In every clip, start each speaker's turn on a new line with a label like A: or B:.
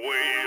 A: Wait.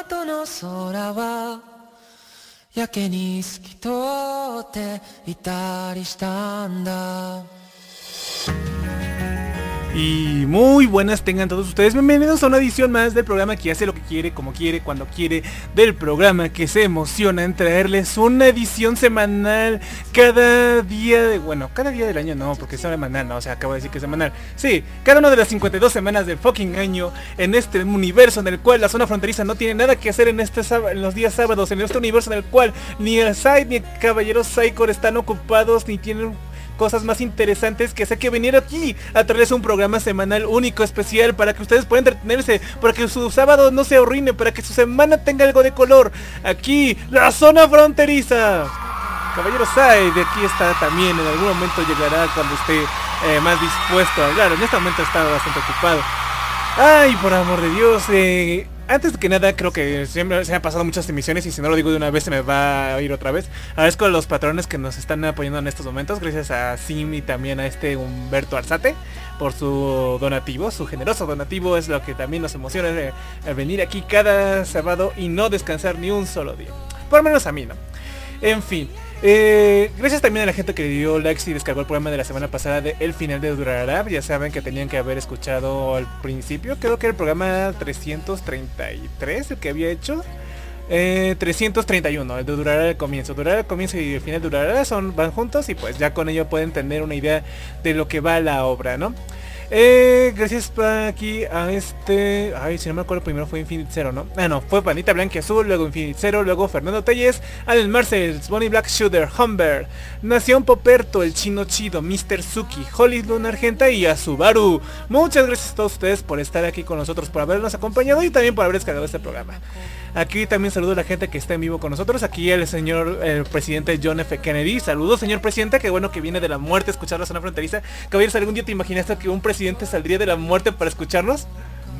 A: 後の空はやけに透き通っていたりしたんだ。
B: Y muy buenas tengan todos ustedes. Bienvenidos a una edición más del programa que hace lo que quiere, como quiere, cuando quiere. Del programa que se emociona en traerles una edición semanal cada día de... Bueno, cada día del año no, porque es semanal, no, o sea, acabo de decir que es semanal. Sí, cada una de las 52 semanas del fucking año en este universo en el cual la zona fronteriza no tiene nada que hacer en, este en los días sábados, en este universo en el cual ni el Side ni el Caballero Psychor están ocupados ni tienen cosas más interesantes que sé que venir aquí a traerles un programa semanal único, especial, para que ustedes puedan entretenerse, para que su sábado no se arruine, para que su semana tenga algo de color. Aquí, la zona fronteriza. Caballero Side, aquí está también, en algún momento llegará cuando esté eh, más dispuesto a hablar. En este momento está bastante ocupado. Ay, por amor de Dios. eh, antes que nada, creo que siempre se han pasado muchas emisiones y si no lo digo de una vez se me va a ir otra vez. Agradezco a los patrones que nos están apoyando en estos momentos. Gracias a Sim y también a este Humberto Arzate por su donativo. Su generoso donativo es lo que también nos emociona el venir aquí cada sábado y no descansar ni un solo día. Por lo menos a mí, ¿no? En fin. Eh, gracias también a la gente que dio likes y descargó el programa de la semana pasada de El final de Durará. Ya saben que tenían que haber escuchado al principio. Creo que era el programa 333 el que había hecho. Eh, 331, el de Durará al comienzo. Durará al comienzo y el final de Durará son, van juntos y pues ya con ello pueden tener una idea de lo que va la obra, ¿no? Eh, gracias pa- aquí a este... Ay, si no me acuerdo, primero fue Infinite Zero, ¿no? Ah, no, fue Panita Blanca Azul, luego Infinite Zero, luego Fernando Telles, Allen Marcels, Bonnie Black Shooter, Humber, Nación Poperto, El Chino Chido, Mr. Suki, Holly Luna Argenta y a Subaru. Muchas gracias a todos ustedes por estar aquí con nosotros, por habernos acompañado y también por haber descargado este programa. Aquí también saludo a la gente que está en vivo con nosotros. Aquí el señor el presidente John F. Kennedy. Saludos, señor presidente. Qué bueno que viene de la muerte a escuchar la zona fronteriza. Caballeros, ¿algún día te imaginaste que un presidente saldría de la muerte para escucharnos?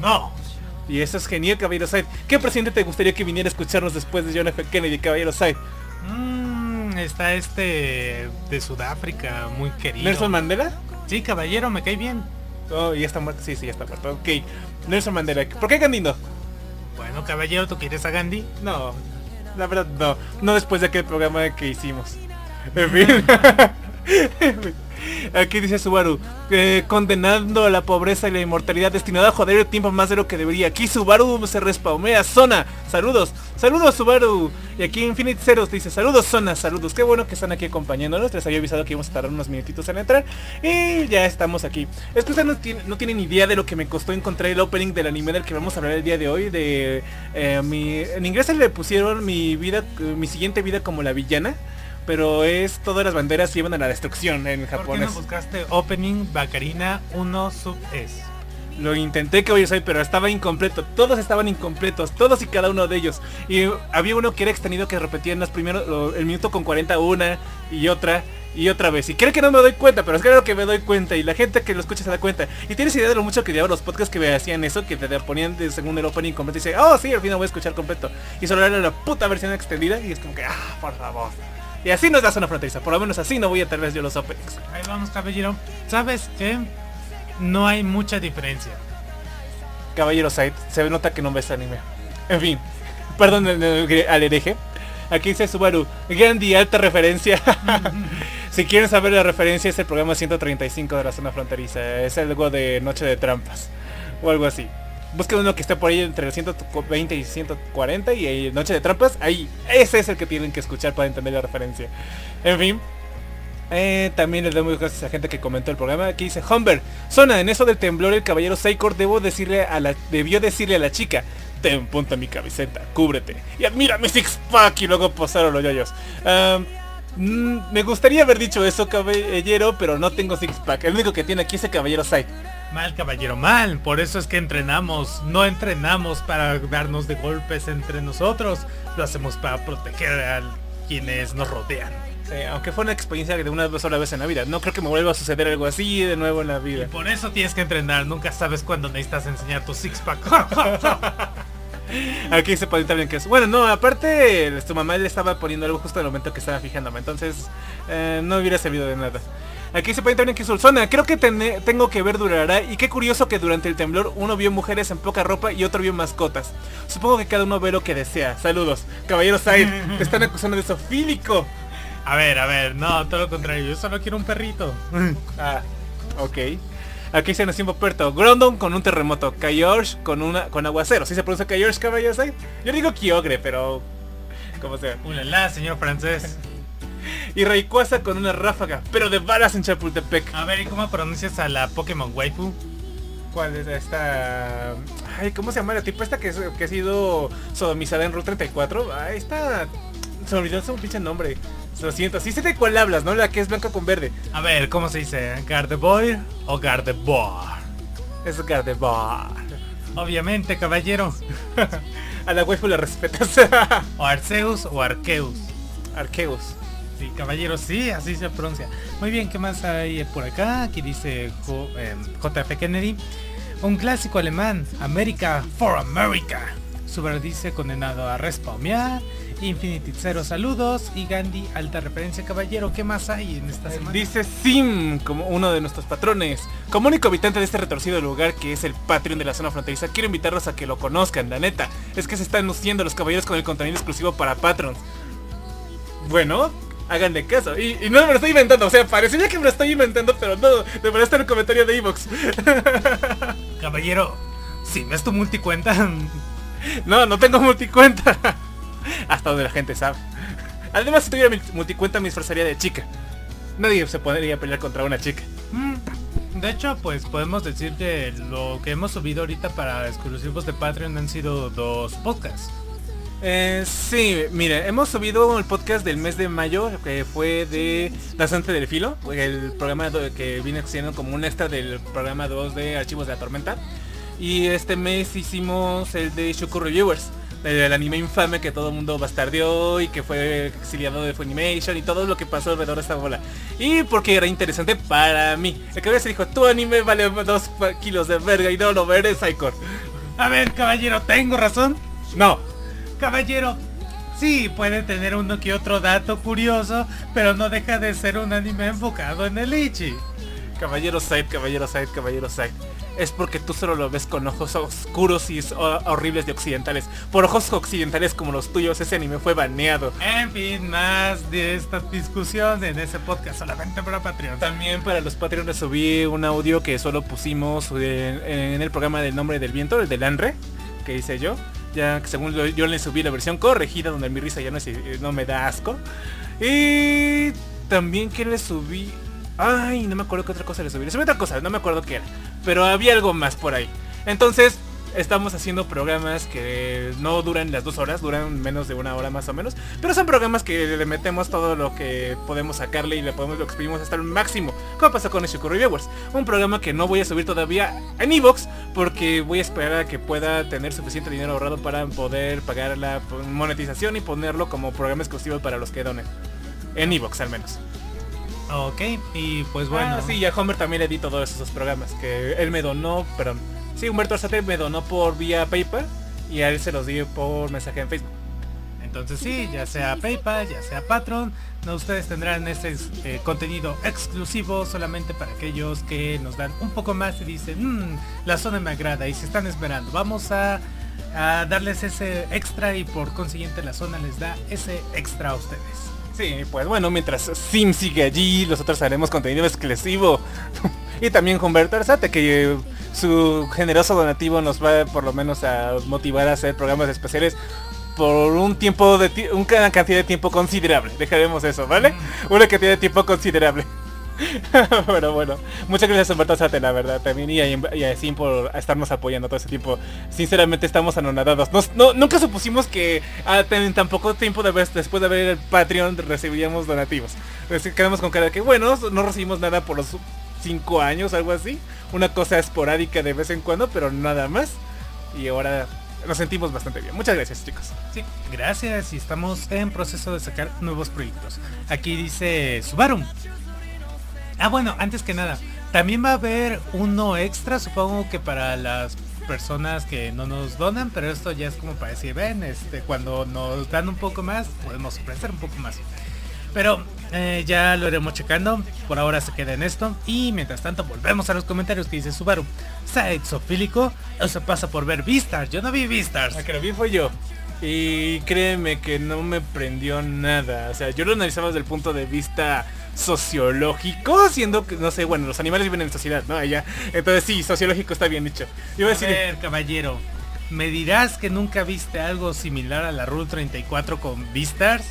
C: No.
B: Y eso es genial, Caballero Side. ¿Qué presidente te gustaría que viniera a escucharnos después de John F. Kennedy, Caballero Side?
C: Mm, está este de Sudáfrica, muy querido.
B: ¿Nelson Mandela?
C: Sí, caballero, me cae bien.
B: Oh, ya está muerto. Sí, sí, ya está muerto. Ok. Nelson Mandela. ¿Por qué Gandhi no?
C: Bueno, caballero, ¿tú quieres a Gandhi?
B: No, la verdad no. No después de aquel programa que hicimos. En fin. Aquí dice Subaru, eh, condenando la pobreza y la inmortalidad destinada a joder el tiempo más de lo que debería. Aquí Subaru se respawnea, Zona, saludos, saludos Subaru. Y aquí Infinite Zeros dice, saludos Zona, saludos. Qué bueno que están aquí acompañándonos. Les había avisado que íbamos a tardar unos minutitos en entrar. Y ya estamos aquí. Es que ustedes no, no tienen idea de lo que me costó encontrar el opening del anime del que vamos a hablar el día de hoy. De eh, mi, en inglés le pusieron mi vida, mi siguiente vida como la villana. Pero es todas las banderas llevan a la destrucción en
C: ¿Por qué
B: japonés.
C: no buscaste Opening Bacarina 1 Sub S?
B: Lo intenté que hoy soy, pero estaba incompleto. Todos estaban incompletos, todos y cada uno de ellos. Y había uno que era extendido que repetía en los primeros, el minuto con 40 una y otra y otra vez. Y creo que no me doy cuenta, pero es claro que me doy cuenta. Y la gente que lo escucha se da cuenta. Y tienes idea de lo mucho que llevaban los podcasts que me hacían eso, que te ponían de según el opening completo y dice, oh sí, al final voy a escuchar completo. Y solo era la puta versión extendida y es como que, ah, por favor. Y así no es la zona fronteriza, por lo menos así no voy a tener yo los openings.
C: Ahí vamos, caballero. ¿Sabes qué? No hay mucha diferencia.
B: Caballero Side, se nota que no ves anime. En fin, perdón al hereje. Aquí dice Subaru, Gandhi, alta referencia. si quieren saber la referencia es el programa 135 de la zona fronteriza. Es algo de Noche de Trampas. O algo así. Busquen uno que esté por ahí entre los 120 y 140 y Noche de Trampas. Ahí, ese es el que tienen que escuchar para entender la referencia. En fin. Eh, también les doy muy gracias a gente que comentó el programa. Aquí dice Humber, Zona, en eso del temblor el caballero Seikor debo decirle a la, debió decirle a la chica, ten punta mi camiseta, cúbrete y admira mi six y luego posaron los yoyos. Mm, me gustaría haber dicho eso caballero, pero no tengo six pack. El único que tiene aquí es el caballero Sai.
C: Mal, caballero, mal. Por eso es que entrenamos. No entrenamos para darnos de golpes entre nosotros. Lo hacemos para proteger a quienes nos rodean.
B: Sí, aunque fue una experiencia de una sola vez en la vida. No creo que me vuelva a suceder algo así de nuevo en la
C: Y
B: vida.
C: por eso tienes que entrenar. Nunca sabes cuándo necesitas enseñar tu six pack.
B: Aquí se puede también que es. Bueno, no, aparte tu mamá le estaba poniendo algo justo en el momento que estaba fijándome. Entonces eh, no hubiera servido de nada. Aquí se puede también que Sulzona. Creo que tene- tengo que ver durará. Y qué curioso que durante el temblor uno vio mujeres en poca ropa y otro vio mascotas. Supongo que cada uno ve lo que desea. Saludos. Caballero Said, te están acusando de sofílico.
C: a ver, a ver, no, todo lo contrario. Yo solo quiero un perrito.
B: Ah, ok. Aquí se nos tiempo Puerto. Grondon con un terremoto. Kayorsh con una con aguacero. ¿Sí se pronuncia Kayorsh, caballero Said? Yo digo Kyogre, pero... Como sea.
C: Ulala, señor francés.
B: Y Rayquaza con una ráfaga, pero de balas en Chapultepec.
C: A ver, ¿y cómo pronuncias a la Pokémon Waifu?
B: ¿Cuál es esta? Ay, ¿cómo se llama la tipo esta que, que ha sido sodomizada en Route 34? Ay, está... Se me olvidó su pinche nombre. Lo siento, sí sé de cuál hablas, ¿no? La que es blanca con verde.
C: A ver, ¿cómo se dice? ¿Gardevoir o Gardevoir?
B: Es Gardevoir.
C: Obviamente, caballero.
B: A la waifu la respetas.
C: O Arceus o Arceus.
B: Arceus.
C: Sí, caballero, sí, así se pronuncia. Muy bien, ¿qué más hay por acá? Aquí dice Jo- eh, JF Kennedy. Un clásico alemán, America for America. Subar dice condenado a respawnear. Infinity Zero saludos. Y Gandhi, alta referencia, caballero. ¿Qué más hay en esta semana?
B: Dice Sim, como uno de nuestros patrones. Como único habitante de este retorcido lugar que es el Patreon de la zona fronteriza, quiero invitarlos a que lo conozcan, la neta. Es que se están luciendo los caballeros con el contenido exclusivo para patrons. Bueno, hagan de caso. Y, y no me lo estoy inventando, o sea, parecería que me lo estoy inventando, pero no, debería estar en el comentario de Evox.
C: Caballero, si ves tu multicuenta,
B: no, no tengo multicuenta. Hasta donde la gente sabe. Además, si tuviera multicuenta me disfrazaría de chica. Nadie se podría pelear contra una chica.
C: Mm, De hecho, pues podemos decir que lo que hemos subido ahorita para exclusivos de Patreon han sido dos podcasts.
B: Eh, sí, mire, hemos subido el podcast del mes de mayo, que fue de Danzante del Filo, el programa que viene siendo como un extra del programa 2 de Archivos de la Tormenta. Y este mes hicimos el de Shuku Reviewers, del anime infame que todo el mundo bastardeó y que fue exiliado de Funimation y todo lo que pasó alrededor de esta bola. Y porque era interesante para mí. El que se dijo, tu anime vale dos kilos de verga y no lo veré, Saikor.
C: A ver, caballero, ¿tengo razón?
B: No,
C: Caballero, sí, puede tener uno que otro dato curioso, pero no deja de ser un anime enfocado en el Ichi.
B: Caballero Side, caballero Side, caballero Side. Es porque tú solo lo ves con ojos oscuros y horribles de occidentales. Por ojos occidentales como los tuyos, ese anime fue baneado.
C: En fin, más de esta discusión en ese podcast solamente para Patreon.
B: También para los Patreons subí un audio que solo pusimos en, en el programa del nombre del viento, el del Anre, que hice yo. Ya que según lo- yo le subí la versión corregida donde mi risa ya no, es- no me da asco. Y también que le subí... Ay, no me acuerdo qué otra cosa le subí. Le subí otra cosa, no me acuerdo qué era. Pero había algo más por ahí. Entonces, estamos haciendo programas que no duran las dos horas, duran menos de una hora más o menos. Pero son programas que le metemos todo lo que podemos sacarle y le podemos lo exprimimos hasta el máximo. Como pasó con Shuku Reviewers. Un programa que no voy a subir todavía en Evox porque voy a esperar a que pueda tener suficiente dinero ahorrado para poder pagar la monetización y ponerlo como programa exclusivo para los que donen. En Evox al menos.
C: Ok, y pues bueno.
B: Ah, sí, y a Homer también le di todos esos programas que él me donó, perdón. Sí, Humberto Arzate me donó por vía PayPal y a él se los di por mensaje en Facebook.
C: Entonces sí, ya sea PayPal, ya sea Patreon, no, ustedes tendrán este eh, contenido exclusivo solamente para aquellos que nos dan un poco más y dicen, "Mm, la zona me agrada y se están esperando. Vamos a, a darles ese extra y por consiguiente la zona les da ese extra a ustedes.
B: Sí, pues bueno, mientras Sim sigue allí, nosotros haremos contenido exclusivo. y también Humberto Arzate, que su generoso donativo nos va por lo menos a motivar a hacer programas especiales por un tiempo de una cantidad de tiempo considerable. Dejaremos eso, ¿vale? Una cantidad de tiempo considerable. Pero bueno, muchas gracias Humberto Arzate, la verdad, también y a, a Sim por estarnos apoyando todo ese tiempo. Sinceramente estamos anonadados. No, nunca supusimos que ah, en tan poco tiempo de haber- después de ver el Patreon recibiríamos donativos. Quedamos con cara que bueno, no recibimos nada por los cinco años, algo así. Una cosa esporádica de vez en cuando, pero nada más. Y ahora nos sentimos bastante bien. Muchas gracias chicos.
C: Sí, gracias y estamos en proceso de sacar nuevos proyectos. Aquí dice Subaru. Ah, bueno, antes que nada, también va a haber uno extra, supongo que para las personas que no nos donan, pero esto ya es como para decir, ven, este, cuando nos dan un poco más, podemos ofrecer un poco más. Pero eh, ya lo iremos checando, por ahora se queda en esto. Y mientras tanto volvemos a los comentarios que dice Subaru. Sexofílico, eso pasa por ver Vistas, yo no vi Vistas.
B: La que lo vi fue yo. Y créeme que no me prendió nada. O sea, yo lo analizaba desde el punto de vista sociológico, siendo que, no sé, bueno, los animales viven en sociedad, ¿no? Allá. Entonces sí, sociológico está bien dicho. Yo a
C: A
B: decir,
C: ver, caballero, ¿me dirás que nunca viste algo similar a la Rule 34 con Vistars?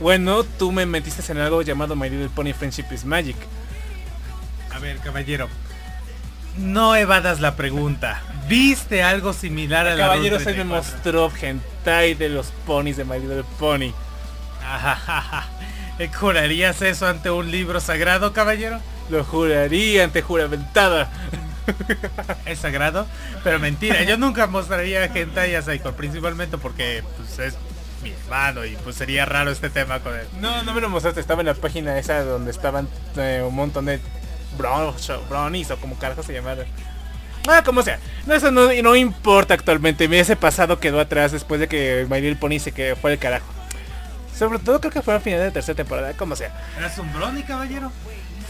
B: bueno, tú me metiste en algo llamado My Little Pony Friendship is Magic.
C: A ver, caballero, no evadas la pregunta. ¿Viste algo similar a la
B: Caballero se me
C: 34?
B: mostró hentai de los ponis de My Little Pony.
C: ¿Eh, ¿Jurarías eso ante un libro sagrado, caballero?
B: Lo juraría ante juramentada.
C: Es sagrado, pero mentira. Yo nunca mostraría hentai a Psycho, principalmente porque pues, es mi hermano y pues sería raro este tema con él.
B: No, no me lo mostraste, estaba en la página esa donde estaban eh, un montón de brownies, brownies o como carajo se llamaban. Ah, como sea. No, eso no, no importa actualmente. Ese pasado quedó atrás después de que My Little Pony se que fue el carajo. Sobre todo creo que fue al final de la tercera temporada, como sea.
C: ¿Eres un brownie, caballero?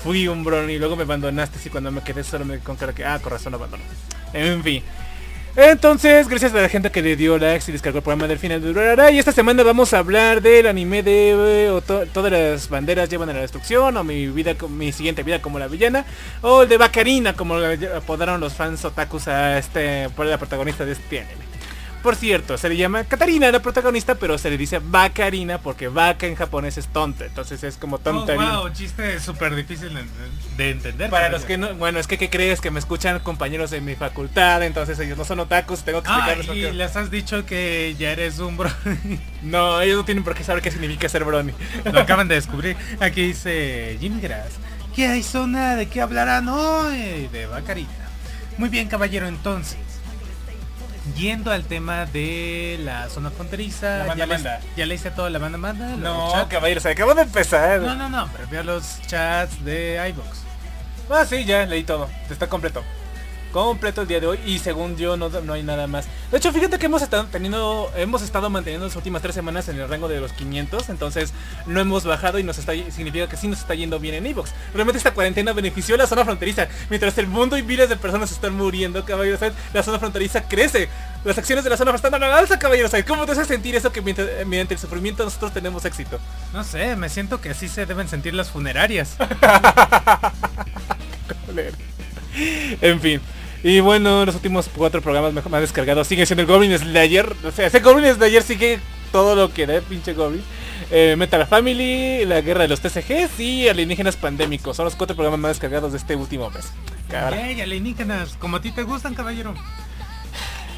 B: Fui un brownie y luego me abandonaste y cuando me quedé solo me con cara que, ah, con razón abandonó. En fin. Entonces, gracias a la gente que le dio likes y descargó el programa del final de Durarara. Y esta semana vamos a hablar del anime de eh, o to- todas las banderas llevan a la destrucción, o mi vida, mi siguiente vida como la villana, o el de Bacarina, como apodaron los fans otakus a este por la protagonista de este anime. Por cierto, se le llama Katarina la protagonista, pero se le dice Bacarina porque vaca en japonés es tonta, entonces es como
C: Oh,
B: tontarina.
C: wow, chiste súper difícil de, de entender.
B: Para los que no, bueno, es que ¿qué crees? Que me escuchan compañeros de mi facultad, entonces ellos no son otakus, tengo que
C: Ah,
B: explicarles. por
C: y les has dicho que ya eres un brownie.
B: No, ellos no tienen por qué saber qué significa ser brownie.
C: Lo acaban de descubrir. Aquí dice Jimmy Grass. ¿Qué hay zona? ¿De qué hablarán hoy? De Bacarina. Muy bien, caballero, entonces. Yendo al tema de la zona fronteriza.
B: La banda
C: ya, les- ya le hice toda la banda manda.
B: No, caballeros, acabo de empezar.
C: no, no, no, refiero a los chats de iVox.
B: Ah, sí, ya leí todo. Está completo. Completo el día de hoy y según yo no, no hay nada más. De hecho, fíjate que hemos estado teniendo, hemos estado manteniendo las últimas tres semanas en el rango de los 500, entonces no hemos bajado y nos está significa que sí nos está yendo bien en Evox. Realmente esta cuarentena benefició a la zona fronteriza, mientras el mundo y miles de personas están muriendo, caballeros, ¿sabes? la zona fronteriza crece. Las acciones de la zona están a la alza, caballeros. ¿sabes? ¿Cómo te hace sentir eso que mientras- mediante el sufrimiento nosotros tenemos éxito?
C: No sé, me siento que así se deben sentir las funerarias.
B: En fin. Y bueno, los últimos cuatro programas más descargados siguen siendo el Goblin Slayer. O sea, ese Goblin Slayer sigue todo lo que da, pinche Goblin. Eh, Metal Family, La Guerra de los TCGs y Alienígenas Pandémicos. Son los cuatro programas más descargados de este último mes.
C: Yay, alienígenas, como a ti te gustan, caballero.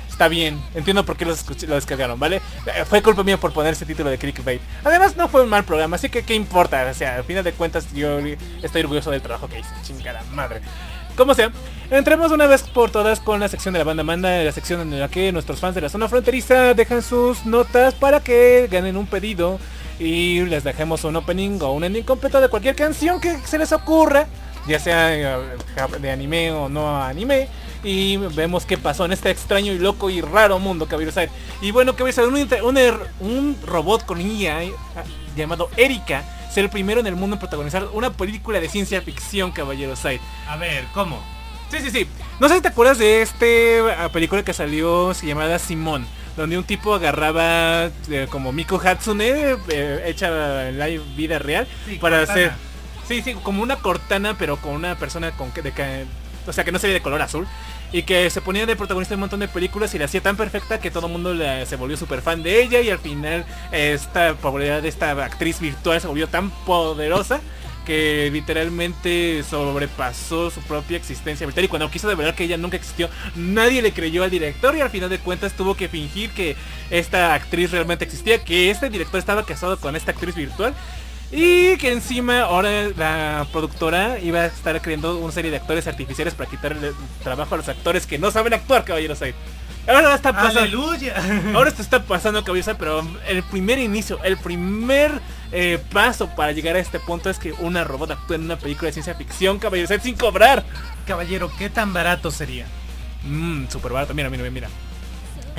B: Está bien, entiendo por qué los lo descargaron, ¿vale? Eh, Fue culpa mía por poner ese título de clickbait. Además no fue un mal programa, así que qué importa, o sea, al final de cuentas yo estoy orgulloso del trabajo que hice, chingada madre. Como sea, entremos una vez por todas con la sección de la banda manda, la sección en la que nuestros fans de la zona fronteriza dejan sus notas para que ganen un pedido y les dejemos un opening o un ending completo de cualquier canción que se les ocurra, ya sea eh, de anime o no anime. Y vemos qué pasó en este extraño y loco y raro mundo que saber. Y bueno, que a un, un, er- un robot con IA eh, llamado Erika ser el primero en el mundo en protagonizar una película de ciencia ficción, Caballero Side.
C: A ver, ¿cómo?
B: Sí, sí, sí. No sé si te acuerdas de este ah, película que salió se llamada Simón, donde un tipo agarraba eh, como Miko Hatsune eh, hecha en la vida real
C: Sí,
B: para
C: Cortana.
B: hacer Sí, sí, como una cortana pero con una persona con que de que- o sea, que no se ve de color azul y que se ponía de protagonista en un montón de películas y la hacía tan perfecta que todo el mundo se volvió súper fan de ella y al final esta popularidad de esta actriz virtual se volvió tan poderosa que literalmente sobrepasó su propia existencia virtual y cuando quiso develar que ella nunca existió, nadie le creyó al director y al final de cuentas tuvo que fingir que esta actriz realmente existía, que este director estaba casado con esta actriz virtual y que encima ahora la productora iba a estar creando una serie de actores artificiales para quitarle trabajo a los actores que no saben actuar, caballeros ahí. Ahora está pasando.
C: ¡Aleluya!
B: Ahora esto está pasando, caballeros, pero el primer inicio, el primer eh, paso para llegar a este punto es que una robot actúe en una película de ciencia ficción, caballeros, sin cobrar.
C: Caballero, ¿qué tan barato sería?
B: Mmm, super barato. Mira, mira, mira.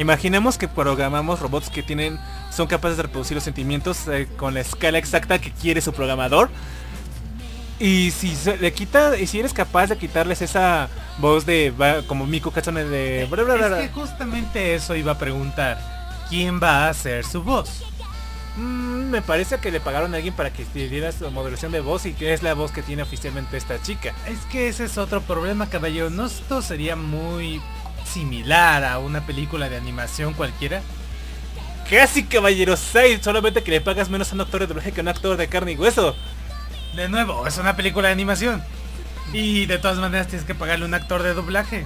B: Imaginemos que programamos robots que tienen, son capaces de reproducir los sentimientos eh, con la escala exacta que quiere su programador. Y si se le quita, y si eres capaz de quitarles esa voz de como Miku Katsune de bla, bla, bla, bla.
C: Es que justamente eso iba a preguntar. ¿Quién va a hacer su voz?
B: Mm, me parece que le pagaron a alguien para que diera su modulación de voz y que es la voz que tiene oficialmente esta chica.
C: Es que ese es otro problema, caballero. ¿No esto sería muy similar a una película de animación cualquiera?
B: Casi caballero 6, solamente que le pagas menos a un actor de doblaje que a un actor de carne y hueso.
C: De nuevo, es una película de animación. Y de todas maneras tienes que pagarle un actor de doblaje.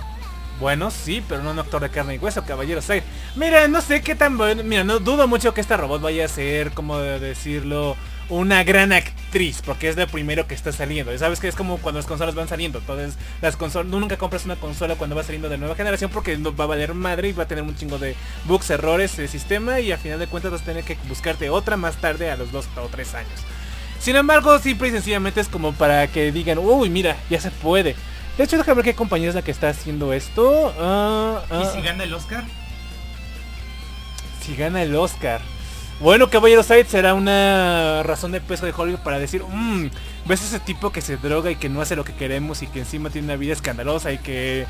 B: Bueno, sí, pero no un actor de carne y hueso, caballero Side. Mira, no sé qué tan bueno. Mira, no dudo mucho que esta robot vaya a ser, como decirlo, una gran actriz, porque es lo primero que está saliendo. Y sabes que es como cuando las consolas van saliendo. Entonces, las consolas, nunca compras una consola cuando va saliendo de nueva generación porque no va a valer madre y va a tener un chingo de bugs, errores de sistema y a final de cuentas vas a tener que buscarte otra más tarde a los dos o tres años. Sin embargo, simple y sencillamente es como para que digan, uy, mira, ya se puede. De hecho, déjame ver qué compañía es la que está haciendo esto. Ah,
C: ¿Y
B: ah,
C: si gana el Oscar?
B: si gana el Oscar. Bueno, Caballero Side será una razón de peso de Hollywood para decir, mmm, ves ese tipo que se droga y que no hace lo que queremos y que encima tiene una vida escandalosa y que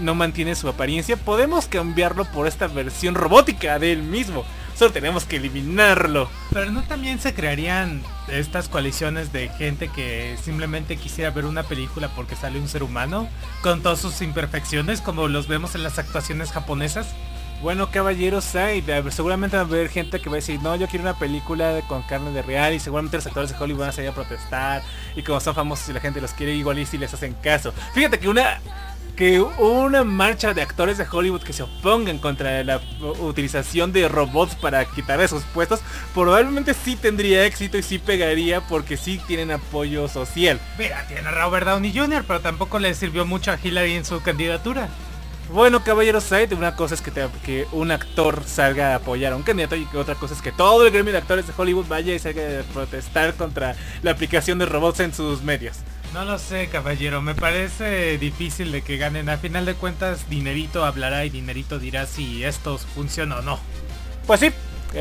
B: no mantiene su apariencia, podemos cambiarlo por esta versión robótica de él mismo. Solo tenemos que eliminarlo.
C: Pero no también se crearían estas coaliciones de gente que simplemente quisiera ver una película porque sale un ser humano con todas sus imperfecciones como los vemos en las actuaciones japonesas.
B: Bueno, caballeros, ver, seguramente va a haber gente que va a decir, no, yo quiero una película con carne de real y seguramente los actores de Hollywood van a salir a protestar y como son famosos y la gente los quiere igual y si les hacen caso. Fíjate que una que una marcha de actores de Hollywood que se opongan contra la utilización de robots para quitarle sus puestos, probablemente sí tendría éxito y sí pegaría porque sí tienen apoyo social.
C: Mira, tiene a Robert Downey Jr., pero tampoco le sirvió mucho a Hillary en su candidatura.
B: Bueno, caballeros, una cosa es que, te- que un actor salga a apoyar a un candidato y que otra cosa es que todo el gremio de actores de Hollywood vaya y salga a protestar contra la aplicación de robots en sus medios.
C: No lo sé, caballero. Me parece difícil de que ganen. A final de cuentas, dinerito hablará y dinerito dirá si esto funciona o no.
B: Pues sí,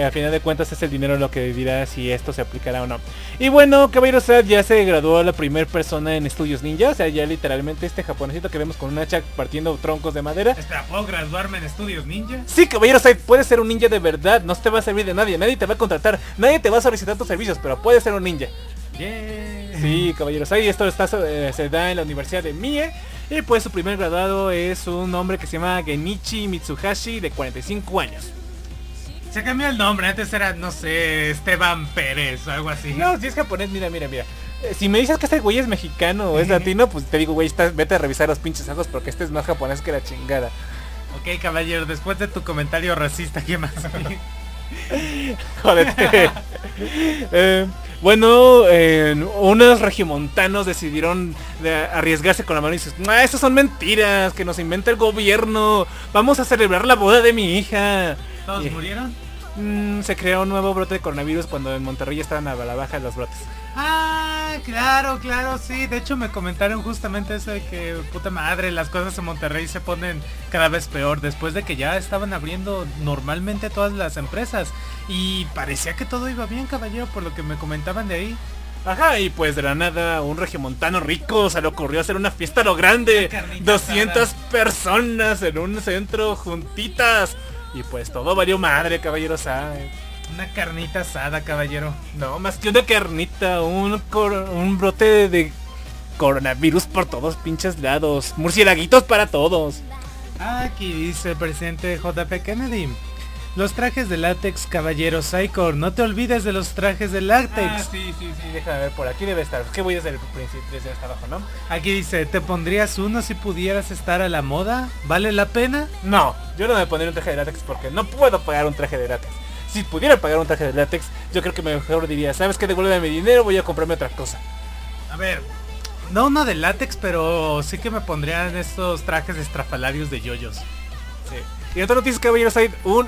B: a final de cuentas es el dinero lo que dirá si esto se aplicará o no. Y bueno, caballeros, Side, ya se graduó la primera persona en estudios ninja, o sea, ya literalmente este japonesito que vemos con un hacha partiendo troncos de madera.
C: Espera, ¿puedo graduarme en estudios ninja?
B: Sí, caballero Side, puedes ser un ninja de verdad, no te va a servir de nadie, nadie te va a contratar, nadie te va a solicitar tus servicios, pero puedes ser un ninja.
C: Yeah.
B: Sí, caballeros, ahí esto está, eh, se da en la Universidad de Mie. Y pues su primer graduado es un hombre que se llama Genichi Mitsuhashi de 45 años.
C: Se cambió el nombre. Antes era, no sé, Esteban Pérez o algo así.
B: No, si es japonés, mira, mira, mira. Eh, Si me dices que este güey es mexicano o es latino, pues te digo, güey, está- vete a revisar los pinches ojos porque este es más japonés que la chingada.
C: Ok, caballero, después de tu comentario racista, ¿qué más?
B: Jódete. Eh, bueno, eh, unos regiomontanos decidieron de arriesgarse con la mano y dices, ah, esas son mentiras que nos inventa el gobierno. Vamos a celebrar la boda de mi hija.
C: ¿Todos murieron?
B: Mm, se creó un nuevo brote de coronavirus cuando en Monterrey estaban a la baja los brotes.
C: Ah, claro, claro, sí. De hecho me comentaron justamente eso de que, puta madre, las cosas en Monterrey se ponen cada vez peor. Después de que ya estaban abriendo normalmente todas las empresas. Y parecía que todo iba bien, caballero, por lo que me comentaban de ahí.
B: Ajá, y pues de la nada un regiomontano rico se le ocurrió hacer una fiesta a lo grande.
C: Carnita
B: 200
C: asada.
B: personas en un centro juntitas. Y pues todo valió madre, caballeros. ¿sabe?
C: Una carnita asada, caballero.
B: No, más que una carnita, un, cor- un brote de coronavirus por todos pinches lados. Murcielaguitos para todos.
C: Aquí dice el presidente JP Kennedy. Los trajes de látex, caballero Psychor. No te olvides de los trajes de látex.
B: Ah, sí, sí, sí, déjame ver, por aquí debe estar. ¿Qué voy desde el principio, desde hasta abajo, no?
C: Aquí dice, ¿te pondrías uno si pudieras estar a la moda? ¿Vale la pena?
B: No, yo no me pondría un traje de látex porque no puedo pagar un traje de látex. Si pudiera pagar un traje de látex, yo creo que mejor diría, ¿sabes qué? Devuélveme mi dinero, voy a comprarme otra cosa.
C: A ver, no uno de látex, pero sí que me pondrían estos trajes estrafalarios de yoyos.
B: Y en otras noticias, caballeros, hay un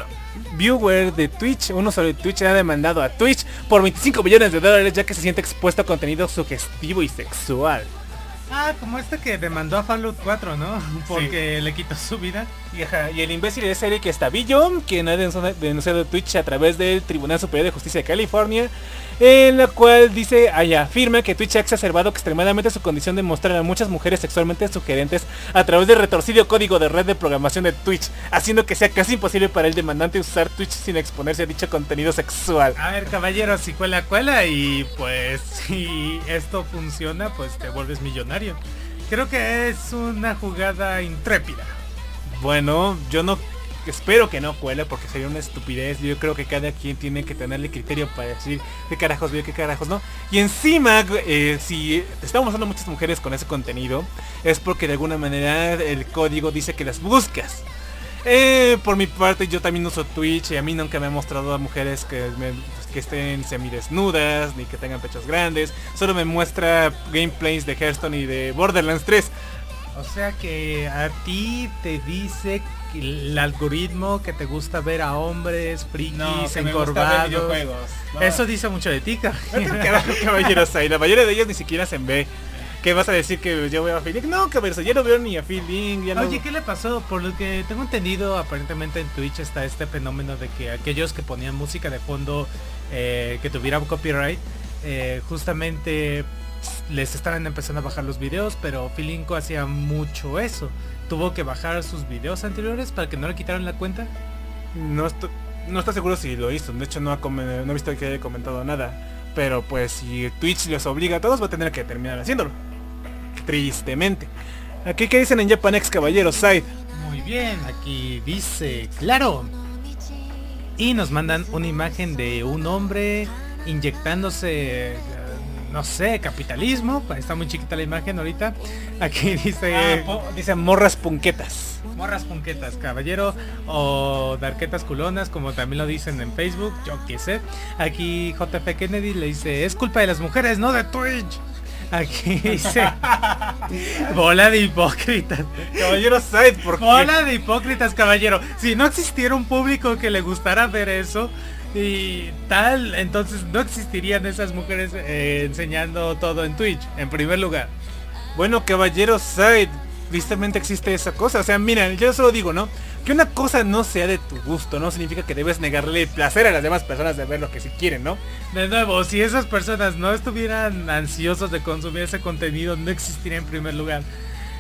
B: viewer de Twitch, uno sobre Twitch ha demandado a Twitch por 25 millones de dólares ya que se siente expuesto a contenido sugestivo y sexual.
C: Ah, como este que demandó a Fallout 4, ¿no? Porque le quitó su vida.
B: Y, ajá, y el imbécil es Eric Estavillo, quien ha denunciado Twitch a través del Tribunal Superior de Justicia de California, en la cual dice, ahí afirma que Twitch ha exacerbado extremadamente su condición de mostrar a muchas mujeres sexualmente sugerentes a través del retorcido código de red de programación de Twitch, haciendo que sea casi imposible para el demandante usar Twitch sin exponerse a dicho contenido sexual.
C: A ver, caballero, si cuela, cuela y pues si esto funciona, pues te vuelves millonario. Creo que es una jugada intrépida.
B: Bueno, yo no espero que no cuele porque sería una estupidez. Yo creo que cada quien tiene que tenerle criterio para decir qué carajos veo, qué carajos no. Y encima, eh, si estamos usando muchas mujeres con ese contenido, es porque de alguna manera el código dice que las buscas. Eh, por mi parte yo también uso Twitch y a mí nunca me ha mostrado a mujeres que, me- que estén semidesnudas ni que tengan pechos grandes. Solo me muestra gameplays de Hearthstone y de Borderlands 3.
C: O sea que a ti te dice que el algoritmo que te gusta ver a hombres frikis encorvados. Eso dice mucho de ti, caballero.
B: Carajo, caballeros hay. La mayoría de ellos ni siquiera se ve. ¿Qué vas a decir que yo veo a Link? No, caballeros, yo no veo ni a Link, ya no-
C: Oye, ¿qué le pasó? Por lo que tengo entendido, aparentemente en Twitch está este fenómeno de que aquellos que ponían música de fondo eh, que tuviera copyright, eh, justamente les estaban empezando a bajar los videos, pero Filinco hacía mucho eso. Tuvo que bajar sus videos anteriores para que no le quitaran la cuenta.
B: No estoy, no estoy seguro si lo hizo. De hecho no, ha no he visto que haya comentado nada. Pero pues si Twitch les obliga a todos va a tener que terminar haciéndolo. Tristemente. Aquí que dicen en Japanex caballeros side.
C: Muy bien, aquí dice, claro. Y nos mandan una imagen de un hombre inyectándose, eh, no sé, capitalismo. Está muy chiquita la imagen ahorita. Aquí dice...
B: Ah, dice morras punquetas.
C: Morras punquetas, caballero, o darquetas culonas, como también lo dicen en Facebook, yo qué sé. Aquí JF Kennedy le dice, es culpa de las mujeres, no de Twitch. Aquí dice, bola de hipócritas.
B: Caballeros side, ¿por qué?
C: Bola de hipócritas, caballero. Si no existiera un público que le gustara ver eso y tal, entonces no existirían esas mujeres eh, enseñando todo en Twitch, en primer lugar.
B: Bueno, caballeros side, tristemente existe esa cosa. O sea, mira, yo solo digo, ¿no? Que una cosa no sea de tu gusto, no significa que debes negarle el placer a las demás personas de ver lo que si quieren, ¿no?
C: De nuevo, si esas personas no estuvieran ansiosos de consumir ese contenido, no existiría en primer lugar.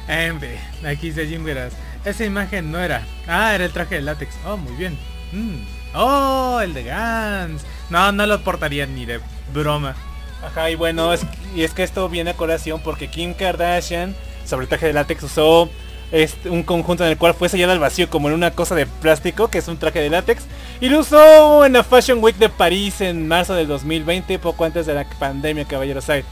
C: En fin, aquí dice Jim Veras. Esa imagen no era. Ah, era el traje de látex. Oh, muy bien. Mm. Oh, el de Gans. No, no lo portaría ni de broma.
B: Ajá, y bueno, es, y es que esto viene a colación porque Kim Kardashian, sobre el traje de látex, usó este, un conjunto en el cual fue sellado al vacío como en una cosa de plástico, que es un traje de látex, y lo usó en la Fashion Week de París en marzo del 2020, poco antes de la pandemia, caballeros. Side.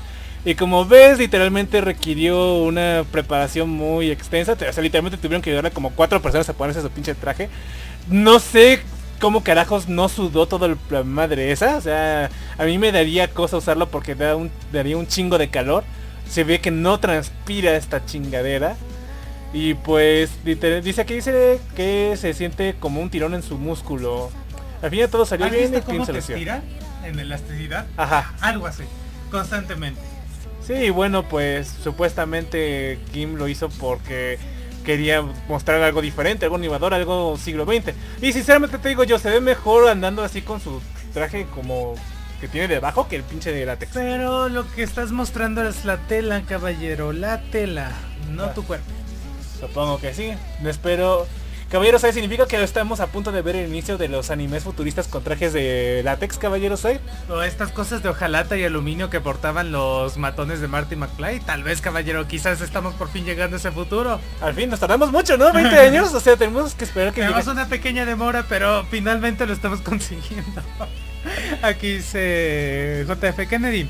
B: Y como ves, literalmente requirió una preparación muy extensa. O sea, literalmente tuvieron que ayudarle como cuatro personas a ponerse su pinche traje. No sé cómo carajos no sudó todo el la madre esa. O sea, a mí me daría cosa usarlo porque da un, daría un chingo de calor. Se ve que no transpira esta chingadera. Y pues dice que dice que se siente como un tirón en su músculo. Al fin y todo salió
C: ¿Has
B: bien y
C: visto
B: Kim
C: cómo
B: se
C: te en elasticidad?
B: Ajá.
C: Algo así, constantemente.
B: Sí, bueno, pues supuestamente Kim lo hizo porque quería mostrar algo diferente, algo innovador, algo siglo XX. Y sinceramente te digo yo, se ve mejor andando así con su traje como que tiene debajo que el pinche de látex.
C: Pero lo que estás mostrando es la tela, caballero, la tela, no
B: Ah.
C: tu cuerpo.
B: Supongo que sí. No espero. Caballeros, ¿sabes? Significa que estamos a punto de ver el inicio de los animes futuristas con trajes de látex, caballeros. ¿sabes?
C: O estas cosas de hojalata y aluminio que portaban los matones de Marty McFly. Tal vez, caballero, quizás estamos por fin llegando a ese futuro.
B: Al fin, nos tardamos mucho, ¿no? 20 años. O sea, tenemos que esperar que
C: Tenemos
B: llegue.
C: una pequeña demora, pero finalmente lo estamos consiguiendo. Aquí dice JF Kennedy.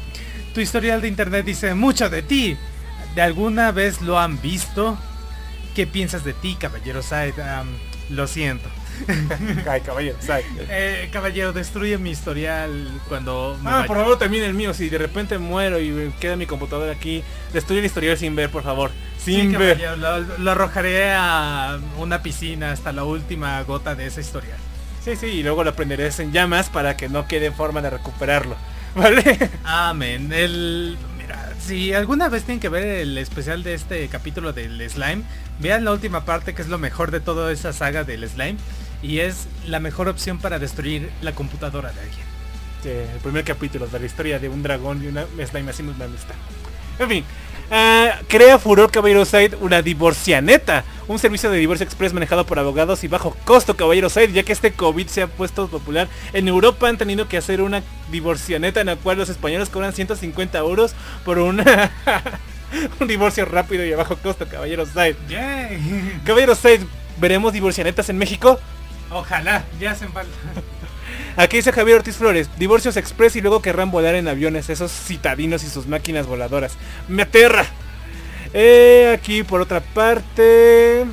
C: Tu historial de internet dice mucho de ti. ¿De alguna vez lo han visto? ¿Qué piensas de ti, caballero Said? Lo siento.
B: Ay, caballeros, ¿sabes?
C: Eh, caballero, destruye mi historial cuando me
B: Ah,
C: vaya.
B: por favor también el mío, si de repente muero y queda mi computadora aquí, destruye el historial sin ver, por favor.
C: Sí,
B: Sin ver.
C: caballero, lo, lo arrojaré a una piscina hasta la última gota de esa historial.
B: Sí, sí, y luego lo prenderé en llamas para que no quede forma de recuperarlo. ¿Vale?
C: Amén. El, mira, si alguna vez tienen que ver el especial de este capítulo del slime, vean la última parte que es lo mejor de toda esa saga del slime y es la mejor opción para destruir la computadora de alguien.
B: Sí, el primer capítulo de la historia de un dragón y una slime así nos está. En fin. ah, crea Furor Caballero Side una divorcianeta, un servicio de divorcio express manejado por abogados y bajo costo Caballero Side, ya que este COVID se ha puesto popular. En Europa han tenido que hacer una divorcianeta en la cual los españoles cobran 150 euros por una un divorcio rápido y a bajo costo Caballero Side.
C: Yay.
B: Caballero Side, ¿veremos divorcianetas en México?
C: Ojalá, ya hacen falta.
B: Aquí dice Javier Ortiz Flores, divorcios express y luego querrán volar en aviones, esos citadinos y sus máquinas voladoras. Me aterra. Eh, aquí por otra parte...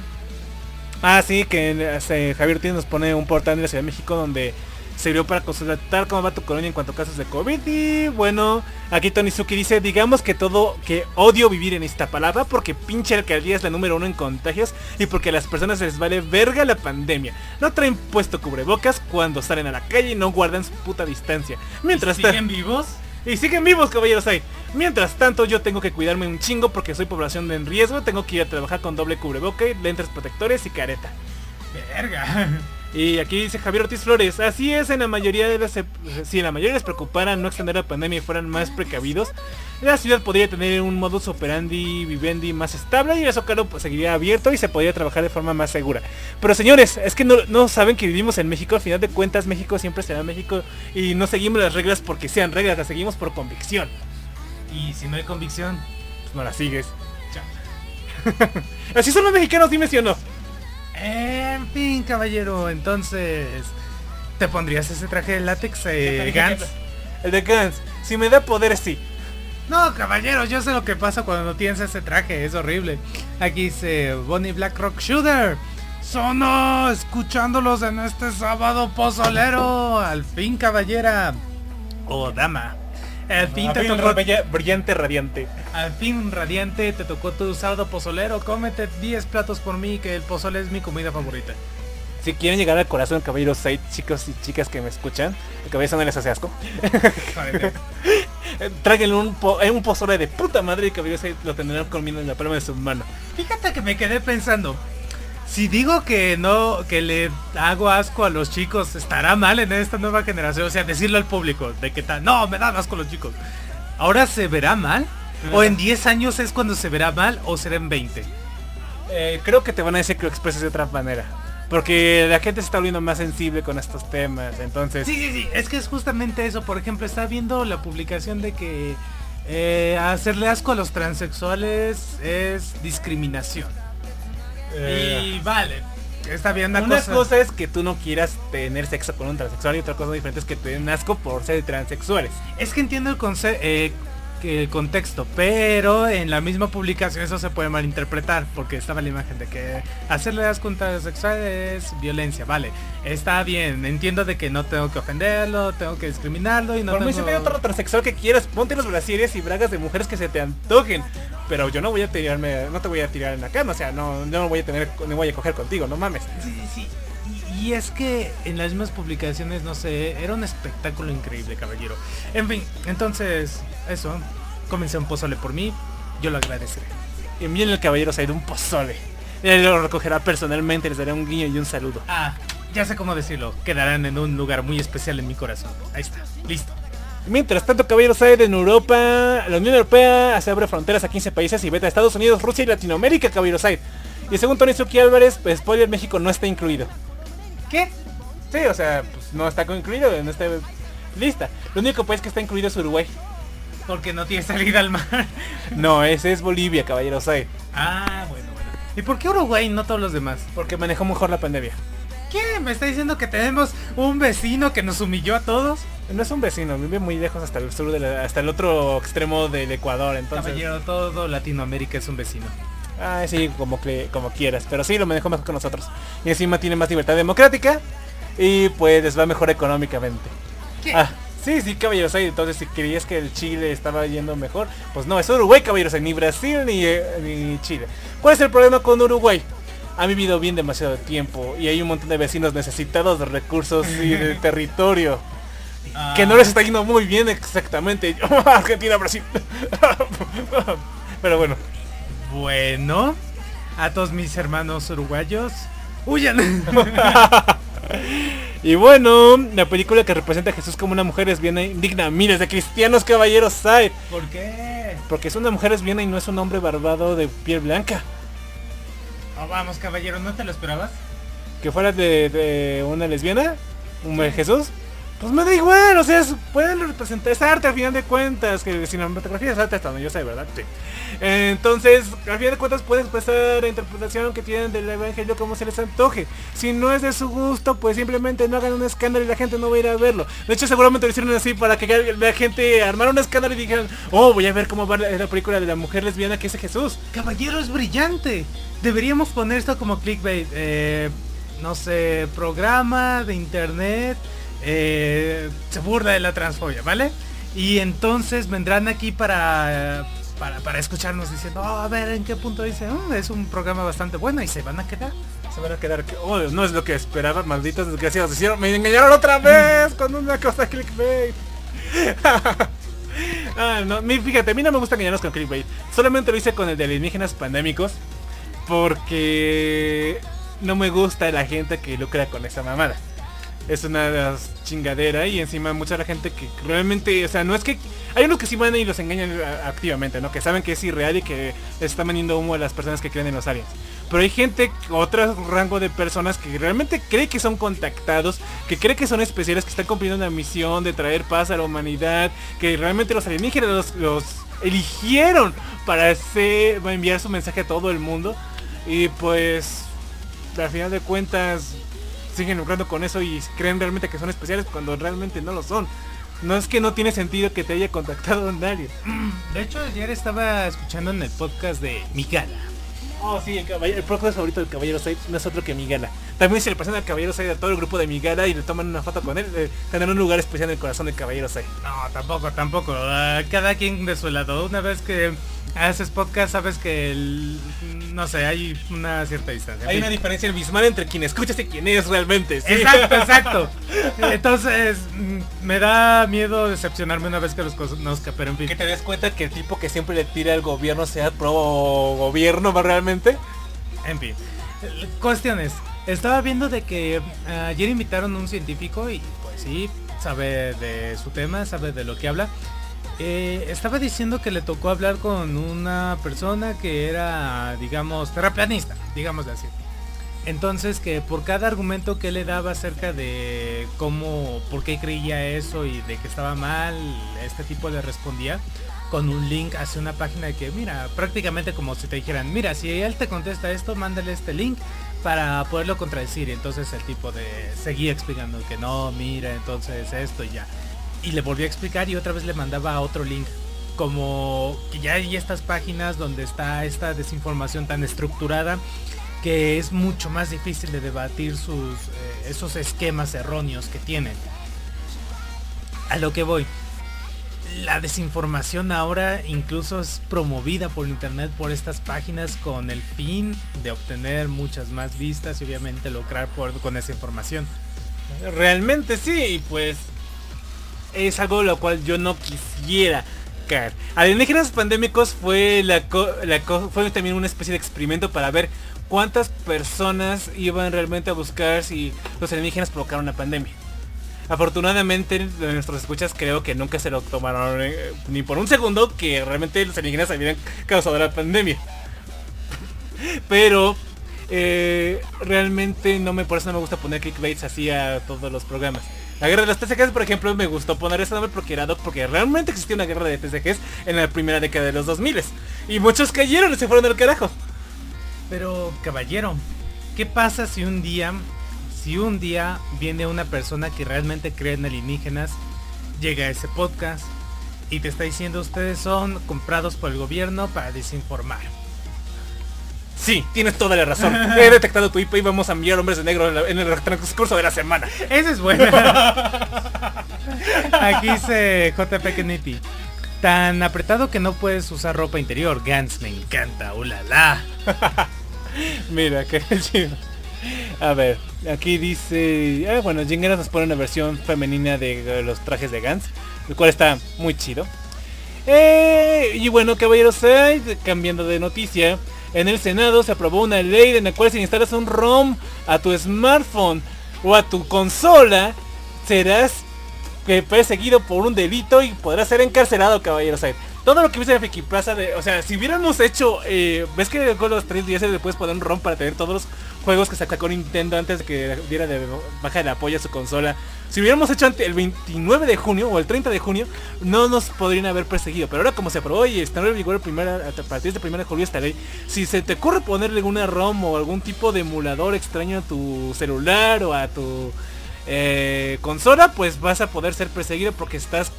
B: Ah, sí, que eh, Javier Ortiz nos pone un portal de la Ciudad de México donde sirvió para constatar cómo va tu colonia en cuanto a casos de COVID. Y bueno, aquí Tony Suki dice, digamos que todo, que odio vivir en esta palabra porque pinche alcaldía es la número uno en contagios y porque a las personas les vale verga la pandemia. No traen puesto cubrebocas cuando salen a la calle y no guardan su puta distancia. Mientras
C: ¿Siguen vivos?
B: Y siguen vivos, caballeros ahí. Mientras tanto, yo tengo que cuidarme un chingo porque soy población en riesgo. Tengo que ir a trabajar con doble cubreboca, lentes protectores y careta.
C: Verga.
B: Y aquí dice Javier Ortiz Flores, así es en la mayoría de las... Si la mayoría les preocupara no extender la pandemia y fueran más precavidos, la ciudad podría tener un modus operandi vivendi más estable y el Zócalo pues, seguiría abierto y se podría trabajar de forma más segura. Pero señores, es que no, no saben que vivimos en México, al final de cuentas México siempre será México y no seguimos las reglas porque sean reglas, las seguimos por convicción.
C: Y si no hay convicción,
B: Pues no las sigues. Así son los mexicanos, dime si o no.
C: En fin, caballero, entonces... ¿Te pondrías ese traje de látex, eh, Gantz?
B: El de Gans. Si me da poderes, sí.
C: No, caballero, yo sé lo que pasa cuando no tienes ese traje, es horrible. Aquí dice Bonnie Black Rock Shooter. Sono, escuchándolos en este sábado pozolero. Al fin, caballera. O dama. Al fin te tocó...
B: bella- brillante, radiante.
C: Al fin, radiante, te tocó tu sábado pozolero. Cómete 10 platos por mí, que el pozole es mi comida favorita.
B: Si quieren llegar al corazón, caballeros 6, chicos y chicas que me escuchan, el cabeza no les hace asco. Tráiganle un, po- eh, un pozole de puta madre y caballeros 6 lo tendrán comiendo en la palma de su mano.
C: Fíjate que me quedé pensando. Si digo que no, que le hago asco a los chicos, estará mal en esta nueva generación. O sea, decirlo al público, de que tal, no, me dan asco los chicos. ¿Ahora se verá mal? ¿O en 10 años es cuando se verá mal? ¿O será en 20?
B: Eh, creo que te van a decir que lo expreses de otra manera. Porque la gente se está volviendo más sensible con estos temas. Entonces,
C: Sí, sí, sí. Es que es justamente eso. Por ejemplo, está viendo la publicación de que eh, hacerle asco a los transexuales es discriminación.
B: Eh,
C: Y vale. Está bien una,
B: una
C: cosa.
B: cosa es que tú no quieras tener sexo con un transexual y otra cosa diferente es que te den asco por ser transexuales.
C: Es que entiendo el, conce- eh, que el contexto, pero en la misma publicación eso se puede malinterpretar, porque estaba la imagen de que hacerle asco a un transexual es violencia, vale. Está bien, entiendo de que no tengo que ofenderlo, tengo que discriminarlo y no
B: Por mí si
C: tengo...
B: otro transexual que quieras, ponte los brasieres y bragas de mujeres que se te antojen. Pero yo no voy a tirarme, no te voy a tirar en la cama, o sea, no, no voy a tener, no voy a coger contigo, no mames.
C: Sí, sí, sí. Y, es que en las mismas publicaciones, no sé, era un espectáculo increíble, caballero. En fin, entonces, eso. Comencé un pozole por mí, yo lo agradeceré.
B: Envíen el caballero de un pozole. Él lo recogerá personalmente, les daré un guiño y un saludo.
C: Ah, ya sé cómo decirlo. Quedarán en un lugar muy especial en mi corazón. Ahí está, listo.
B: Mientras tanto, caballeros hay en Europa, la Unión Europea se abre fronteras a 15 países y veta a Estados Unidos, Rusia y Latinoamérica, caballeros hay. Y según Tony Suki Álvarez, pues spoiler, México no está incluido.
C: ¿Qué?
B: Sí, o sea, pues no está incluido en esta lista. Lo único país que está incluido es Uruguay.
C: Porque no tiene salida al mar.
B: No, ese es Bolivia, caballeros hay.
C: ah, bueno, bueno. ¿Y por qué Uruguay y no todos los demás?
B: Porque manejó mejor la pandemia.
C: ¿Qué? ¿Me está diciendo que tenemos un vecino que nos humilló a todos?
B: No es un vecino, vive muy lejos hasta el sur, de la- hasta el otro extremo del Ecuador, entonces...
C: Caballero, todo Latinoamérica es un vecino.
B: Ah, sí, como, que, como quieras, pero sí, lo manejó mejor que nosotros. Y encima tiene más libertad democrática y pues les va mejor económicamente.
C: ¿Qué?
B: Ah, sí, sí, caballeros, entonces si creías que el Chile estaba yendo mejor, pues no, es Uruguay, caballeros, ni Brasil ni, eh, ni Chile. ¿Cuál es el problema con Uruguay? Ha vivido bien demasiado tiempo y hay un montón de vecinos necesitados de recursos y de territorio.
C: Ah,
B: Que no les está yendo muy bien exactamente. Argentina, Brasil. Pero bueno.
C: Bueno, a todos mis hermanos uruguayos, huyan.
B: Y bueno, la película que representa a Jesús como una mujer lesbiana indigna a miles de cristianos caballeros hay.
C: ¿Por qué?
B: Porque es una mujer lesbiana y no es un hombre barbado de piel blanca.
C: Oh, vamos, caballero, ¿no te lo esperabas?
B: Que fuera de, de una lesbiana, un Jesús. Pues me da igual, o sea, pueden representar, es arte al final de cuentas, que cinematografía es arte hasta donde yo sé, ¿verdad? Entonces, al final de cuentas pueden expresar la interpretación que tienen del evangelio como se les antoje. Si no es de su gusto, pues simplemente no hagan un escándalo y la gente no va a ir a verlo. De hecho, seguramente lo hicieron así para que la gente armara un escándalo y dijeran, oh, voy a ver cómo va la película de la mujer lesbiana que es Jesús.
C: Caballero es brillante. Deberíamos poner esto como clickbait. eh, no sé, programa de internet. Eh, se burla de la transfobia, ¿vale? Y entonces vendrán aquí para, para, para escucharnos diciendo, "Oh, a ver en qué punto dice, "Mm, es un programa bastante bueno y se van a quedar.
B: Se van a quedar que, oh, no es lo que esperaba, malditos desgraciados. Hicieron, me engañaron otra vez con una cosa clickbait. ah, no, fíjate, a mí no me gusta engañarnos con clickbait. Solamente lo hice con el de alienígenas pandémicos. Porque no me gusta la gente que lucra con esa mamada. Es una chingadera y encima mucha la gente que realmente, o sea, no es que... Hay unos que sí van y los engañan a- activamente, ¿no? Que saben que es irreal y que les están vendiendo humo a las personas que creen en los aliens. Pero hay gente, otro rango de personas que realmente cree que son contactados, que cree que son especiales, que están cumpliendo una misión de traer paz a la humanidad, que realmente los alienígenas los, eligieron para enviar su mensaje a todo el mundo. Y pues, al final de cuentas, siguen lucrando con eso y creen realmente que son especiales cuando realmente no lo son. No es que no tiene sentido que te haya contactado nadie.
C: De hecho, ayer estaba escuchando en el podcast de Migala.
B: Oh, sí, el, caballero, el podcast favorito del Caballero Said no es otro que Migala. También se le presenta al Caballero Said a todo el grupo de Migala y le toman una foto con él. Eh, tener un lugar especial en el corazón del Caballero Said.
C: No, tampoco, tampoco. Cada quien de su lado. Una vez que haces podcast, sabes que el- no sé, hay una cierta distancia.
B: Hay una diferencia abismal entre quien escuchas y quien es realmente. ¿sí?
C: Exacto, exacto. Entonces, mm, me da miedo decepcionarme una vez que los conozca, pero en fin.
B: que te des cuenta que el tipo que siempre le tira al gobierno sea pro gobierno ¿va realmente.
C: En fin. Eh, Cuestiones. Estaba viendo de que ah, ayer invitaron a un científico y pues sí, sabe de su tema, sabe de lo que habla. Eh, estaba diciendo que le tocó hablar con una persona que era, digamos, terraplanista, digamos así. Entonces que por cada argumento que le daba acerca de cómo, por qué creía eso y de que estaba mal, este tipo le respondía con un link hacia una página que, mira, prácticamente como si te dijeran, mira, si él te contesta esto, mándale este link para poderlo contradecir. Y entonces el tipo de seguía explicando que no, mira, entonces esto y ya. Y le volvió a explicar y otra vez le mandaba otro link. Como que ya hay estas páginas donde está esta desinformación tan estructurada que es mucho más difícil de debatir sus eh, esos esquemas erróneos que tienen. A lo que voy. La desinformación ahora incluso es promovida por internet por estas páginas con el fin de obtener muchas más vistas y obviamente lucrar por, con esa información.
B: Realmente sí, pues es algo lo cual yo no quisiera caer. Alienígenas pandémicos fue fue también una especie de experimento para ver cuántas personas iban realmente a buscar si los alienígenas provocaron una pandemia. Afortunadamente nuestros escuchas creo que nunca se lo tomaron eh, ni por un segundo que realmente los alienígenas habían causado la pandemia. Pero eh, realmente no me por eso no me gusta poner clickbaits así a todos los programas. La guerra de los TCGs, por ejemplo, me gustó poner ese nombre porque era doc, porque realmente existía una guerra de TCGs en la primera década de los 2000 y muchos cayeron y se fueron del carajo.
C: Pero caballero, ¿qué pasa si un día, si un día viene una persona que realmente cree en alienígenas, llega a ese podcast y te está diciendo ustedes son comprados por el gobierno para desinformar?
B: Sí, tienes toda la razón. He detectado tu IP y vamos a enviar hombres de negro en, la- en el transcurso de la semana.
C: Esa es buena. Aquí dice JP Kennedy. Tan apretado que no puedes usar ropa interior. Gans me encanta. Ulala.
B: Mira, qué chido. A ver, aquí dice... ah, bueno, Jingeras nos pone una versión femenina de eh, los trajes de Gans, el cual está muy chido. Eh, y bueno, caballeros, ay, cambiando de noticia, en el Senado se aprobó una ley en la cual si instalas un ROM a tu smartphone o a tu consola, serás que perseguido por un delito y podrás ser encarcelado, caballeros. Ay, Todo lo que viste en Friki Plaza de, o sea, si hubiéramos hecho, eh, ves que con los tres días le puedes poner un ROM para tener todos los juegos que sacó Nintendo antes de que diera de baja el apoyo a su consola. Si hubiéramos hecho el 29 de junio o el 30 de junio, no nos podrían haber perseguido. Pero ahora como se aprobó y está en vigor el primer, a partir de 1 de julio esta ley, si se te ocurre ponerle una ROM o algún tipo de emulador extraño a tu celular o a tu eh, consola, pues vas a poder ser perseguido porque estás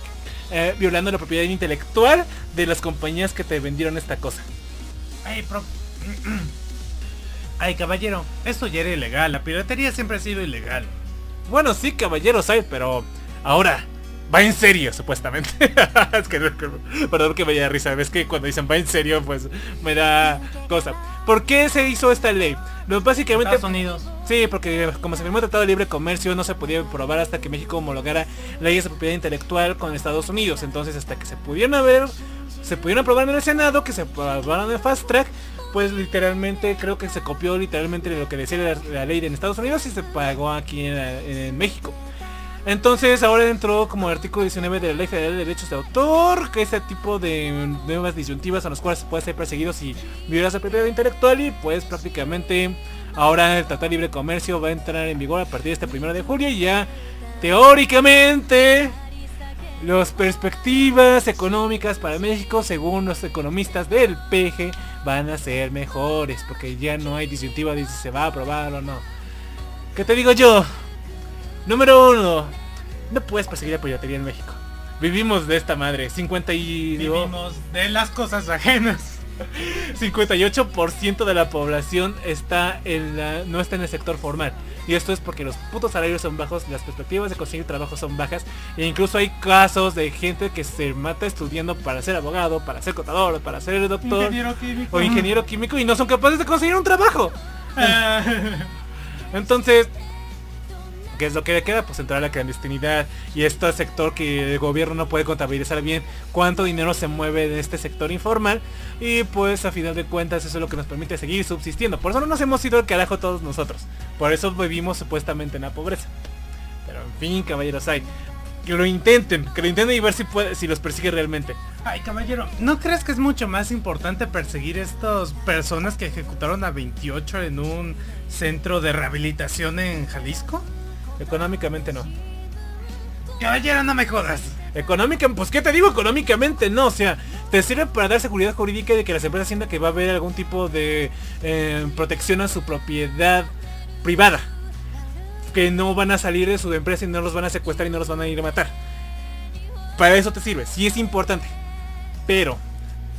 B: eh, violando la propiedad intelectual de las compañías que te vendieron esta cosa.
C: Ay, caballero, esto ya era ilegal. La piratería siempre ha sido ilegal.
B: Bueno, sí, caballeros hay, pero ahora va en serio, supuestamente. es que, perdón que me haya risa, ves que cuando dicen va en serio, pues me da cosa. ¿Por qué se hizo esta ley? Básicamente
C: Estados Unidos.
B: Sí, porque como se firmó el Tratado de Libre Comercio no se podía probar hasta que México homologara leyes de propiedad intelectual con Estados Unidos. Entonces hasta que se pudieron haber, se pudieron aprobar en el Senado, que se aprobaron en el Fast Track, pues literalmente creo que se copió literalmente lo que decía la, ley en Estados Unidos y se pagó aquí en, en México. Entonces ahora entró como el artículo 19 de la Ley Federal de Derechos de Autor, que este tipo de nuevas disyuntivas a las cuales se puede ser perseguido si violas la propiedad intelectual y pues prácticamente ahora el Tratado de Libre Comercio va a entrar en vigor a partir de este primero de julio y ya teóricamente las perspectivas económicas para México según los economistas del PG van a ser mejores porque ya no hay disyuntiva de si se va a aprobar o no. ¿Qué te digo yo? Número uno, no puedes perseguir la piratería en México. Vivimos de esta madre. 50 y...
C: Vivimos de las cosas ajenas.
B: 58% de la población está en la, no está en el sector formal. Y esto es porque los putos salarios son bajos, las perspectivas de conseguir trabajo son bajas. E incluso hay casos de gente que se mata estudiando para ser abogado, para ser contador, para ser doctor
C: Ingeniero químico.
B: o ingeniero químico y no son capaces de conseguir un trabajo.
C: Ah,
B: Entonces, ¿qué es lo que le queda? Pues entrar a la clandestinidad y este sector que el gobierno no puede contabilizar bien cuánto dinero se mueve de este sector informal y pues a final de cuentas eso es lo que nos permite seguir subsistiendo. Por eso no nos hemos ido al carajo todos nosotros. Por eso vivimos supuestamente en la pobreza. Pero en fin, caballeros, hay. Que lo intenten, que lo intenten y ver si, puede, si los persigue realmente.
C: Ay, caballero, ¿no crees que es mucho más importante perseguir estas personas que ejecutaron a 28 en un centro de rehabilitación en Jalisco?
B: Económicamente no.
C: Caballero, no me jodas.
B: Económica, pues qué te digo, económicamente no, o sea, te sirve para dar seguridad jurídica de que las empresas sientan que va a haber algún tipo de eh, protección a su propiedad privada. Que no van a salir de su empresa y no los van a secuestrar y no los van a ir a matar. Para eso te sirve, sí es importante. Pero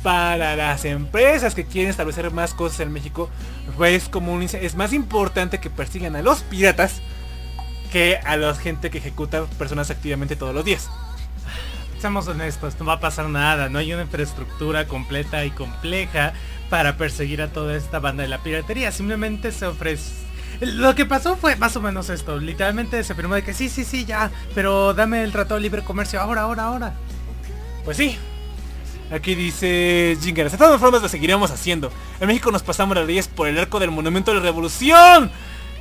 B: para las empresas que quieren establecer más cosas en México, pues como un, es más importante que persigan a los piratas que a la gente que ejecuta personas activamente todos los días.
C: Seamos honestos, no va a pasar nada, no hay una infraestructura completa y compleja para perseguir a toda esta banda de la piratería, simplemente se ofrece... Lo que pasó fue más o menos esto, literalmente se firmó de que sí, sí, sí, ya, pero dame el tratado de libre comercio ahora, ahora, ahora.
B: Pues sí. Aquí dice Jingaras. De todas formas lo seguiremos haciendo. En México nos pasamos las leyes por el arco del monumento de la revolución.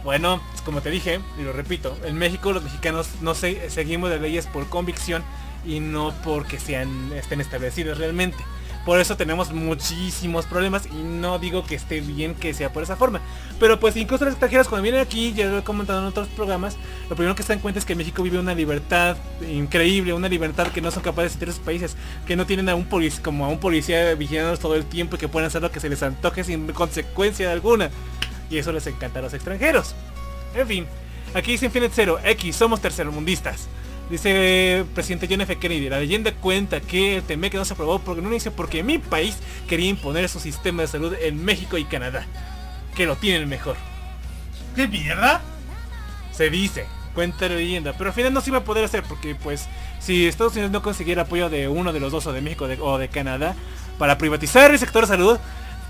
B: Bueno, como te dije, y lo repito, en México los mexicanos no se, seguimos las leyes por convicción y no porque sean estén establecidas realmente. Por eso tenemos muchísimos problemas y no digo que esté bien que sea por esa forma. Pero pues incluso los extranjeros cuando vienen aquí, ya lo he comentado en otros programas, lo primero que se dan cuenta es que México vive una libertad increíble, una libertad que no son capaces de tener sus países, que no tienen a un policía, como a un policía vigilándolos todo el tiempo y que pueden hacer lo que se les antoje sin consecuencia alguna. Y eso les encanta a los extranjeros. En fin, aquí dice Infinite Zero, X, somos tercermundistas. Dice el presidente John F. Kennedy, la leyenda cuenta que el TMEC no se aprobó porque no inició porque mi país quería imponer su sistema de salud en México y Canadá, que lo tienen mejor.
C: ¿Qué mierda?
B: Se dice, cuenta la leyenda, pero al final no se iba a poder hacer porque pues si Estados Unidos no consiguiera apoyo de uno de los dos o de México de- o de Canadá para privatizar el sector de salud,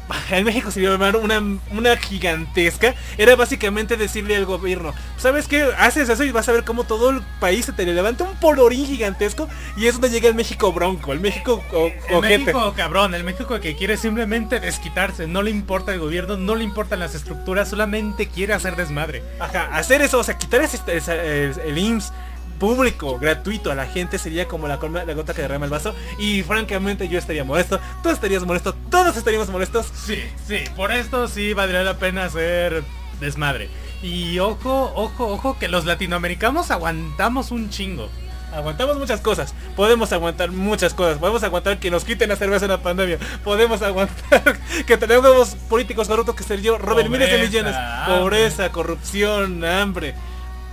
B: en México se iba a llamar una, una gigantesca. Era básicamente decirle al gobierno, ¿sabes qué? Haces eso y vas a ver cómo todo el país se te le levanta un polorín gigantesco y es donde llega el México bronco, el México o-
C: El. México cabrón, el México que quiere simplemente desquitarse, no le importa el gobierno, no le importan las estructuras, solamente quiere hacer desmadre.
B: Ajá, hacer eso, o sea, quitar ese, ese- el, el IMSS público, gratuito a la gente sería como la, colma- la gota que derrama el vaso y francamente yo estaría molesto, tú estarías molesto, todos estaríamos molestos.
C: Sí, sí, por esto sí valdría la pena hacer desmadre. Y ojo, ojo, ojo, que los latinoamericanos aguantamos un chingo.
B: Aguantamos muchas cosas. Podemos aguantar muchas cosas. Podemos aguantar que nos quiten la cerveza en la pandemia. Podemos aguantar que tenemos políticos corruptos que se yo roben miles de
C: Pobreza,
B: millones.
C: hambre.
B: Pobreza, corrupción, hambre.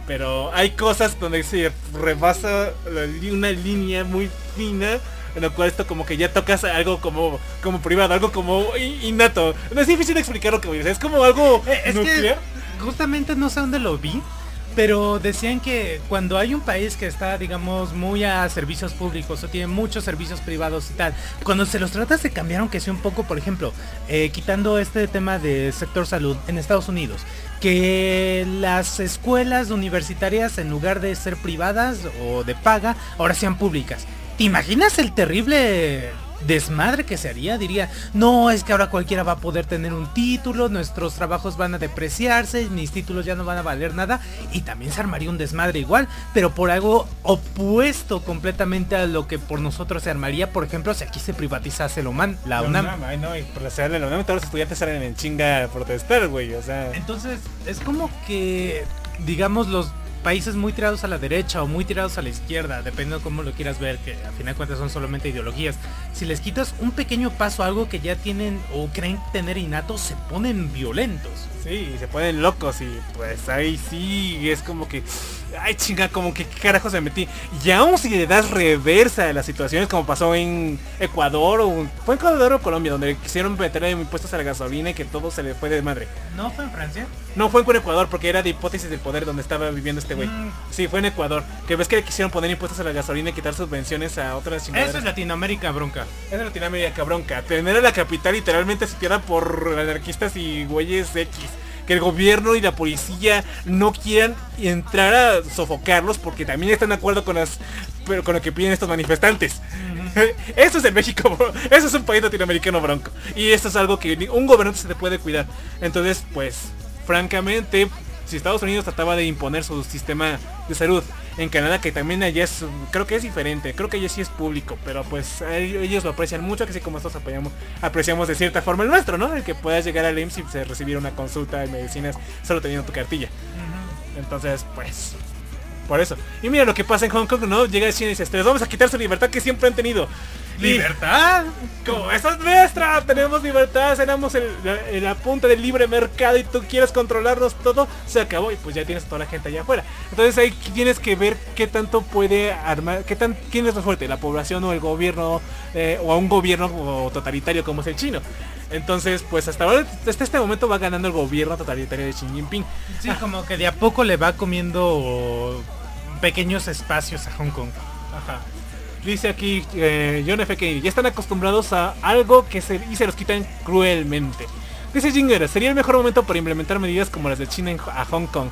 B: Pero hay cosas donde se rebasa una línea muy fina en lo cual esto como que ya tocas algo como como privado, algo como innato. No es difícil explicar lo que voy a decir. Es como algo
C: Eh, es
B: nuclear.
C: que justamente no sé dónde lo vi, pero decían que cuando hay un país que está, digamos, muy a servicios públicos o tiene muchos servicios privados y tal, cuando se los tratas de cambiar aunque sea un poco, por ejemplo, eh, quitando este tema de sector salud en Estados Unidos, que las escuelas universitarias en lugar de ser privadas o de paga, ahora sean públicas. ¿Te imaginas el terrible desmadre que se haría? Diría, no, es que ahora cualquiera va a poder tener un título, nuestros trabajos van a depreciarse, mis títulos ya no van a valer nada y también se armaría un desmadre igual, pero por algo opuesto completamente a lo que por nosotros se armaría, por ejemplo, si aquí se privatizase la UNAM, la
B: La
C: UNAM.
B: UNAM, ay, no, y por la ciudad de la UNAM todos los estudiantes salen en chinga a protestar, güey, o sea...
C: Entonces, es como que, digamos, los países muy tirados a la derecha o muy tirados a la izquierda, dependiendo de cómo lo quieras ver, que a final de cuentas son solamente ideologías, si les quitas un pequeño paso a algo que ya tienen o creen tener innato, se ponen violentos.
B: Sí, se ponen locos y pues ahí sí es como que, ay chinga, como que qué carajos me metí. Y aún si le das reversa a las situaciones como pasó en Ecuador o fue en Ecuador o Colombia, donde quisieron meterle impuestos a la gasolina y que todo se le fue de madre.
C: ¿No fue en Francia?
B: No fue en Ecuador porque era de hipótesis del poder donde estaba viviendo este güey.
C: Mm.
B: Sí, fue en Ecuador. Que ves que le quisieron poner impuestos a la gasolina y quitar subvenciones a otras chingaderas.
C: Eso es Latinoamérica, bronca.
B: Es de Latinoamérica, bronca. Tener a la capital literalmente sitiada por anarquistas y güeyes X. Que el gobierno y la policía no quieran entrar a sofocarlos porque también están de acuerdo con las pero con lo que piden estos manifestantes. Eso es en México, bro. Eso es un país latinoamericano bronco. Y eso es algo que un gobernante se te puede cuidar. Entonces, pues, francamente, si Estados Unidos trataba de imponer su sistema de salud en Canadá, que también allá es, creo que es diferente, creo que allá sí es público, pero pues a ellos lo aprecian mucho, que así como nosotros apoyamos, apreciamos de cierta forma el nuestro, ¿no? El que puedas llegar al IMSS y se recibir una consulta de medicinas solo teniendo tu cartilla. Entonces, pues, por eso. Y mira lo que pasa en Hong Kong, ¿no? Llega el China y dice, les vamos a quitar su libertad que siempre han tenido.
C: ¿Libertad?
B: como esa es nuestra, tenemos libertad, tenemos el, la, la punta del libre mercado y tú quieres controlarnos todo, se acabó y pues ya tienes a toda la gente allá afuera. Entonces ahí tienes que ver qué tanto puede armar, qué tan, quién es más fuerte, la población o el gobierno, eh, o a un gobierno totalitario como es el chino. Entonces, pues hasta ahora, hasta este momento va ganando el gobierno totalitario de Xi Jinping.
C: Sí, como que de a poco le va comiendo pequeños espacios a Hong Kong.
B: Ajá. Dice aquí eh, John F. Kennedy, ya están acostumbrados a algo que se, y se los quitan cruelmente. Dice Jinger, sería el mejor momento para implementar medidas como las de China a Hong Kong.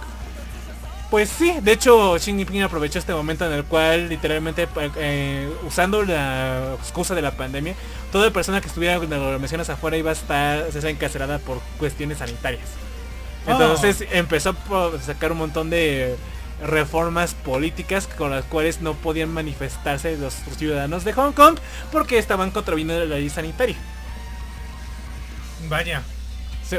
B: Pues sí, de hecho Xi Jinping aprovechó este momento en el cual literalmente eh, usando la excusa de la pandemia, toda persona que estuviera en aglomeraciones afuera iba a estar se encarcelada por cuestiones sanitarias. Entonces empezó a sacar un montón de reformas políticas con las cuales no podían manifestarse los ciudadanos de Hong Kong porque estaban contraviniendo la ley sanitaria.
C: Vaya.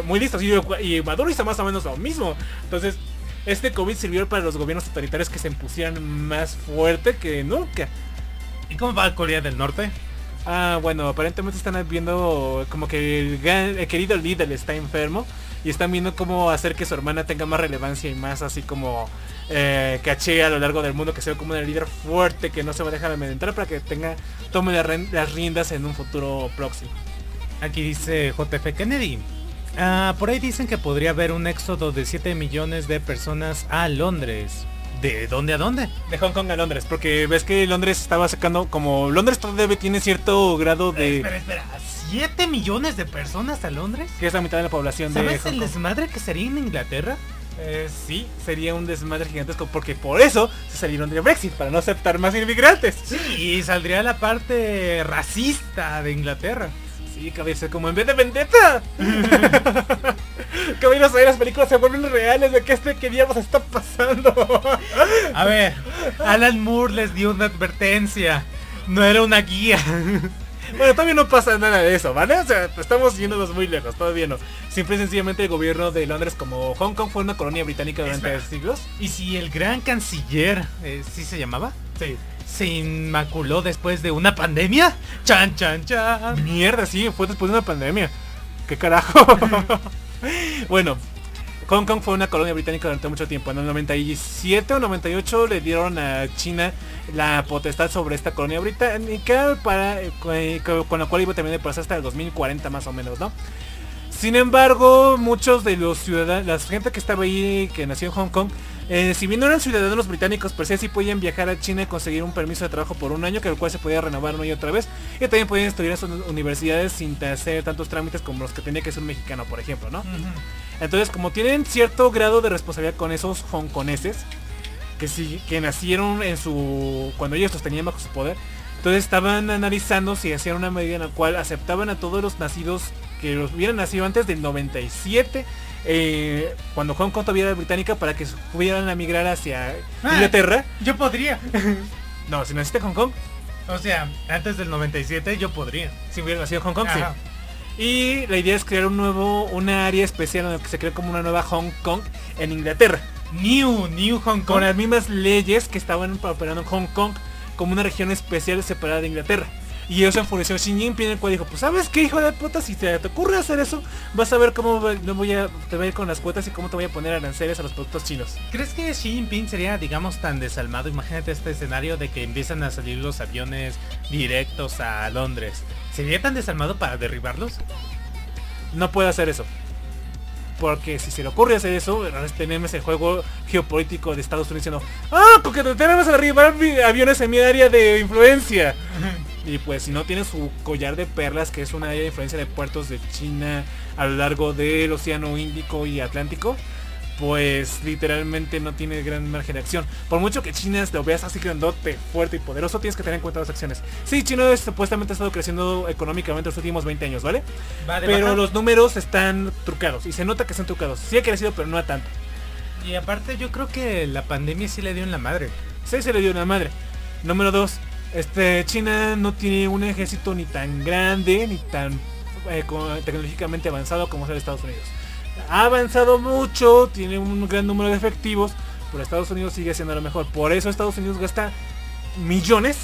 B: Muy listos. Y, Maduro hizo más o menos lo mismo. Entonces, este COVID sirvió para los gobiernos totalitarios que se impusieran más fuerte que nunca.
C: ¿Y cómo va Corea del Norte?
B: Ah, bueno, aparentemente están viendo como que el, el querido líder está enfermo y están viendo cómo hacer que su hermana tenga más relevancia y más así como eh, caché a lo largo del mundo, que sea como un líder fuerte que no se va a dejar amedrentar para que tenga tome las riendas en un futuro próximo.
C: Aquí dice JF Kennedy. Ah, por ahí dicen que podría haber un éxodo de 7 millones de personas a Londres. ¿De dónde a dónde?
B: De Hong Kong a Londres, porque ves que Londres estaba sacando como Londres todavía tiene cierto grado de
C: Espera, espera. ¿7 millones de personas a Londres?
B: que es la mitad de la población de
C: ¿Sabes
B: Hong
C: el
B: Kong.
C: desmadre que sería en Inglaterra?
B: Eh, sí, sería un desmadre gigantesco porque por eso se salieron del Brexit, para no aceptar más inmigrantes.
C: Sí, y saldría la parte racista de Inglaterra.
B: Sí, cabeza, como en vez de vendetta. Caballeros, ahí las películas se vuelven reales de que este que diablos está pasando.
C: A ver, Alan Moore les dio una advertencia. No era una guía.
B: Bueno, todavía no pasa nada de eso, ¿vale? O sea, estamos yéndonos muy lejos, todavía no. Simple y sencillamente el gobierno de Londres, como Hong Kong fue una colonia británica durante siglos.
C: Y si el gran canciller, eh, ¿sí se llamaba?
B: Sí.
C: Se inmaculó después de una pandemia. Chan, chan, chan.
B: Mierda, sí, fue después de una pandemia. ¿Qué carajo? bueno, Hong Kong fue una colonia británica durante mucho tiempo. En el 97 o 98 le dieron a China la potestad sobre esta colonia británica para eh, con con la cual iba terminar de pasar hasta el 2040 más o menos, ¿no? Sin embargo, muchos de los ciudadanos, la gente que estaba ahí, que nació en Hong Kong, eh, si bien no eran ciudadanos británicos, per se sí podían viajar a China y conseguir un permiso de trabajo por un año, que el cual se podía renovar una y otra vez. Y también podían estudiar en sus universidades sin hacer tantos trámites como los que tenía que ser un mexicano, por ejemplo, ¿no? Entonces, como tienen cierto grado de responsabilidad con esos hongkoneses, que sí, que nacieron en su. cuando ellos los tenían bajo su poder, entonces estaban analizando si hacían una medida en la cual aceptaban a todos los nacidos que los hubieran nacido antes del 97, eh, cuando Hong Kong todavía era británica, para que pudieran emigrar hacia
C: Ah.
B: Inglaterra.
C: Yo podría.
B: No, si naciste en Hong Kong,
C: O sea, antes del 97 yo podría.
B: si hubiera nacido en Hong Kong, sí. Y la idea es crear un nuevo, una área especial en la que se cree como una nueva Hong Kong en Inglaterra.
C: New, New Hong Kong.
B: con las mismas leyes que estaban operando en Hong Kong como una región especial separada de Inglaterra. Y eso enfureció a Xi Jinping, el cual dijo, pues sabes qué hijo de puta, si te, te ocurre hacer eso, vas a ver cómo no voy a, te voy a ir con las cuotas y cómo te voy a poner aranceles a los productos chinos.
C: ¿Crees que Xi Jinping sería, digamos, tan desalmado? Imagínate este escenario de que empiezan a salir los aviones directos a Londres. ¿Sería tan desalmado para derribarlos?
B: No puede hacer eso. Porque si se le ocurre hacer eso, tenemos el juego geopolítico de Estados Unidos diciendo, ah, porque te tenemos a derribar vi- aviones en mi área de influencia. Y pues si no tiene su collar de perlas, que es una de influencia de puertos de China a lo largo del Océano Índico y Atlántico, pues literalmente no tiene gran margen de acción. Por mucho que China lo veas así grandote, fuerte y poderoso, tienes que tener en cuenta las acciones. Sí, China es- supuestamente ha estado creciendo económicamente los últimos 20 años, ¿vale? Pero
C: baja.
B: los números están trucados y se nota que están trucados. Sí ha crecido, pero no a tanto.
C: Y aparte yo creo que la pandemia sí le dio en la madre.
B: Sí se le dio una madre. Número dos, este, China no tiene un ejército ni tan grande ni tan eh, tecnológicamente avanzado como es el Estados Unidos. Ha avanzado mucho, tiene un gran número de efectivos, pero Estados Unidos sigue siendo lo mejor. Por eso Estados Unidos gasta millones,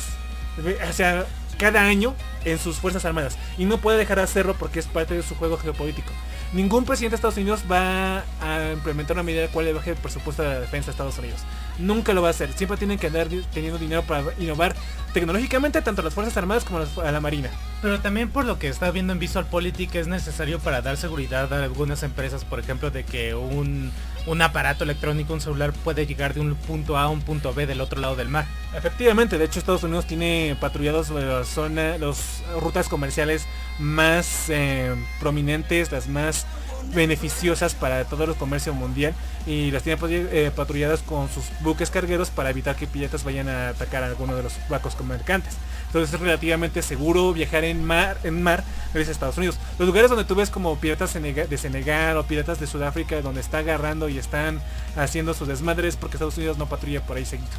B: de- o sea, cada año en sus fuerzas armadas. Y no puede dejar de hacerlo porque es parte de su juego geopolítico. Ningún presidente de Estados Unidos va a implementar una medida cual le baje el presupuesto de la defensa de Estados Unidos. Nunca lo va a hacer. Siempre tienen que andar teniendo dinero para innovar tecnológicamente tanto a las Fuerzas Armadas como a la Marina.
C: Pero también por lo que está viendo en Visual Politic es necesario para dar seguridad a algunas empresas, por ejemplo, de que un, un aparato electrónico, un celular puede llegar de un punto A a un punto B del otro lado del mar.
B: Efectivamente, de hecho Estados Unidos tiene patrullados las rutas comerciales más eh, prominentes, las más beneficiosas para todo el comercio mundial y las tiene eh, patrulladas con sus buques cargueros para evitar que piratas vayan a atacar a alguno de los barcos mercantes. Entonces es relativamente seguro viajar en mar, en mar gracias a Estados Unidos. Los lugares donde tú ves como piratas de Senegal o piratas de Sudáfrica donde está agarrando y están haciendo sus desmadres porque Estados Unidos no patrulla por ahí seguido.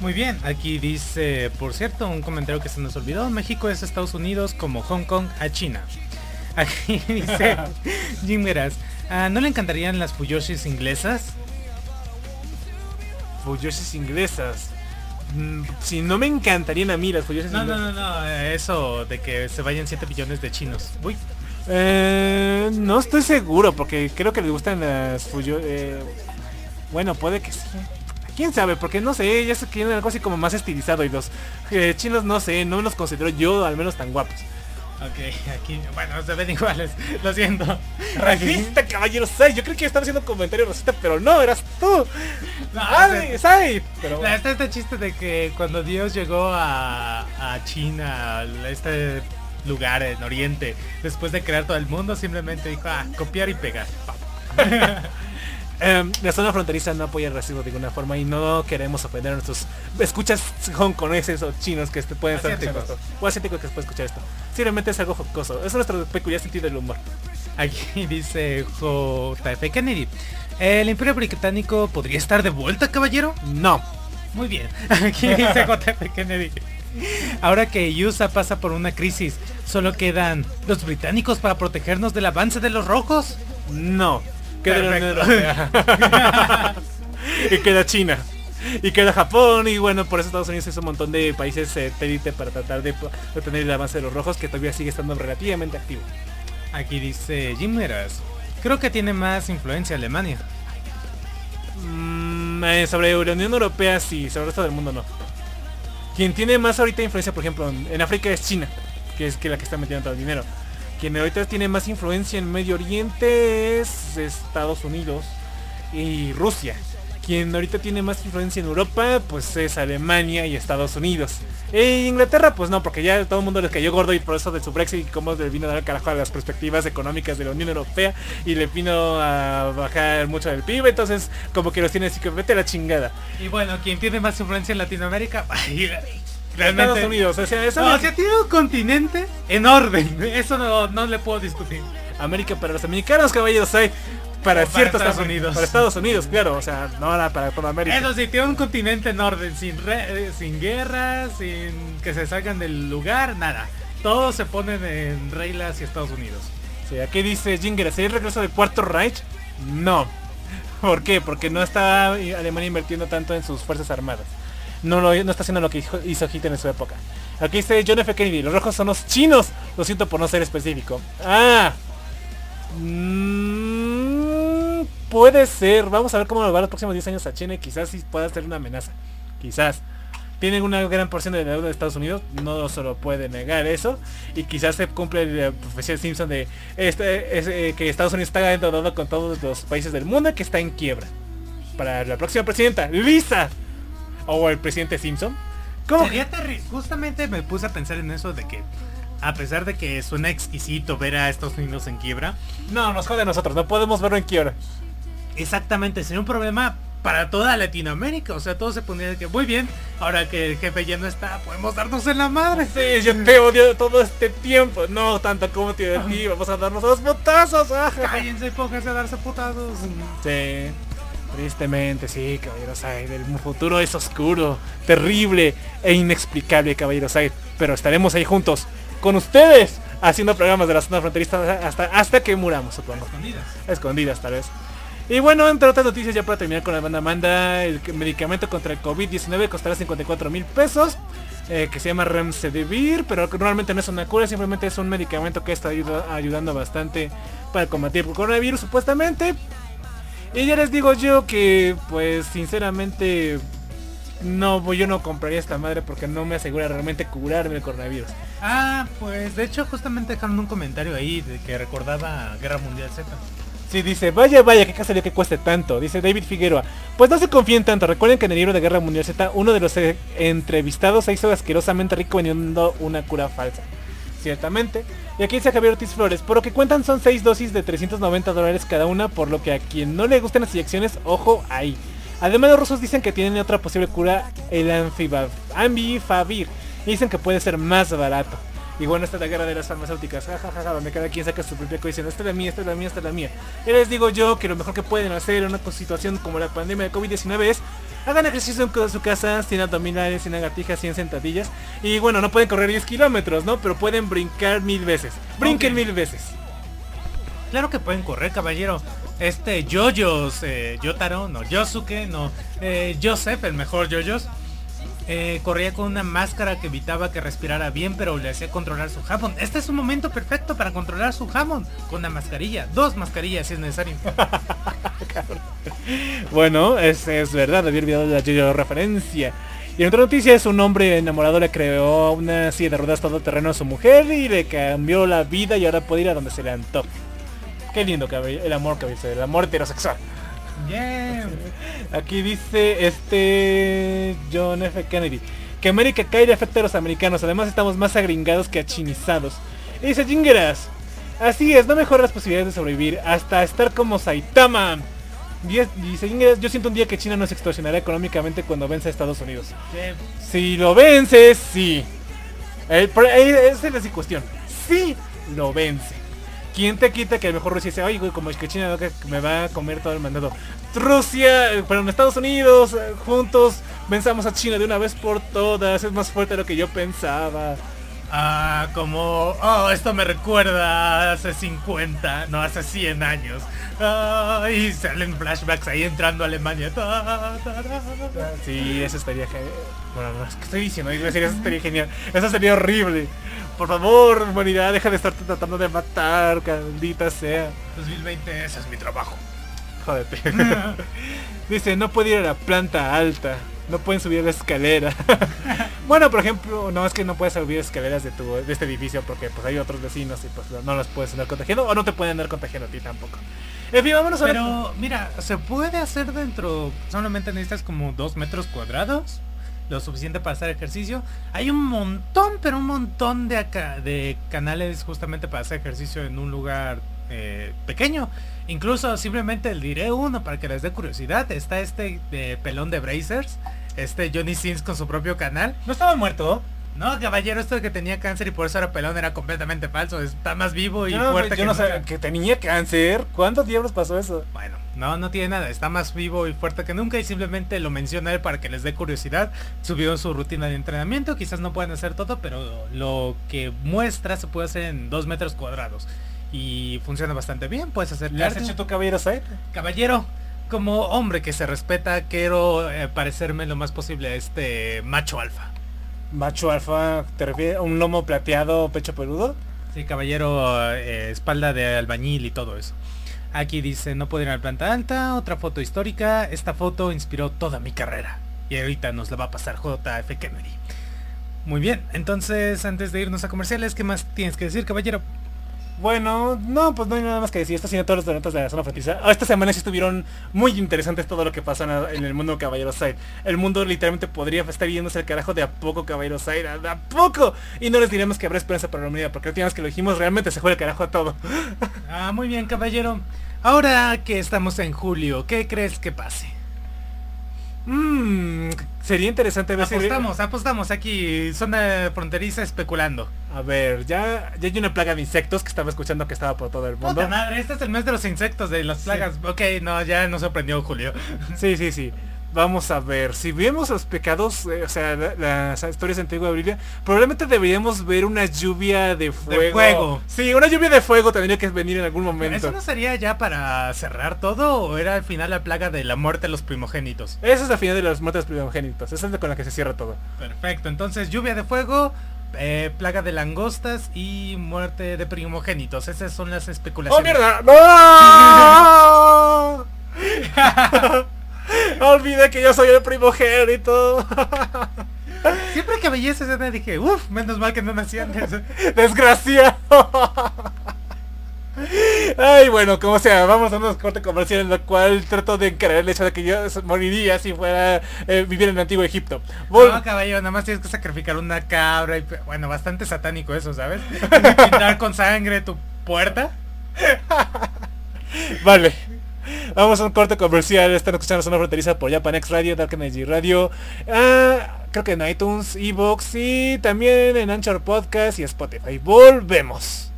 C: Muy bien, aquí dice, por cierto, un comentario que se nos olvidó, México es Estados Unidos como Hong Kong a China. Aquí dice Jim "Ah, ¿no le encantarían las Fuyoshis inglesas?
B: Fuyoshis inglesas. Mm, Si no me encantarían a mí las Fuyoshis
C: No, no, no, no, eh, eso de que se vayan 7 billones de chinos. Uy,
B: Eh, no estoy seguro porque creo que les gustan las Fuyo... eh, bueno, puede que sí. ¿Quién sabe? Porque no sé, ellos quieren algo así como más estilizado y los eh, chinos no sé, no los considero yo al menos tan guapos.
C: Ok, aquí, bueno, se ven iguales, lo siento.
B: Racista, caballero Sai. Yo creo que estaba haciendo un comentario racista, pero no, eras tú.
C: No,
B: Ay, Sai. Pero
C: La- Está este chiste de que cuando Dios llegó a, a China, a este lugar en Oriente, después de crear todo el mundo, simplemente dijo, ah, copiar y pegar.
B: Em, la zona fronteriza no apoya el racismo de ninguna forma y no queremos ofender a nuestros escuchas hongkoneses o chinos que este- pueden estar
C: Asiáticos.
B: esto. O asiáticos que pueden escuchar esto. Simplemente es algo jocoso. Es nuestro peculiar sentido del humor.
C: Aquí dice JF Kennedy. ¿El Imperio Británico podría estar de vuelta, caballero?
B: No.
C: Muy bien. Aquí dice JF Kennedy. Ahora que USA pasa por una crisis, ¿solo quedan los británicos para protegernos del avance de los rojos?
B: No. Queda la Unión
C: Perfecto.
B: Europea. y queda China. Y queda Japón y bueno, por eso Estados Unidos es un montón de países satélite para tratar de detener el avance de los rojos que todavía sigue estando relativamente activo.
C: Aquí dice Jim Meras. Creo que tiene más influencia Alemania.
B: Mm, eh, sobre la Unión Europea sí, sobre el resto del mundo no. Quien tiene más ahorita influencia, por ejemplo, en, en África es China, que es que la que está metiendo todo el dinero. Quien ahorita tiene más influencia en Medio Oriente es Estados Unidos y Rusia. Quien ahorita tiene más influencia en Europa, pues es Alemania y Estados Unidos. E Inglaterra, pues no, porque ya todo el mundo les cayó gordo y por eso de su Brexit y cómo le vino a dar carajo a las perspectivas económicas de la Unión Europea y le vino a bajar mucho del PIB, entonces como que los tiene así que vete la chingada.
C: Y bueno, quien tiene más influencia en Latinoamérica,
B: Estados Unidos, o sea, eso
C: No, o sea, tiene un continente en orden. Eso no, no le puedo discutir.
B: América para los americanos, caballeros, hay para ciertos
C: Estados Unidos.
B: Para Estados Unidos, claro, o sea, no era para toda América.
C: Eso sí, tiene un continente en orden, sin, re- eh, sin guerras, sin que se salgan del lugar, nada. Todos se ponen en reglas y Estados Unidos.
B: Sí, aquí dice Ginger, ¿sería el regreso del cuarto Reich? No. ¿Por qué? Porque no está Alemania invirtiendo tanto en sus fuerzas armadas. No, lo, no está haciendo lo que hizo- Hitler en su época. Aquí dice John F. Kennedy, los rojos son los chinos. Lo siento por no ser específico. Ah. Mm, puede ser. Vamos a ver cómo nos va los próximos 10 años a China y quizás sí pueda ser una amenaza. Quizás. Tienen una gran porción de deuda de Estados Unidos, no se lo puede negar eso. Y quizás se cumple la profecía de Simpson de este, es, eh, que Estados Unidos está endeudado con todos los países del mundo que está en quiebra. Para la próxima presidenta, Lisa. O el presidente Simpson. ¿Cómo?
C: Sería Justamente me puse a pensar en eso de que, a pesar de que suena exquisito ver a Estados Unidos en quiebra,
B: No, nos jode a nosotros, no podemos verlo en quiebra.
C: exactamente sería un problema para toda Latinoamérica. O sea, todo se pondría de que muy bien, ahora que el jefe ya no está, podemos darnos en la madre.
B: Sí, yo te odio todo este tiempo. No tanto como te odio a ti, vamos a darnos dos botazos. ajá.
C: Cállense y pónganse a darse putados.
B: Sí, tristemente, sí, caballeros Aid. El futuro es oscuro, terrible e inexplicable, caballeros Aid. Pero estaremos ahí juntos, con ustedes, haciendo programas de la zona fronteriza hasta, hasta que muramos, supongo.
C: Escondidas.
B: Escondidas, tal vez. Y bueno, entre otras noticias, ya para terminar con la banda Amanda, el medicamento contra el COVID-19 costará 54 mil pesos. eh, que se llama Remdesivir, pero que normalmente no es una cura, simplemente es un medicamento que está ayuda- ayudando bastante para combatir el coronavirus, supuestamente. Y ya les digo yo que, pues, sinceramente, no, voy- yo no compraría esta madre porque no me asegura realmente curarme el coronavirus.
C: Ah, pues de hecho justamente dejaron un comentario ahí de que recordaba Guerra Mundial Z.
B: Sí, dice, vaya, vaya, qué casualidad que cueste tanto. Dice David Figueroa. Pues no se confíen tanto. Recuerden que en el libro de Guerra Mundial Z, uno de los eh, entrevistados se hizo asquerosamente rico vendiendo una cura falsa. Ciertamente. Y aquí dice Javier Ortiz Flores. Por lo que cuentan son 6 dosis de 390 dólares cada una, por lo que a quien no le gustan las inyecciones, ojo ahí. Además los rusos dicen que tienen otra posible cura, el anfiba- ambifavir. Y dicen que puede ser más barato. Y bueno, esta es la guerra de las farmacéuticas, jajajaja, donde cada quien saca su propia diciendo, esta es la mía, esta es la mía, esta es la mía. Y les digo yo que lo mejor que pueden hacer en una situación como la pandemia de COVID-19 es hagan ejercicio en su casa, sin abdominales, sin lagartijas, sin sentadillas. Y bueno, no pueden correr 10 kilómetros, ¿no? Pero pueden brincar mil veces. Brinquen mil veces.
C: Claro que pueden correr, caballero. Este Yoyos, eh, Yotaro, no, Yosuke, no, eh, Joseph, el mejor Yoyos, eh, corría con una máscara que evitaba que respirara bien, pero le hacía controlar su jamón. Este es un momento perfecto para controlar su jamón, con una mascarilla, dos mascarillas si es necesario.
B: Bueno, es, es verdad, había olvidado la yo referencia. Y en otra noticia es un hombre enamorado le creó una silla de ruedas todoterreno a su mujer y le cambió la vida y ahora puede ir a donde se le antoje. Qué lindo el amor que el amor heterosexual.
C: Yeah.
B: Aquí dice este John F. Kennedy que América cae le afecta a los americanos, además estamos más agringados que achinizados. Y dice Jingeras, así es, no mejora las posibilidades de sobrevivir hasta estar como Saitama. Dice Jingeras, yo siento un día que China nos extorsionará económicamente cuando vence a Estados Unidos.
C: Yeah.
B: Si lo vence, sí. Eh, esa es la cuestión. Sí lo vence. ¿Quién te quita que a lo mejor Rusia dice, oye, güey, como es que China me va a comer todo el mandado? Rusia, eh, perdón, Estados Unidos, eh, juntos Venzamos a China de una vez por todas. Es más fuerte de lo que yo pensaba.
C: Ah, como... Oh, esto me recuerda hace 50, no, hace 100 años. Ah, y salen flashbacks ahí entrando a Alemania. Ta, ta, ta, ta.
B: Sí, eso estaría genial. Bueno, no, es que estoy diciendo, eso estaría genial. Eso sería horrible. Por favor, humanidad, deja de estar tratando de matar, caldita sea.
C: 2020, ese es mi trabajo.
B: Jódete. Dice, no puede ir a la planta alta. No pueden subir la escalera. bueno, por ejemplo, no es que no puedes subir escaleras de tu de este edificio porque pues hay otros vecinos y pues no los puedes andar contagiando o no te pueden andar contagiando a ti tampoco. En fin, vámonos a la-
C: Pero mira, se puede hacer dentro, solamente necesitas como dos metros cuadrados, lo suficiente para hacer ejercicio. Hay un montón, pero un montón de acá, de canales justamente para hacer ejercicio en un lugar eh, pequeño. Incluso simplemente le diré uno para que les dé curiosidad. Está este de pelón de Brazers, este Johnny Sins con su propio canal.
B: ¿No estaba muerto?
C: No, caballero, esto de que tenía cáncer y por eso era pelón era completamente falso. Está más vivo y
B: no,
C: fuerte
B: yo
C: que
B: no
C: nunca.
B: sabía que tenía cáncer. ¿Cuántos diablos pasó eso?
C: Bueno, no, no tiene nada, está más vivo y fuerte que nunca y simplemente lo menciona él para que les dé curiosidad. Subió su rutina de entrenamiento, quizás no pueden hacer todo, pero lo que muestra se puede hacer en dos metros cuadrados. Y funciona bastante bien, puedes hacer
B: ¿Le has hecho tu caballero Said?
C: Caballero, como hombre que se respeta, quiero eh, parecerme lo más posible a este macho alfa.
B: Macho alfa, ¿te refieres a un lomo plateado, pecho peludo?
C: Sí, caballero, eh, espalda de albañil y todo eso. Aquí dice, no puedo ir a la planta alta, otra foto histórica. Esta foto inspiró toda mi carrera. Y ahorita nos la va a pasar JF Kennedy. Muy bien, entonces antes de irnos a comerciales, ¿qué más tienes que decir, caballero?
B: Bueno, no, pues no hay nada más que decir. Esto siendo todos los donatos de la zona fronteriza. Ah, Esta semana sí estuvieron muy interesantes todo lo que pasa en, el mundo Caballero Side. El mundo literalmente podría estar yéndose al carajo de a poco Caballero Side. De a poco. Y no les diremos que habrá esperanza para la humanidad. Porque la última vez que lo dijimos realmente se fue el carajo a todo.
C: Ah, muy bien, caballero. Ahora que estamos en julio, ¿qué crees que pase?
B: Mmm, sería interesante ver si...
C: Apostamos, apostamos aquí, zona fronteriza especulando.
B: A ver, ya, ya hay una plaga de insectos que estaba escuchando que estaba por todo el mundo.
C: Puta madre, este es el mes de los insectos, de las plagas. Ok, no, ya nos sorprendió Julio.
B: Sí, sí, sí. Vamos a ver, si vemos los pecados, eh, o sea, la- las historias antiguas de Biblia, probablemente deberíamos ver una lluvia de fuego.
C: fuego.
B: Sí, una lluvia de fuego tendría que venir en algún momento.
C: ¿Eso no sería ya para cerrar todo o era al final la plaga de la muerte de los primogénitos?
B: Esa es la final de los muertos primogénitos, esa es la con la que se cierra todo.
C: Perfecto, entonces lluvia de fuego, eh, plaga de langostas y muerte de primogénitos. Esas son las
B: ¡Oh,
C: especulaciones.
B: mierda! ¡No! Olvidé que yo soy el primogénito.
C: Siempre que veía esa escena dije, uff, menos mal que no nací antes.
B: Desgraciado. Ay, bueno, como sea, vamos a unos corte comercial en el cual trato de encarar el hecho de que yo moriría si fuera eh, vivir en el antiguo Egipto. Vol-
C: No, caballo, nada más tienes que sacrificar una cabra y bueno, bastante satánico eso, ¿sabes? Pintar con sangre tu puerta.
B: Vale. Vamos a un corte comercial. Están escuchando Zona Fronteriza por Japan X Radio, Dark Energy Radio. Ah, creo que en iTunes, Evox y también en Anchor Podcast y Spotify. Volvemos.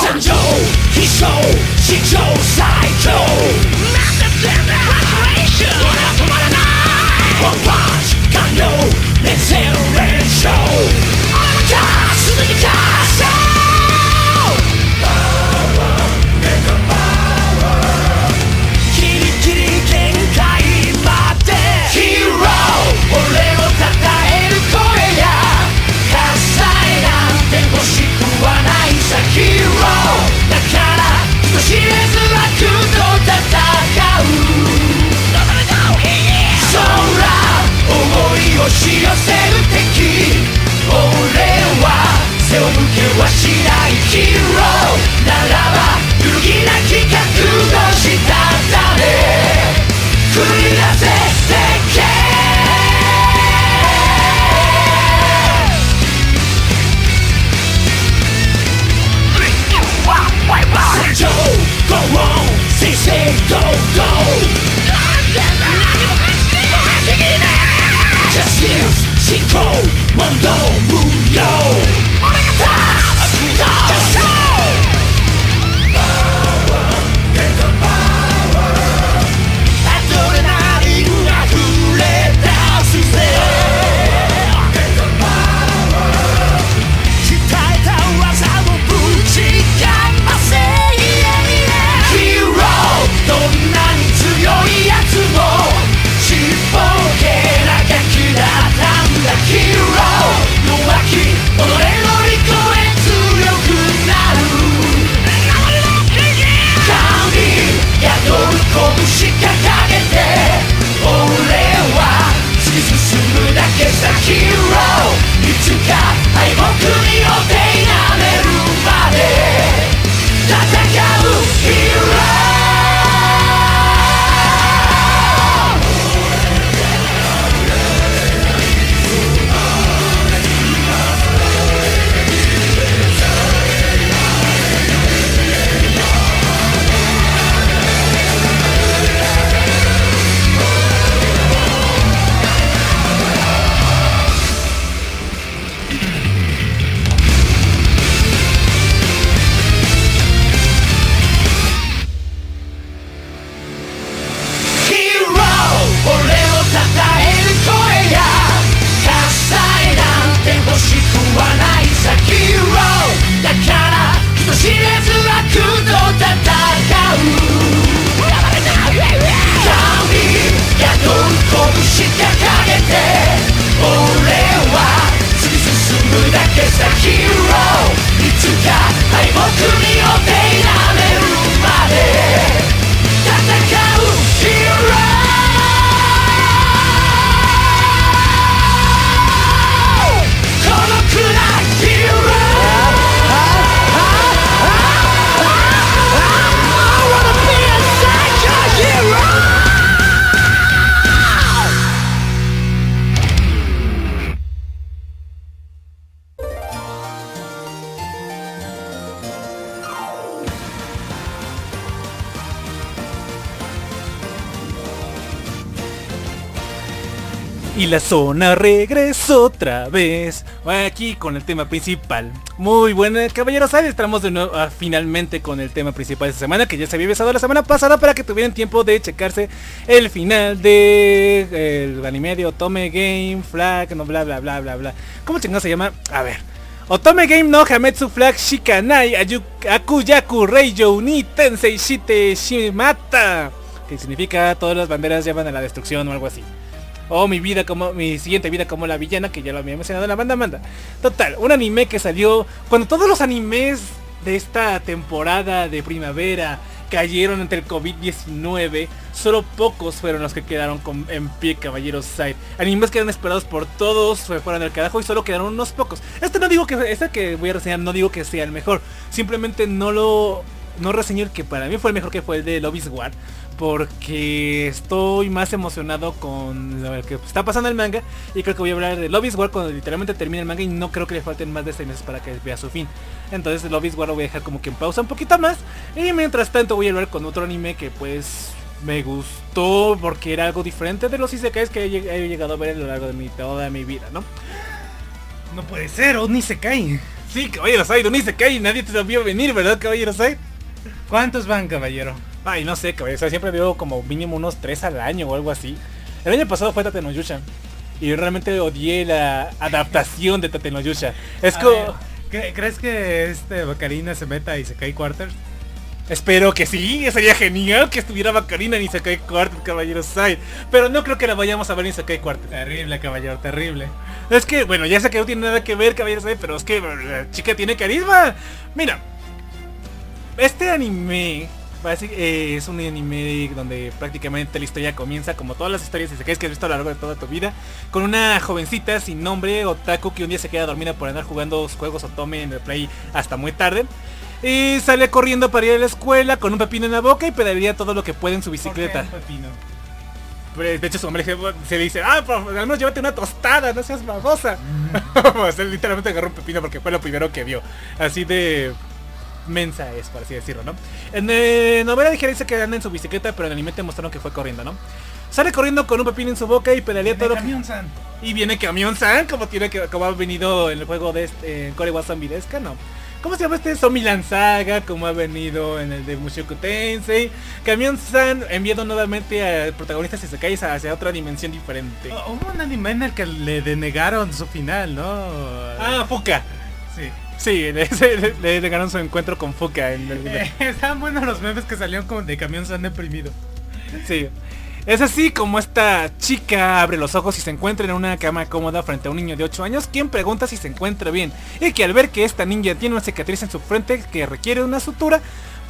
B: 神
D: 州、非洲、地上最強 it show. I'm just a guitar. 背を向けはしないヒーローならば揺るぎなき覚悟したため繰り出せ世界超高音正々堂々何もかしらす問答
B: la zona regresó otra vez. Aquí con el tema principal. Muy buena, caballeros. Ahí estamos de nuevo ah, finalmente con el tema principal de esta semana. Que ya se había besado la semana pasada para que tuvieran tiempo de checarse el final de el anime de Otome Game Flag. No bla bla bla bla bla. ¿Cómo chingados se llama? A ver. Otome Game no Hametsu Flag Shikanai Ayu- Akuyaku Reijo ni Tensei Shite Shimata. Que significa todas las banderas llevan a la destrucción o algo así. O mi vida como mi siguiente vida como la villana que ya lo había mencionado en la banda manda. Total, un anime que salió cuando todos los animes de esta temporada de primavera cayeron ante el COVID-19, solo pocos fueron los que quedaron con- en pie, caballeros side. Animes que eran esperados por todos fueron al carajo y solo quedaron unos pocos. Este no digo que este que voy a reseñar no digo que sea el mejor, simplemente no lo no el que para mí fue el mejor que fue el de Lobby's War porque estoy más emocionado con lo que está pasando en el manga y creo que voy a hablar de Lobby's War cuando literalmente termine el manga y no creo que le falten más de 6 meses para que vea su fin. Entonces Lobby's War lo voy a dejar como que en pausa un poquito más y mientras tanto voy a hablar con otro anime que pues me gustó porque era algo diferente de los isekais que he lleg- he llegado a ver a lo largo de mi, toda mi vida, ¿no?
C: No puede ser, se cae.
B: Sí, caballeros hay, un isekai nadie te lo vio venir, ¿verdad, caballeros hay?
C: ¿Cuántos van, caballero?
B: Ay, no sé, caballeros, siempre veo como mínimo unos 3 al año o algo así. El año pasado fue Tatenoyusha. Y yo realmente odié la adaptación de Tatenoyusha. Es como...
C: ver, ¿cre- ¿Crees que este Bacarina se meta y se cae Quarters?
B: Espero que sí, sería genial que estuviera Bacarina en Isekai Quartet, caballeros Side. Pero no creo que la vayamos a ver en Isekai Quartet.
C: Terrible, caballero, terrible.
B: Es que, bueno, ya sé que no tiene nada que ver, caballeros Side, pero es que la chica tiene carisma. Mira, este anime basi- eh, es un anime donde prácticamente la historia comienza como todas las historias Isekais que has visto a lo largo de toda tu vida con una jovencita sin nombre, otaku, que un día se queda dormida por andar jugando juegos otome en el play hasta muy tarde. Y sale corriendo para ir a la escuela con un pepino en la boca y pedalería todo lo que puede en su bicicleta.
C: ¿Por qué un pepino?
B: Pero, De hecho su hombre se dice, ah, al menos llévate una tostada, no seas babosa. él literalmente agarró un pepino porque fue lo primero que vio. Así de mensa es, por así decirlo, ¿no? En eh, novela ligera dice que anda en su bicicleta, pero en el anime te mostraron que fue corriendo, ¿no? sale corriendo con un pepino en su boca y pedalea todo
C: Camión San.
B: Y viene Camión San, como tiene que como ha venido en el juego de este, en Core Deska, no. ¿Cómo se llama este Zombie Saga? Como ha venido en el de Mushoku Tensei. Camión San enviado nuevamente al protagonista si se cae hacia otra dimensión diferente.
C: Oh, Hubo un anime en el que le denegaron su final, ¿no?
B: Ah, Fuka.
C: sí.
B: Sí, le, le, le negaron su encuentro con Fuka en el,
C: Eh, estaban buenos los memes que salieron como de camión San deprimido.
B: Sí. Es así como esta chica abre los ojos y se encuentra en una cama cómoda frente a un niño de 8 años quien pregunta si se encuentra bien y que al ver que esta niña tiene una cicatriz en su frente que requiere una sutura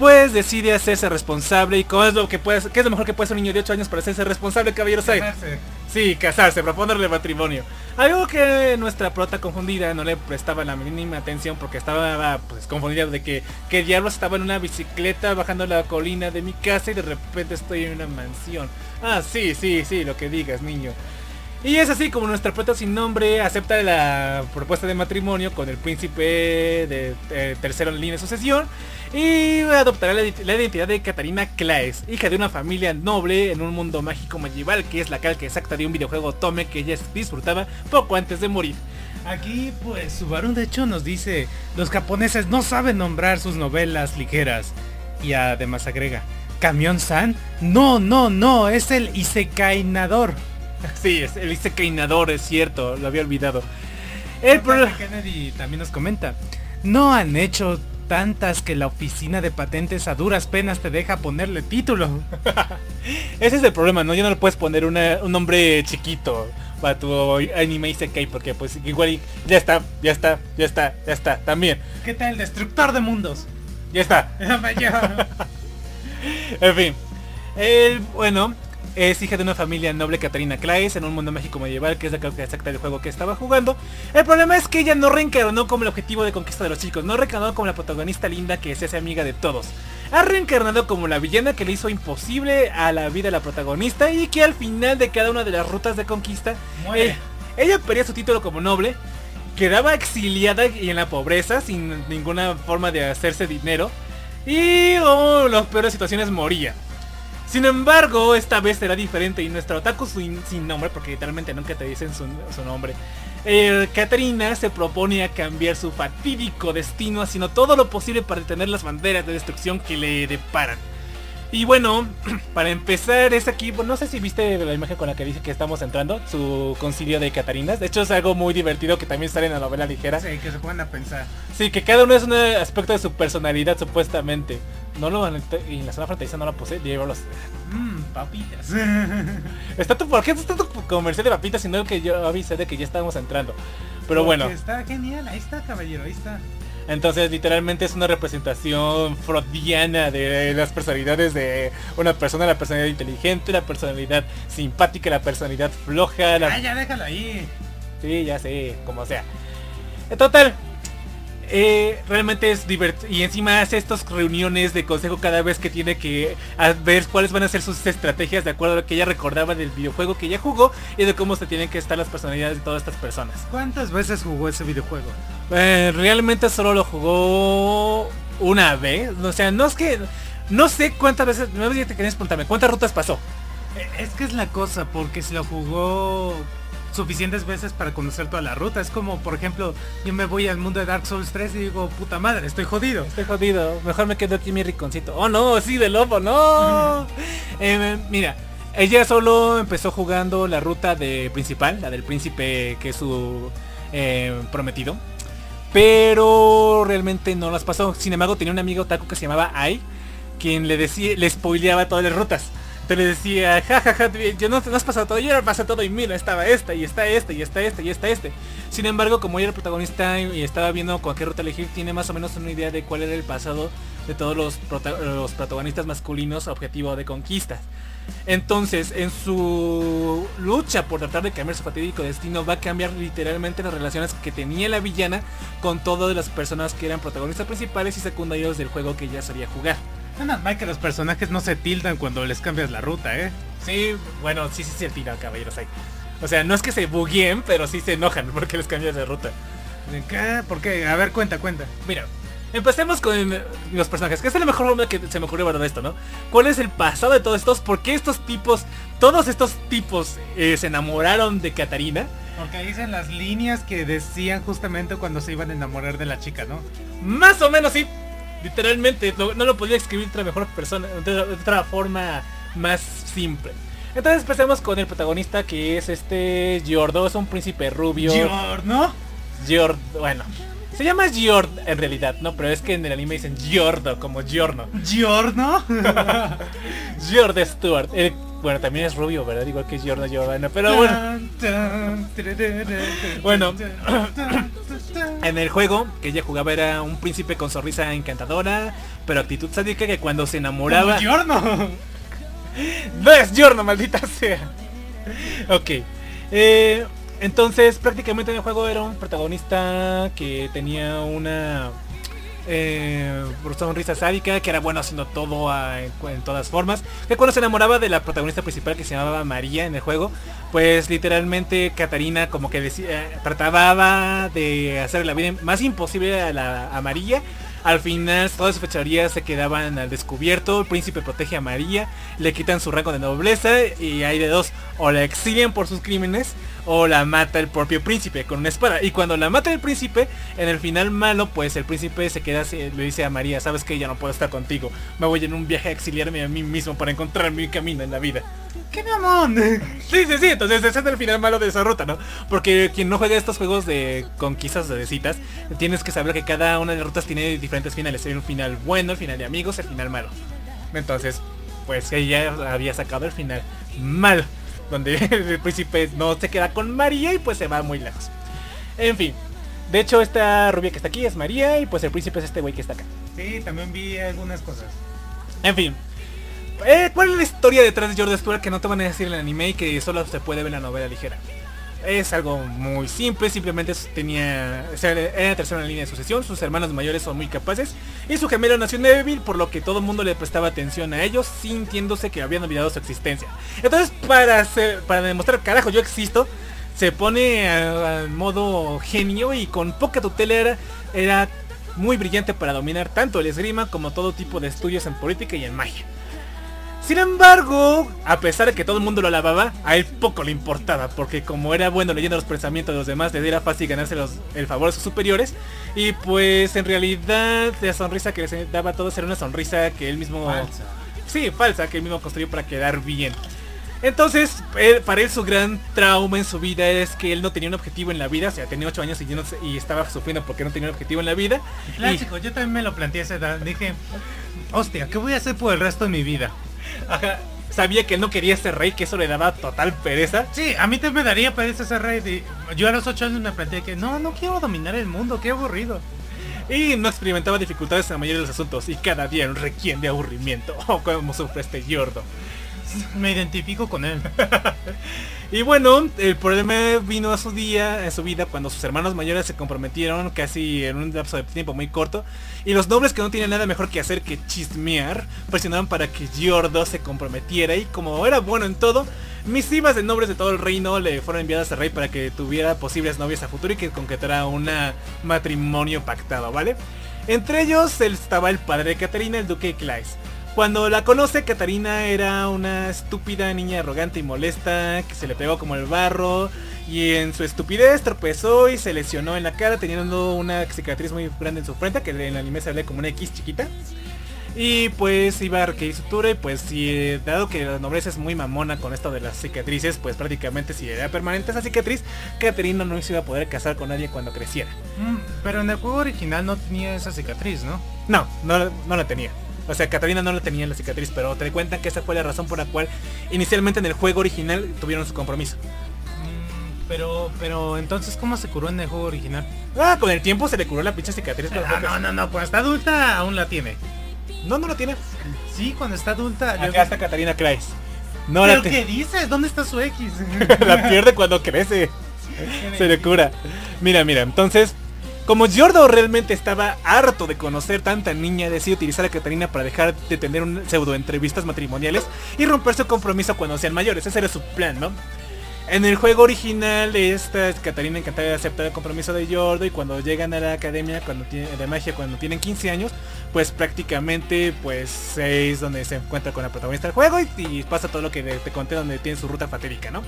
B: pues decide hacerse responsable y cómo es lo que puede qué es lo mejor que puede hacer un niño de 8 años para hacerse responsable caballero Sai?
C: Casarse.
B: Sí, casarse, proponerle matrimonio. Algo que nuestra prota confundida no le prestaba la mínima atención porque estaba pues confundida de que, que diablos estaba en una bicicleta bajando la colina de mi casa y de repente estoy en una mansión. Ah, sí, sí, sí, lo que digas, niño. Y es así como nuestra prota sin nombre acepta la propuesta de matrimonio con el príncipe de, eh, tercero en línea de sucesión y adoptará la, la identidad de Katarina Claes, hija de una familia noble en un mundo mágico medieval que es la calca exacta de un videojuego Tome que ella disfrutaba poco antes de morir.
C: Aquí pues Subaru de hecho nos dice, los japoneses no saben nombrar sus novelas ligeras. Y además agrega, Camión San, no, no, no, es el Isekainador.
B: Sí, es el Isekeinador, es cierto, lo había olvidado. El.
C: Kennedy también nos comenta, no han hecho tantas que la oficina de patentes a duras penas te deja ponerle título.
B: Ese es el problema, ¿no? Ya no le puedes poner una- un nombre chiquito para tu anime Isekai porque pues igual y- ya está, ya está, ya está, ya está, también.
C: ¿Qué tal el destructor de mundos?
B: Ya está. En fin. Bueno, es hija de una familia noble Catarina Claes en un mundo mágico medieval que es la calca exacta del juego que estaba jugando. El problema es que ella no reencarnó como el objetivo de conquista de los chicos, no reencarnó como la protagonista linda que se hace amiga de todos. Ha reencarnado como la villana que le hizo imposible a la vida de la protagonista y que al final de cada una de las rutas de conquista, eh, ella perdía su título como noble, quedaba exiliada y en la pobreza sin ninguna forma de hacerse dinero y oh, las peores situaciones moría. Sin embargo, esta vez será diferente y nuestra otaku sin, sin nombre, porque literalmente nunca te dicen su, nombre, eh, se propone a cambiar su fatídico destino haciendo todo lo posible para detener las banderas de destrucción que le deparan. Y bueno, para empezar es aquí, no sé si viste la imagen con la que dice que estamos entrando, su concilio de Catarinas. De hecho es algo muy divertido que también sale en la novela ligera.
C: Sí, que se puedan a pensar.
B: Sí, que cada uno es un aspecto de su personalidad supuestamente. No lo y en la zona fronteriza no la puse, Diego los...
C: Mmm, papitas.
B: Está tu, ¿Por qué está tu comercial de papitas sino que yo avisé de que ya estábamos entrando? Pero
C: Porque
B: bueno,
C: Está genial, ahí está caballero, ahí está.
B: Entonces literalmente es una representación freudiana de las personalidades de una persona, la personalidad inteligente, la personalidad simpática, la personalidad floja, la
C: Ah, ya déjalo ahí.
B: Sí, ya sé, como sea. En total, eh, realmente es divertido. Y encima hace estas reuniones de consejo cada vez que tiene que ver cuáles van a ser sus estrategias de acuerdo a lo que ella recordaba del videojuego que ella jugó y de cómo se tienen que estar las personalidades de todas estas personas.
C: ¿Cuántas veces jugó ese videojuego?
B: Eh, realmente solo lo jugó una vez. O sea, no es que... No sé cuántas veces... No sé si te querías preguntarme. ¿Cuántas rutas pasó?
C: Es que es la cosa, porque si lo jugó suficientes veces para conocer toda la ruta. Es como, por ejemplo, yo me voy al mundo de Dark Souls 3 y digo, puta madre, estoy jodido.
B: Estoy jodido. Mejor me quedo aquí mi rinconcito. Oh no, sí, de lobo, no. Eh, mira, ella solo empezó jugando la ruta de principal, la del príncipe que es su eh, prometido. Pero realmente no las pasó. Sin embargo, tenía un amigo otaku que se llamaba Ai, quien le decía, le spoileaba todas las rutas. Entonces le decía, jajaja, yo no, no has pasado todo, yo ya pasé todo y mira, estaba esta, y está este, y está este, y está este. Sin embargo, como ella era el protagonista y estaba viendo con qué ruta elegir, tiene más o menos una idea de cuál era el pasado de todos los, prota- los protagonistas masculinos objetivo de conquistas. Entonces, en su lucha por tratar de cambiar su fatídico destino, va a cambiar literalmente las relaciones que tenía la villana con todas las personas que eran protagonistas principales y secundarios del juego que ella sabía jugar.
C: Menos mal que los personajes no se tildan cuando les cambias la ruta, ¿eh?
B: Sí, bueno, sí, sí se tira, caballeros ahí. O sea, no es que se bugueen, pero sí se enojan porque les cambias de ruta.
C: ¿De qué? ¿Por qué? A ver, cuenta, cuenta.
B: Mira, empecemos con los personajes, que es la mejor forma que se me ocurrió ver esto, ¿no? ¿Cuál es el pasado de todos estos? ¿Por qué estos tipos todos estos tipos eh, se enamoraron de Katarina,
C: Porque dicen las líneas que decían justamente cuando se iban a enamorar de la chica, ¿no?
B: más o menos sí, literalmente, no, no lo podía escribir de otra mejor persona, de, de otra forma más simple. Entonces empecemos con el protagonista que es este Giordo, es un príncipe rubio.
C: Giorno.
B: Giord, bueno, se llama Giord en realidad, ¿no? Pero es que en el anime dicen Giordo, como Giorno.
C: Giorno.
B: Giord Stewart. eh, bueno, también es rubio, ¿verdad? Igual que Giorno Giovanna, pero bueno. Bueno. En el juego que ella jugaba era un príncipe con sonrisa encantadora, pero actitud sádica que cuando se enamoraba...
C: Giorno.
B: No es Giorno, maldita sea. Ok. Eh, entonces, prácticamente en el juego era un protagonista que tenía una eh, sonrisa sádica, que era bueno haciendo todo a- en, todas formas. Que cuando se enamoraba de la protagonista principal que se llamaba María en el juego, pues literalmente Catarina como que decía, trataba de hacer la vida más imposible a, la, a María. Al final todas sus fechorías se quedaban al descubierto, el príncipe protege a María, le quitan su rango de nobleza y hay de dos, o la exilian por sus crímenes o la mata el propio príncipe con una espada. Y cuando la mata el príncipe, en el final malo, pues el príncipe se queda, le dice a María, sabes que ya no puedo estar contigo, me voy en un viaje a exiliarme a mí mismo para encontrar mi camino en la vida.
C: ¡Qué mamón!
B: Sí, sí, sí, entonces ese es el final malo de esa ruta, ¿no? Porque quien no juega estos juegos de conquistas de citas, tienes que saber que cada una de las rutas tiene diferentes finales. Hay un final bueno, el final de amigos, el final malo. Entonces, pues ella había sacado el final mal, donde el príncipe no se queda con María y pues se va muy lejos. En fin, de hecho esta rubia que está aquí es María y pues el príncipe es este güey que está acá.
C: Sí, también vi algunas cosas.
B: En fin. Eh, ¿Cuál es la historia detrás de Jordan Stewart que no te van a decir en el anime y que solo se puede ver en la novela ligera? Es algo muy simple, simplemente tenía, o sea, era la tercera línea de sucesión, sus hermanos mayores son muy capaces y su gemelo nació débil por lo que todo el mundo le prestaba atención a ellos sintiéndose que habían olvidado su existencia. Entonces para, para demostrar carajo yo existo, se pone al modo genio y con poca tutela era muy brillante para dominar tanto el esgrima como todo tipo de estudios en política y en magia. Sin embargo, a pesar de que todo el mundo lo alababa, a él poco le importaba, porque como era bueno leyendo los pensamientos de los demás, le era fácil ganarse los- el favor de sus superiores, y pues en realidad la sonrisa que les daba a todos era una sonrisa que él mismo...
C: Falsa.
B: Sí, falsa, que él mismo construyó para quedar bien. Entonces, para él su gran trauma en su vida es que él no tenía un objetivo en la vida, o sea, tenía 8 años y, yo no sé- y estaba sufriendo porque no tenía un objetivo en la vida. y-
C: Clásico, yo también me lo planteé a esa edad. Dije, hostia, ¿qué voy a hacer por el resto de mi vida?
B: Ajá, sabía que él no quería ser rey, que eso le daba total pereza.
C: Sí, a mí te me daría pereza ser rey. Yo a los 8 años me planteé que no, no quiero dominar el mundo, qué aburrido.
B: Y no experimentaba dificultades en la mayoría de los asuntos y cada día un requiem de aburrimiento. O como sufre este Yordo.
C: Me identifico con él.
B: Y bueno, el problema vino a su día, en su vida, cuando sus hermanos mayores se comprometieron casi en un lapso de tiempo muy corto. Y los nobles que no tenían nada mejor que hacer que chismear, presionaban para que Giordo se comprometiera. Y como era bueno en todo, misivas de nobles de todo el reino le fueron enviadas al rey para que tuviera posibles novias a futuro y que concretara un matrimonio pactado, ¿vale? Entre ellos estaba el padre de Catarina, el duque Claes. Cuando la conoce, Catarina era una estúpida niña arrogante y molesta que se le pegó como el barro y en su estupidez tropezó y se lesionó en la cara teniendo una cicatriz muy grande en su frente que en el anime se ve como una X chiquita. Y pues iba a requerir sutura y pues si dado que la nobleza es muy mamona con esto de las cicatrices, pues prácticamente si era permanente esa cicatriz, Catarina no se iba a poder casar con nadie cuando creciera.
C: Mm, Pero en el juego original no tenía esa cicatriz, ¿no?
B: No, no, no la tenía. O sea, Catarina no la tenía en la cicatriz, pero te cuentan que esa fue la razón por la cual inicialmente en el juego original tuvieron su compromiso.
C: Mm, Pero, pero entonces, ¿cómo se curó en el juego original?
B: Ah, con el tiempo se le curó la pinche cicatriz. pero
C: Ah, no, no, no, cuando está adulta aún la tiene.
B: no, no la tiene.
C: Sí, cuando está adulta. yo-
B: Acá está Catarina Claes. No
C: ¿Pero
B: la,
C: qué dices? ¿Dónde está su X?
B: la pierde cuando crece. Se le cura. Mira, mira, entonces, como Giordo realmente estaba harto de conocer tanta niña, decidió utilizar a Catarina para dejar de tener un pseudo entrevistas matrimoniales y romper su compromiso cuando sean mayores. Ese era su plan, ¿no? En el juego original esta Catarina encantada de aceptar el compromiso de Yordo y cuando llegan a la academia cuando tiene, de magia cuando tienen 15 años, pues prácticamente pues es donde se encuentra con la protagonista del juego y, y pasa todo lo que te conté donde tiene su ruta fatídica, ¿no?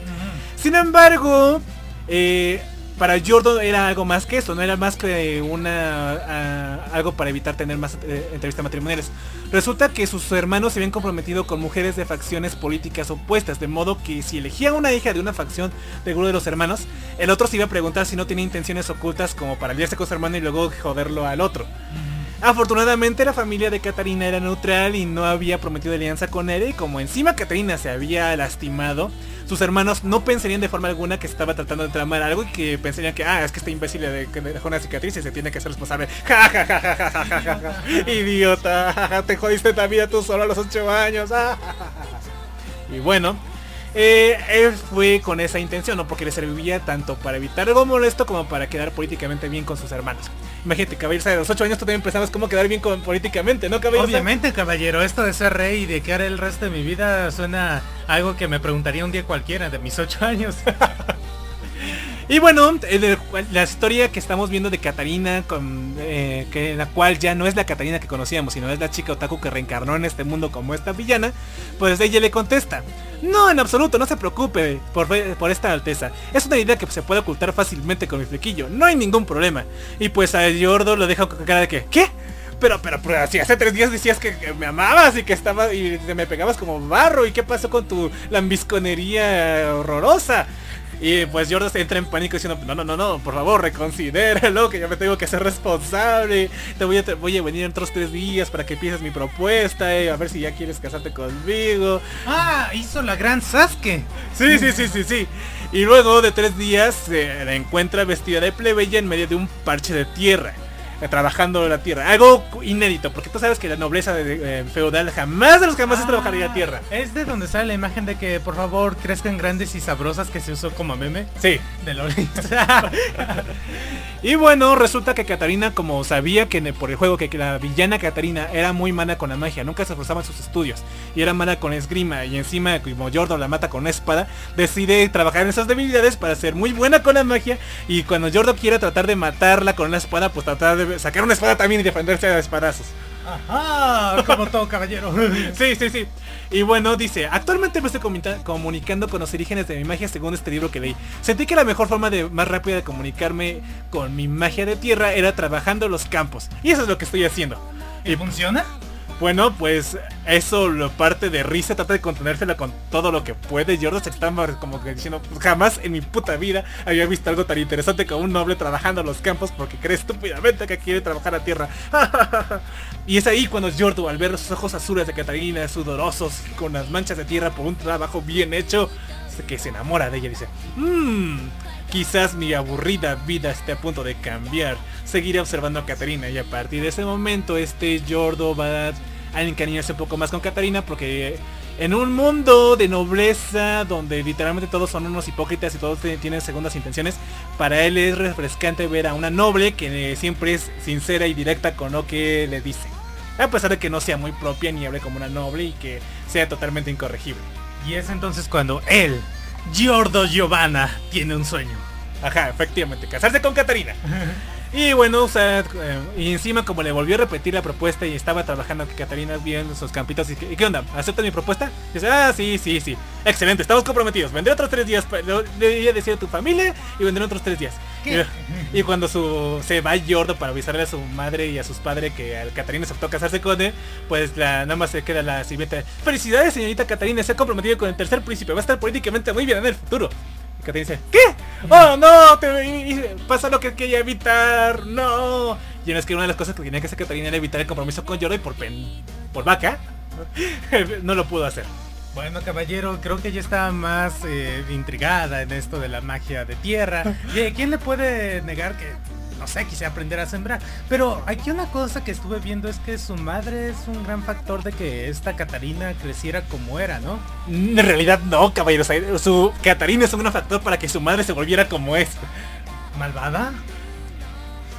B: Sin embargo, eh, para Jordan era algo más que eso, no era más que una a- algo para evitar tener más eh, entrevistas matrimoniales. Resulta que sus hermanos se habían comprometido con mujeres de facciones políticas opuestas, de modo que si elegía una hija de una facción del grupo de los hermanos, el otro se iba a preguntar si no tenía intenciones ocultas como para aliarse con su hermano y luego joderlo al otro. Afortunadamente la familia de Catarina era neutral y no había prometido alianza con él y como encima Catarina se había lastimado, sus hermanos no pensarían de forma alguna que se estaba tratando de tramar algo y que pensarían que, ah, es que este imbécil le dejó una cicatriz y se tiene que hacer responsable. Ja. Idiota, te jodiste la vida tú solo a los 8 años. Y bueno, eh, él fue con esa intención, ¿no? Porque le servía tanto para evitar algo molesto como para quedar políticamente bien con sus hermanos. Imagínate, caballero, de los 8 años tú también pensabas cómo quedar bien con, políticamente, ¿no, caballero?
C: Obviamente, caballero, esto de ser rey y de qué haré el resto de mi vida suena a algo que me preguntaría un día cualquiera de mis ocho años.
B: Y bueno, la historia que estamos viendo de Katarina, con, eh, que la cual ya no es la Katarina que conocíamos, sino es la chica otaku que reencarnó en este mundo como esta villana, pues ella le contesta, no, en absoluto, no se preocupe por, por esta alteza. Es una idea que se puede ocultar fácilmente con mi flequillo, no hay ningún problema. Y pues a Yordo lo deja con cara de que, ¿qué? Pero, pero, pero, si hace tres días decías que, me amabas y que estaba y me pegabas como barro y qué pasó con tu lambisconería horrorosa. Y pues Jordan se entra en pánico diciendo, no, no, no, no, por favor, reconsidéralo, que yo me tengo que ser responsable. Te voy a, te voy a venir en otros tres días para que pienses mi propuesta, eh, a ver si ya quieres casarte conmigo.
C: ah, hizo la gran Sasuke.
B: Sí, sí, sí, sí, sí. Y luego de tres días se la encuentra vestida de plebeya en medio de un parche de tierra. Eh, Trabajando la tierra. Algo inédito, porque tú sabes que la nobleza de, eh, feudal jamás de los jamás es trabajar la tierra.
C: Es de donde sale la imagen de que por favor crezcan grandes y sabrosas que se usó como meme.
B: Sí.
C: De.
B: Y bueno, resulta que Katarina, como sabía que por el juego que, la villana Katarina era muy mala con la magia, nunca se esforzaba en sus estudios y era mala con esgrima y encima como Jordan la mata con una espada, decide trabajar en esas debilidades para ser muy buena con la magia y cuando Jordan quiere tratar de matarla con una espada, pues tratar de sacar una espada también y defenderse a espadazos.
C: Ajá, como todo caballero.
B: Sí, sí, sí. Y bueno, dice, actualmente me estoy comunicando con los orígenes de mi magia según este libro que leí. Sentí que la mejor forma de más rápida de comunicarme con mi magia de tierra era trabajando los campos. Y eso es lo que estoy haciendo.
C: ¿Y funciona?
B: Bueno, pues eso lo parte de risa, trata de contenérsela con todo lo que puede. Jordan se está como que diciendo, "Pues jamás en mi puta vida había visto algo tan interesante como un noble trabajando los campos porque cree estúpidamente que quiere trabajar la tierra. y es ahí cuando Jordan, al ver los ojos azules de Catarina, sudorosos, con las manchas de tierra por un trabajo bien hecho, que se enamora de ella y dice, mmm, quizás mi aburrida vida esté a punto de cambiar. Seguiré observando a Catarina y a partir de ese momento este Jordo va a encariñarse un poco más con Catarina porque en un mundo de nobleza donde literalmente todos son unos hipócritas y todos tienen segundas intenciones, para él es refrescante ver a una noble que siempre es sincera y directa con lo que le dice. A pesar de que no sea muy propia ni hable como una noble y que sea totalmente incorregible.
C: Y es entonces cuando él, Giordo Giovanna, tiene un sueño.
B: Ajá, efectivamente, casarse con Catarina. Y bueno, o sea, eh, y encima como le volvió a repetir la propuesta y estaba trabajando que Catarina bien sus campitos y, que- ¿y qué onda? ¿Aceptas mi propuesta? Y dice, ah, sí, sí, sí. Excelente, estamos comprometidos. Vendré otros tres días, le voy a decir a tu familia y vendré otros tres días. Y, y cuando su se va Yordo para avisarle a su madre y a sus padres que a Catarina aceptó casarse con él, pues la, nada más se queda la silueta. Felicidades señorita Catarina, se ha comprometido con el tercer príncipe, va a estar políticamente muy bien en el futuro. Y Catarina dice, ¿qué? Oh no, te, pasa lo que quería evitar, no. Y no es que una de las cosas que tenía que hacer Catarina era evitar el compromiso con Yordo y por pen, por vaca, no lo pudo hacer.
C: Bueno, caballero, creo que ya está más eh, intrigada en esto de la magia de tierra. ¿Y quién le puede negar que, no sé, quise aprender a sembrar? Pero aquí una cosa que estuve viendo es que su madre es un gran factor de que esta Catarina creciera como era, ¿no?
B: En realidad no, caballeros. Su Catarina es un gran factor para que su madre se volviera como es.
C: ¿Malvada?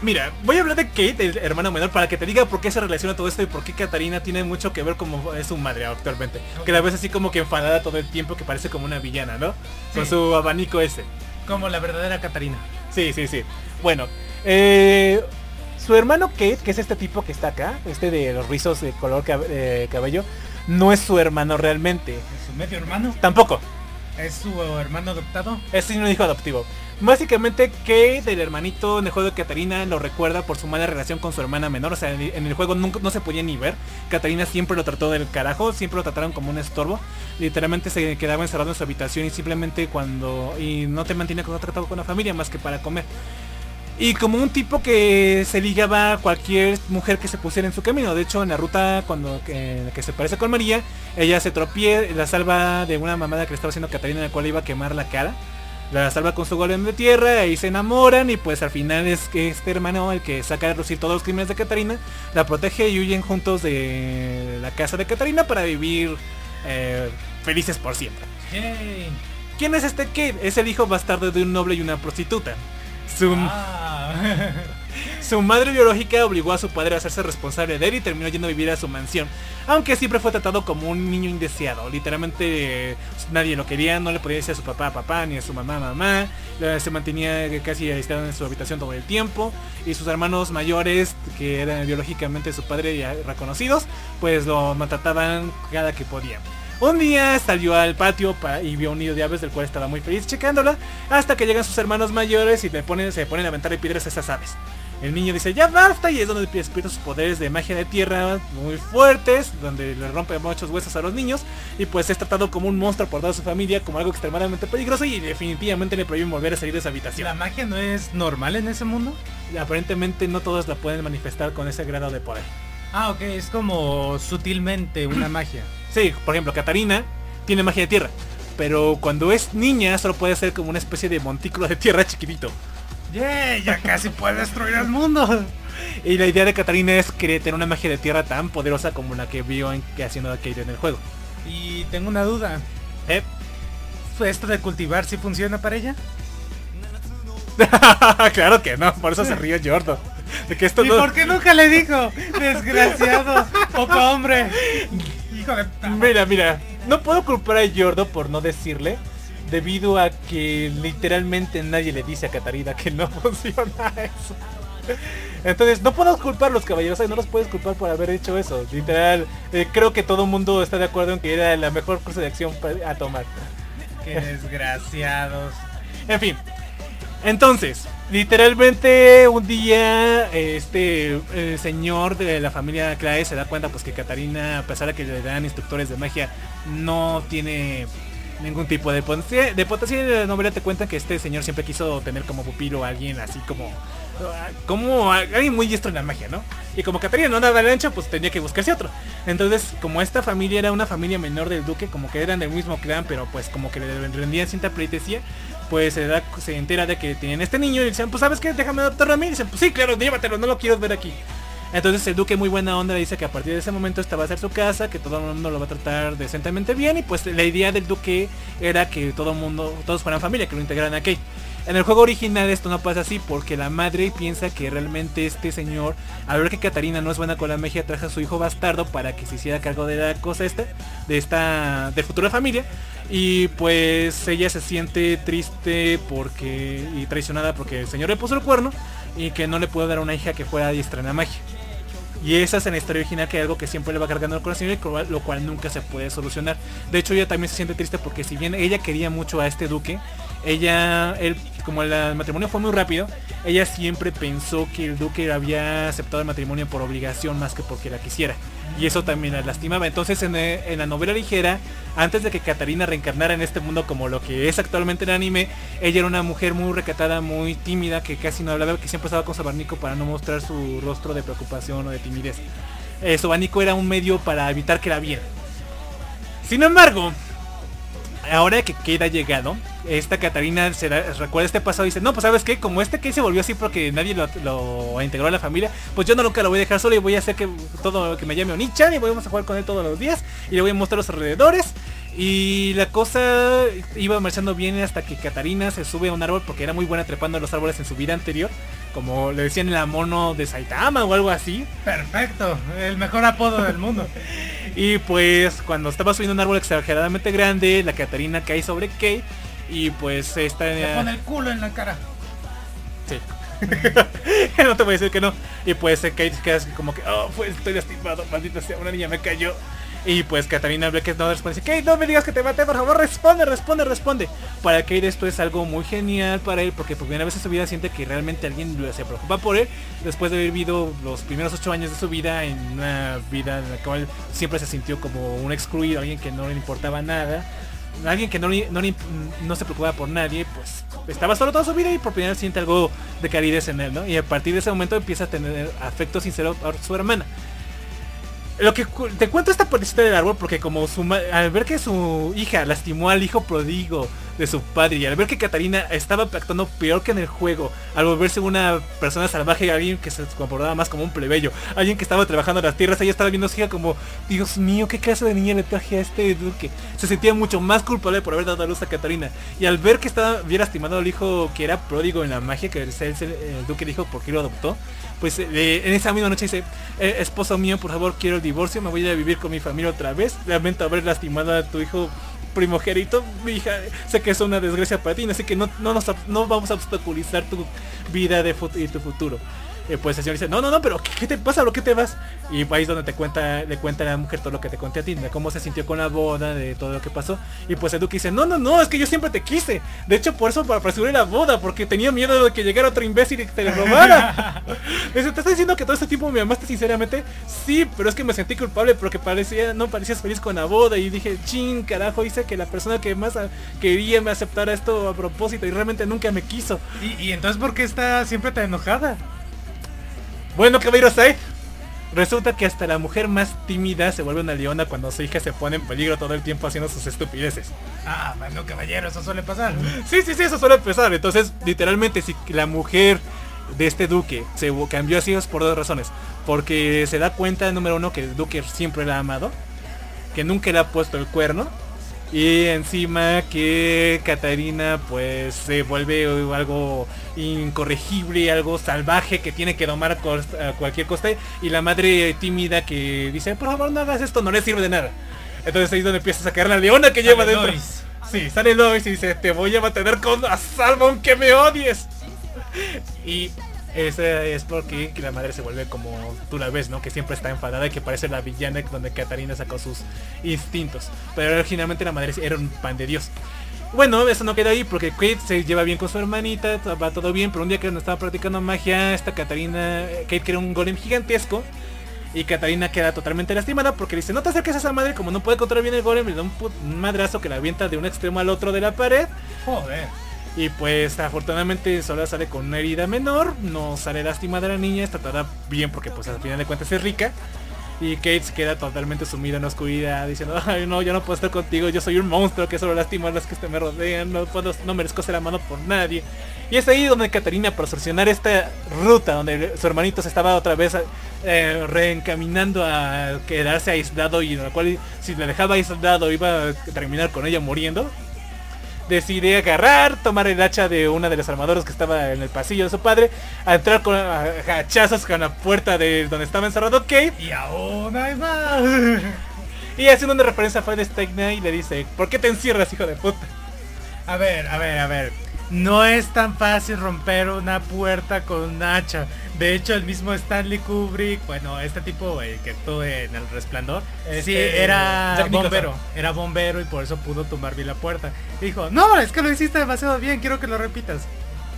B: Mira, voy a hablar de Kate, el hermano menor, para que te diga por qué se relaciona todo esto y por qué Katarina tiene mucho que ver como es su madre actualmente. Que la ves así como que enfadada todo el tiempo, que parece como una villana, ¿no? Con su abanico ese.
C: Como la verdadera Catarina.
B: Sí, sí, sí. Bueno, eh, su hermano Kate, que es este tipo que está acá, este de los rizos de color cab- eh, cabello, no es su hermano realmente.
C: Es su medio hermano.
B: Tampoco.
C: Es su hermano adoptado.
B: Es un hijo adoptivo. Básicamente Kate, el hermanito en el juego de Katarina, lo recuerda por su mala relación con su hermana menor. O sea, en el juego nunca, no se podía ni ver. Katarina siempre lo trató del carajo, siempre lo trataron como un estorbo. Literalmente se quedaba encerrado en su habitación y simplemente cuando... Y no te mantenía tratado con la familia más que para comer. Y como un tipo que se ligaba a cualquier mujer que se pusiera en su camino. De hecho, en la ruta cuando que, que se parece con María, ella se tropie, la salva de una mamada que le estaba haciendo Catarina, en la cual iba a quemar la cara. La salva con su golem de tierra, y se enamoran y pues al final es que este hermano el que saca a relucir todos los crímenes de Catarina, la protege y huyen juntos de la casa de Catarina para vivir eh, felices por siempre.
C: Yay.
B: ¿Quién es este Kate? Es el hijo bastardo de un noble y una prostituta. Su,
C: Ah.
B: su madre biológica obligó a su padre a hacerse responsable de él y terminó yendo a vivir a su mansión. Aunque siempre fue tratado como un niño indeseado. Literalmente eh, nadie lo quería, no le podía decir a su papá papá ni a su mamá mamá. Eh, Se mantenía casi aislado en su habitación todo el tiempo. Y sus hermanos mayores, que eran biológicamente su padre ya reconocidos, pues lo maltrataban cada que podían. Un día salió al patio pa- y vio un nido de aves del cual estaba muy feliz checándola hasta que llegan sus hermanos mayores y le ponen, se ponen a aventarle piedras a esas aves. El niño dice ya basta y es donde despierta sus poderes de magia de tierra muy fuertes, donde le rompe muchos huesos a los niños y pues es tratado como un monstruo por toda su familia, como algo extremadamente peligroso y definitivamente le prohíben volver a salir de esa habitación.
C: ¿La magia no es normal en ese mundo?
B: Aparentemente no todos la pueden manifestar con ese grado de poder.
C: Ah, ok, es como sutilmente una magia.
B: Sí, por ejemplo, Katarina tiene magia de tierra. Pero cuando es niña solo puede ser como una especie de montículo de tierra chiquitito.
C: ¡Yay! Ya casi puede destruir el mundo.
B: Y la idea de Katarina es querer tener una magia de tierra tan poderosa como la que vio en, que haciendo Kate en el juego.
C: Y tengo una duda.
B: ¿Eh?
C: ¿Esto de cultivar sí funciona para ella?
B: claro que no, por eso se ríe Jordo. De que esto
C: ¿Y
B: no...
C: por qué nunca le dijo? Desgraciado, poco hombre. Hijo de puta.
B: Mira, mira, no puedo culpar a Jordo por no decirle. Debido a que literalmente nadie le dice a Katarina que no funciona eso. Entonces no puedo culpar a los caballeros, no los puedes culpar por haber hecho eso. Literal, eh, creo que todo el mundo está de acuerdo en que era la mejor curso de acción a tomar.
C: Qué desgraciados.
B: En fin. Entonces, literalmente un día este señor de la familia Claes se da cuenta pues que Katarina, a pesar de que le dan instructores de magia, no tiene ningún tipo de potencia. De potencia en la novela te cuentan que este señor siempre quiso tener como pupilo a alguien así como como alguien muy diestro en la magia, ¿no? Y como Katarina no daba el ancho, pues tenía que buscarse otro. Entonces, como esta familia era una familia menor del duque, como que eran del mismo clan, pero pues como que le rendían cierta pleitesía, pues se, entera de que tienen este niño y dicen, pues sabes qué, déjame adoptarlo a mí. Y dicen, pues sí, claro, llévatelo, no lo quiero ver aquí. Entonces el duque muy buena onda le dice que a partir de ese momento esta va a ser su casa, que todo el mundo lo va a tratar decentemente bien y pues la idea del duque era que todo el mundo, todos fueran familia, que lo integraran a. En el juego original esto no pasa así porque la madre piensa que realmente este señor, al ver que Katarina no es buena con la magia, trajo a su hijo bastardo para que se hiciera cargo de la cosa esta, de esta, de futura familia. Y pues ella se siente triste porque y traicionada porque el señor le puso el cuerno y que no le pudo dar una hija que fuera diestra en la magia. Y esa es en la historia original que es algo que siempre le va cargando el corazón y lo- cual nunca se puede solucionar. De hecho ella también se siente triste porque si bien ella quería mucho a este duque, ella, él, como el matrimonio fue muy rápido, ella siempre pensó que el duque había aceptado el matrimonio por obligación más que porque la quisiera. Y eso también la lastimaba. Entonces en, eh, la novela ligera, antes de que Katarina reencarnara en este mundo como lo que es actualmente el anime, ella era una mujer muy recatada, muy tímida, que casi no hablaba, que siempre estaba con su abanico para no mostrar su rostro de preocupación o de timidez. Eh, abanico era un medio para evitar que la vieran. Sin embargo, ahora que queda llegado, esta Catarina se da- recuerda este pasado y dice, no, pues sabes qué, como este que se volvió así porque nadie lo, lo integró a la familia, pues yo no nunca lo voy a dejar solo y voy a hacer que todo que me llame Onichan y vamos a jugar con él todos los días y le voy a mostrar los alrededores Y la cosa iba marchando bien hasta que Katarina se sube a un árbol porque era muy buena trepando a los árboles en su vida anterior. Como le decían la mono de Saitama o algo así.
C: Perfecto, el mejor apodo del mundo.
B: Y pues cuando estaba subiendo un árbol exageradamente grande, la Katarina cae sobre Kate. Y pues esta...
C: Le pone el culo en la cara.
B: Sí. no te voy a decir que no. Y pues eh, Kate queda como que, oh, pues estoy lastimado, maldita sea, una niña me cayó. Y pues ve que no responde, dice, Kate, no me digas que te maté, por favor, responde, responde, responde. Para Kate esto es algo muy genial para él, porque por primera vez en su vida siente que realmente alguien se preocupa por él, después de haber vivido los primeros ocho años de su vida en una vida en la cual siempre se sintió como un excluido, alguien que no le importaba nada. Alguien que no, no, no se preocupaba por nadie, pues estaba solo toda su vida y por primera vez siente algo de calidez en él, ¿no? Y a partir de ese momento empieza a tener afecto sincero por su hermana. Lo que te cuento esta partecita del árbol porque como su al ver que su hija lastimó al hijo prodigo de su padre y al ver que Katarina estaba actuando peor que en el juego, al volverse una persona salvaje, alguien que se comportaba más como un plebeyo, alguien que estaba trabajando en las tierras, ella estaba viendo su hija como, Dios mío, qué clase de niña le traje a este duque. Se sentía mucho más culpable por haber dado a luz a Katarina. Y al ver que estaba bien lastimado al hijo que era pródigo en la magia, que el, el- el duque dijo porque lo adoptó, pues eh, en esa misma noche dice, "Eh, esposo mío, por favor, quiero el divorcio, me voy a ir a vivir con mi familia otra vez. Lamento haber lastimado a tu hijo primogénito, mi hija, sé que es una desgracia para ti, así que no, no, nos, no vamos a obstaculizar tu vida de y tu futuro. Eh, pues el señor dice, no, no, no, pero ¿qué, qué te pasa? ¿Por qué te vas? Y ahí es donde te cuenta, le cuenta a la mujer todo lo que te conté a ti, de cómo se sintió con la boda, de todo lo que pasó. Y pues el duque dice, no, no, no, es que yo siempre te quise. De hecho, por eso para apresuré la boda, porque tenía miedo de que llegara otro imbécil y que te la robara. Dice, ¿te estás diciendo que todo este tiempo me amaste sinceramente? Sí, pero es que me sentí culpable porque parecía, no parecías feliz con la boda y dije, chin, carajo, hice que la persona que más quería me aceptara esto a propósito y realmente nunca me quiso.
C: ¿Y, y entonces por qué está siempre tan enojada?
B: Bueno, caballeros, ahí resulta que hasta la mujer más tímida se vuelve una leona cuando su hija se pone en peligro todo el tiempo haciendo sus estupideces.
C: Ah, bueno, caballero, eso suele pasar.
B: Sí, sí, sí, eso suele empezar. Entonces, literalmente, si la mujer de este duque se cambió así es por dos razones. Porque se da cuenta, número uno, que el duque siempre la ha amado. Que nunca le ha puesto el cuerno. Y encima que Catarina pues se vuelve algo incorregible, algo salvaje que tiene que domar a, cualquier costa. Y la madre tímida que dice, por favor no hagas esto, no le sirve de nada. Entonces ahí es donde empieza a sacar la leona que lleva dentro.
C: Lois.
B: Sí, sale Lois y dice, te voy a mantener con a salvo aunque me odies. Y esa es porque que la madre se vuelve como tú la ves, ¿no? Que siempre está enfadada y que parece la villana donde Katarina sacó sus instintos. Pero originalmente la madre era un pan de Dios. Bueno, eso no queda ahí porque Kate se lleva bien con su hermanita, va todo bien, pero un día que no estaba practicando magia, esta Katarina, Kate crea un golem gigantesco y Katarina queda totalmente lastimada porque dice, no te acerques a esa madre, como no puede controlar bien el golem, le da un, madrazo que la avienta de un extremo al otro de la pared.
C: Joder.
B: Y pues afortunadamente solo sale con una herida menor, no sale lastimada la niña, está toda bien porque pues al final de cuentas es rica. Y Kate se queda totalmente sumida en la oscuridad diciendo, ay no, yo no puedo estar contigo, yo soy un monstruo que solo lastima a los que me rodean, no puedo, no merezco ser amado por nadie. Y es ahí donde Katarina, para solucionar esta ruta donde su hermanito se estaba otra vez eh, reencaminando a quedarse aislado y en la cual si le dejaba aislado iba a terminar con ella muriendo, decide agarrar, tomar el hacha de una de los armadores que estaba en el pasillo de su padre, a entrar con a- hachazos con la puerta de donde estaba encerrado Kate
C: Y aún hay más.
B: y haciendo una referencia a Fred Stake Night le dice, ¿por qué te encierras hijo de puta?
C: A ver, a ver, a ver. No es tan fácil romper una puerta con un hacha. De hecho, el mismo Stanley Kubrick, bueno, este tipo eh, que actuó en El Resplandor,
B: Este,
C: sí, era
B: Jack Nicholson.
C: bombero. Era bombero y por eso pudo tumbar bien la puerta. Dijo, no, es que lo hiciste demasiado bien, quiero que lo repitas.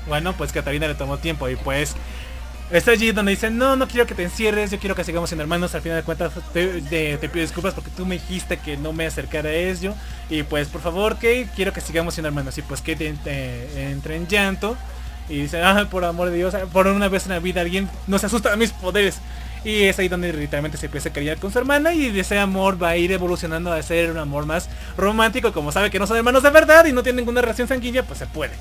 B: Bueno, pues Catarina le tomó tiempo y pues está allí donde dice, no, no quiero que te encierres, yo quiero que sigamos siendo hermanos, al final de cuentas te, te- te pido disculpas porque tú me dijiste que no me acercara a ello y pues por favor Kate, quiero que sigamos siendo hermanos y pues Kate eh, entra en llanto y dice, ah, por amor de Dios, por una vez en la vida alguien nos asusta a mis poderes. Y es ahí donde literalmente se empieza a cariñar con su hermana y ese amor va a ir evolucionando a ser un amor más romántico. Como sabe que no son hermanos de verdad y no tienen ninguna relación sanguínea, pues se puede.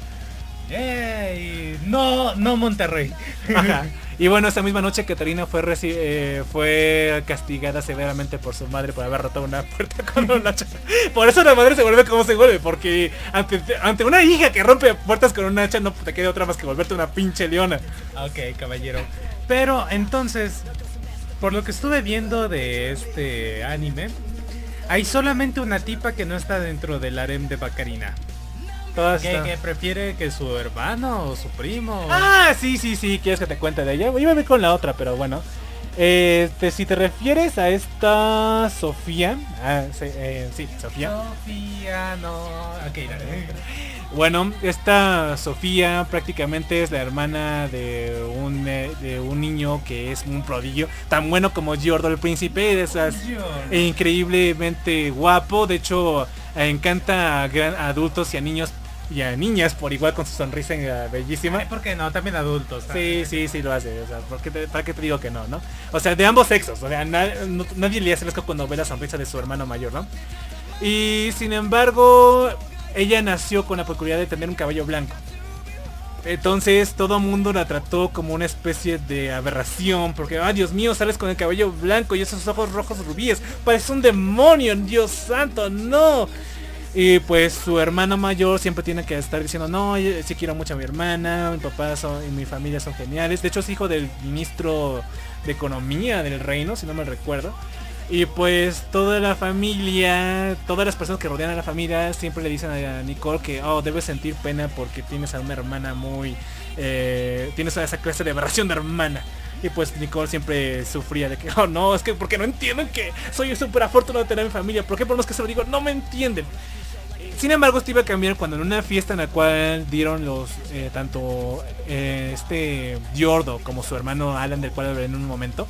C: No, no Monterrey.
B: Ajá. Y bueno, esa misma noche Catarina fue eh, fue castigada severamente por su madre por haber roto una puerta con un hacha. Por eso la madre se vuelve como se vuelve, porque ante, ante una hija que rompe puertas con un hacha no te queda otra más que volverte una pinche leona.
C: Ok, caballero. Pero entonces, por lo que estuve viendo de este anime, hay solamente una tipa que no está dentro del harem de Bacarina.
B: Todas
C: Que, prefiere que su hermano o su primo.
B: Ah, sí, sí, sí, quieres que te cuente de ella. Iba a ver con la otra, pero bueno. Este, si te refieres a esta Sofía, ah, sí, eh, sí, Sofía.
C: Sofía, no. Ok, dale.
B: Bueno, esta Sofía prácticamente es la hermana de un, eh, de un niño que es un prodigio, tan bueno como Giordo el príncipe, de esas e increíblemente guapo, de hecho encanta a gran- a adultos y a niños y a niñas por igual con su sonrisa bellísima.
C: Ay, ¿Por qué no? También adultos.
B: Sí, sí, sí lo hace. O sea, ¿por qué te- ¿para qué te digo que no, no? O sea, de ambos sexos. O sea, na- no- nadie le hace asco cuando ve la sonrisa de su hermano mayor, ¿no? Y sin embargo, ella nació con la peculiaridad de tener un cabello blanco. Entonces todo mundo la trató como una especie de aberración, porque, ah, Dios mío, sales con el cabello blanco y esos ojos rojos rubíes, parece un demonio, Dios santo, no. Y pues su hermano mayor siempre tiene que estar diciendo, no, sí quiero mucho a mi hermana, mi papá son- y mi familia son geniales. De hecho es hijo del ministro de economía del reino, si no me recuerdo. Y pues toda la familia, todas las personas que rodean a la familia siempre le dicen a Nicole que, oh, debes sentir pena porque tienes a una hermana muy... eh, tienes a esa clase de aberración de hermana. Y pues Nicole siempre sufría de que, oh no, es que porque no entienden que soy súper afortunado de tener a mi familia. ¿Por qué por los que se lo digo? No me entienden. Sin embargo, esto iba a cambiar cuando en una fiesta en la cual dieron los, eh, tanto eh, este Giordo como su hermano Alan, del cual hablaré en un momento,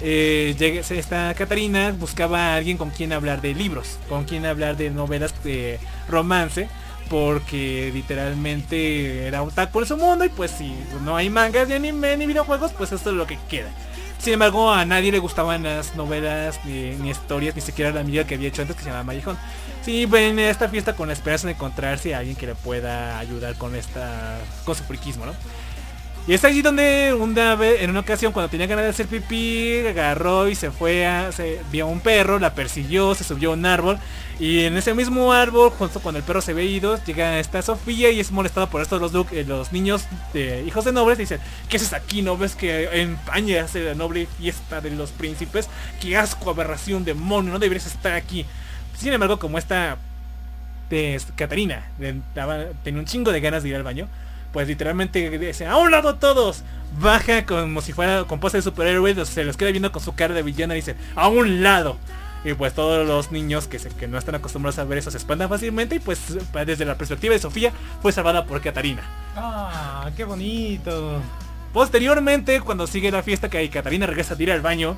B: eh, esta Catarina buscaba a alguien con quien hablar de libros, con quien hablar de novelas de romance, porque literalmente era otaku en su mundo y pues si no hay mangas, ni anime, ni videojuegos, pues esto es lo que queda. Sin embargo, a nadie le gustaban las novelas, ni, historias, ni siquiera la amiga que había hecho antes que se llamaba Mayijón. Sí, ven a esta fiesta con la esperanza de encontrarse a alguien que le pueda ayudar con esta con su friquismo, ¿no? Y es allí donde una vez, en una ocasión cuando tenía ganas de hacer pipí, agarró y se fue a, se vio a un perro, la persiguió, se subió a un árbol y en ese mismo árbol, justo cuando el perro se ve ido, llega esta Sofía y es molestada por estos los, eh, los niños de hijos de nobles y dicen, ¿qué haces aquí? ¿No ves que empañas la noble fiesta de los príncipes? ¡Qué asco, aberración, demonio! No deberías estar aquí. Sin embargo, como esta Catarina tenía un chingo de ganas de ir al baño, pues literalmente dice, a un lado todos, baja como si fuera con pose de superhéroe, se los queda viendo con su cara de villana y dice, a un lado. Y pues todos los niños que, se- que no están acostumbrados a ver eso se espantan fácilmente y pues desde la perspectiva de Sofía fue salvada por Catarina.
C: Ah, qué bonito.
B: Posteriormente, cuando sigue la fiesta que Catarina regresa de ir al baño,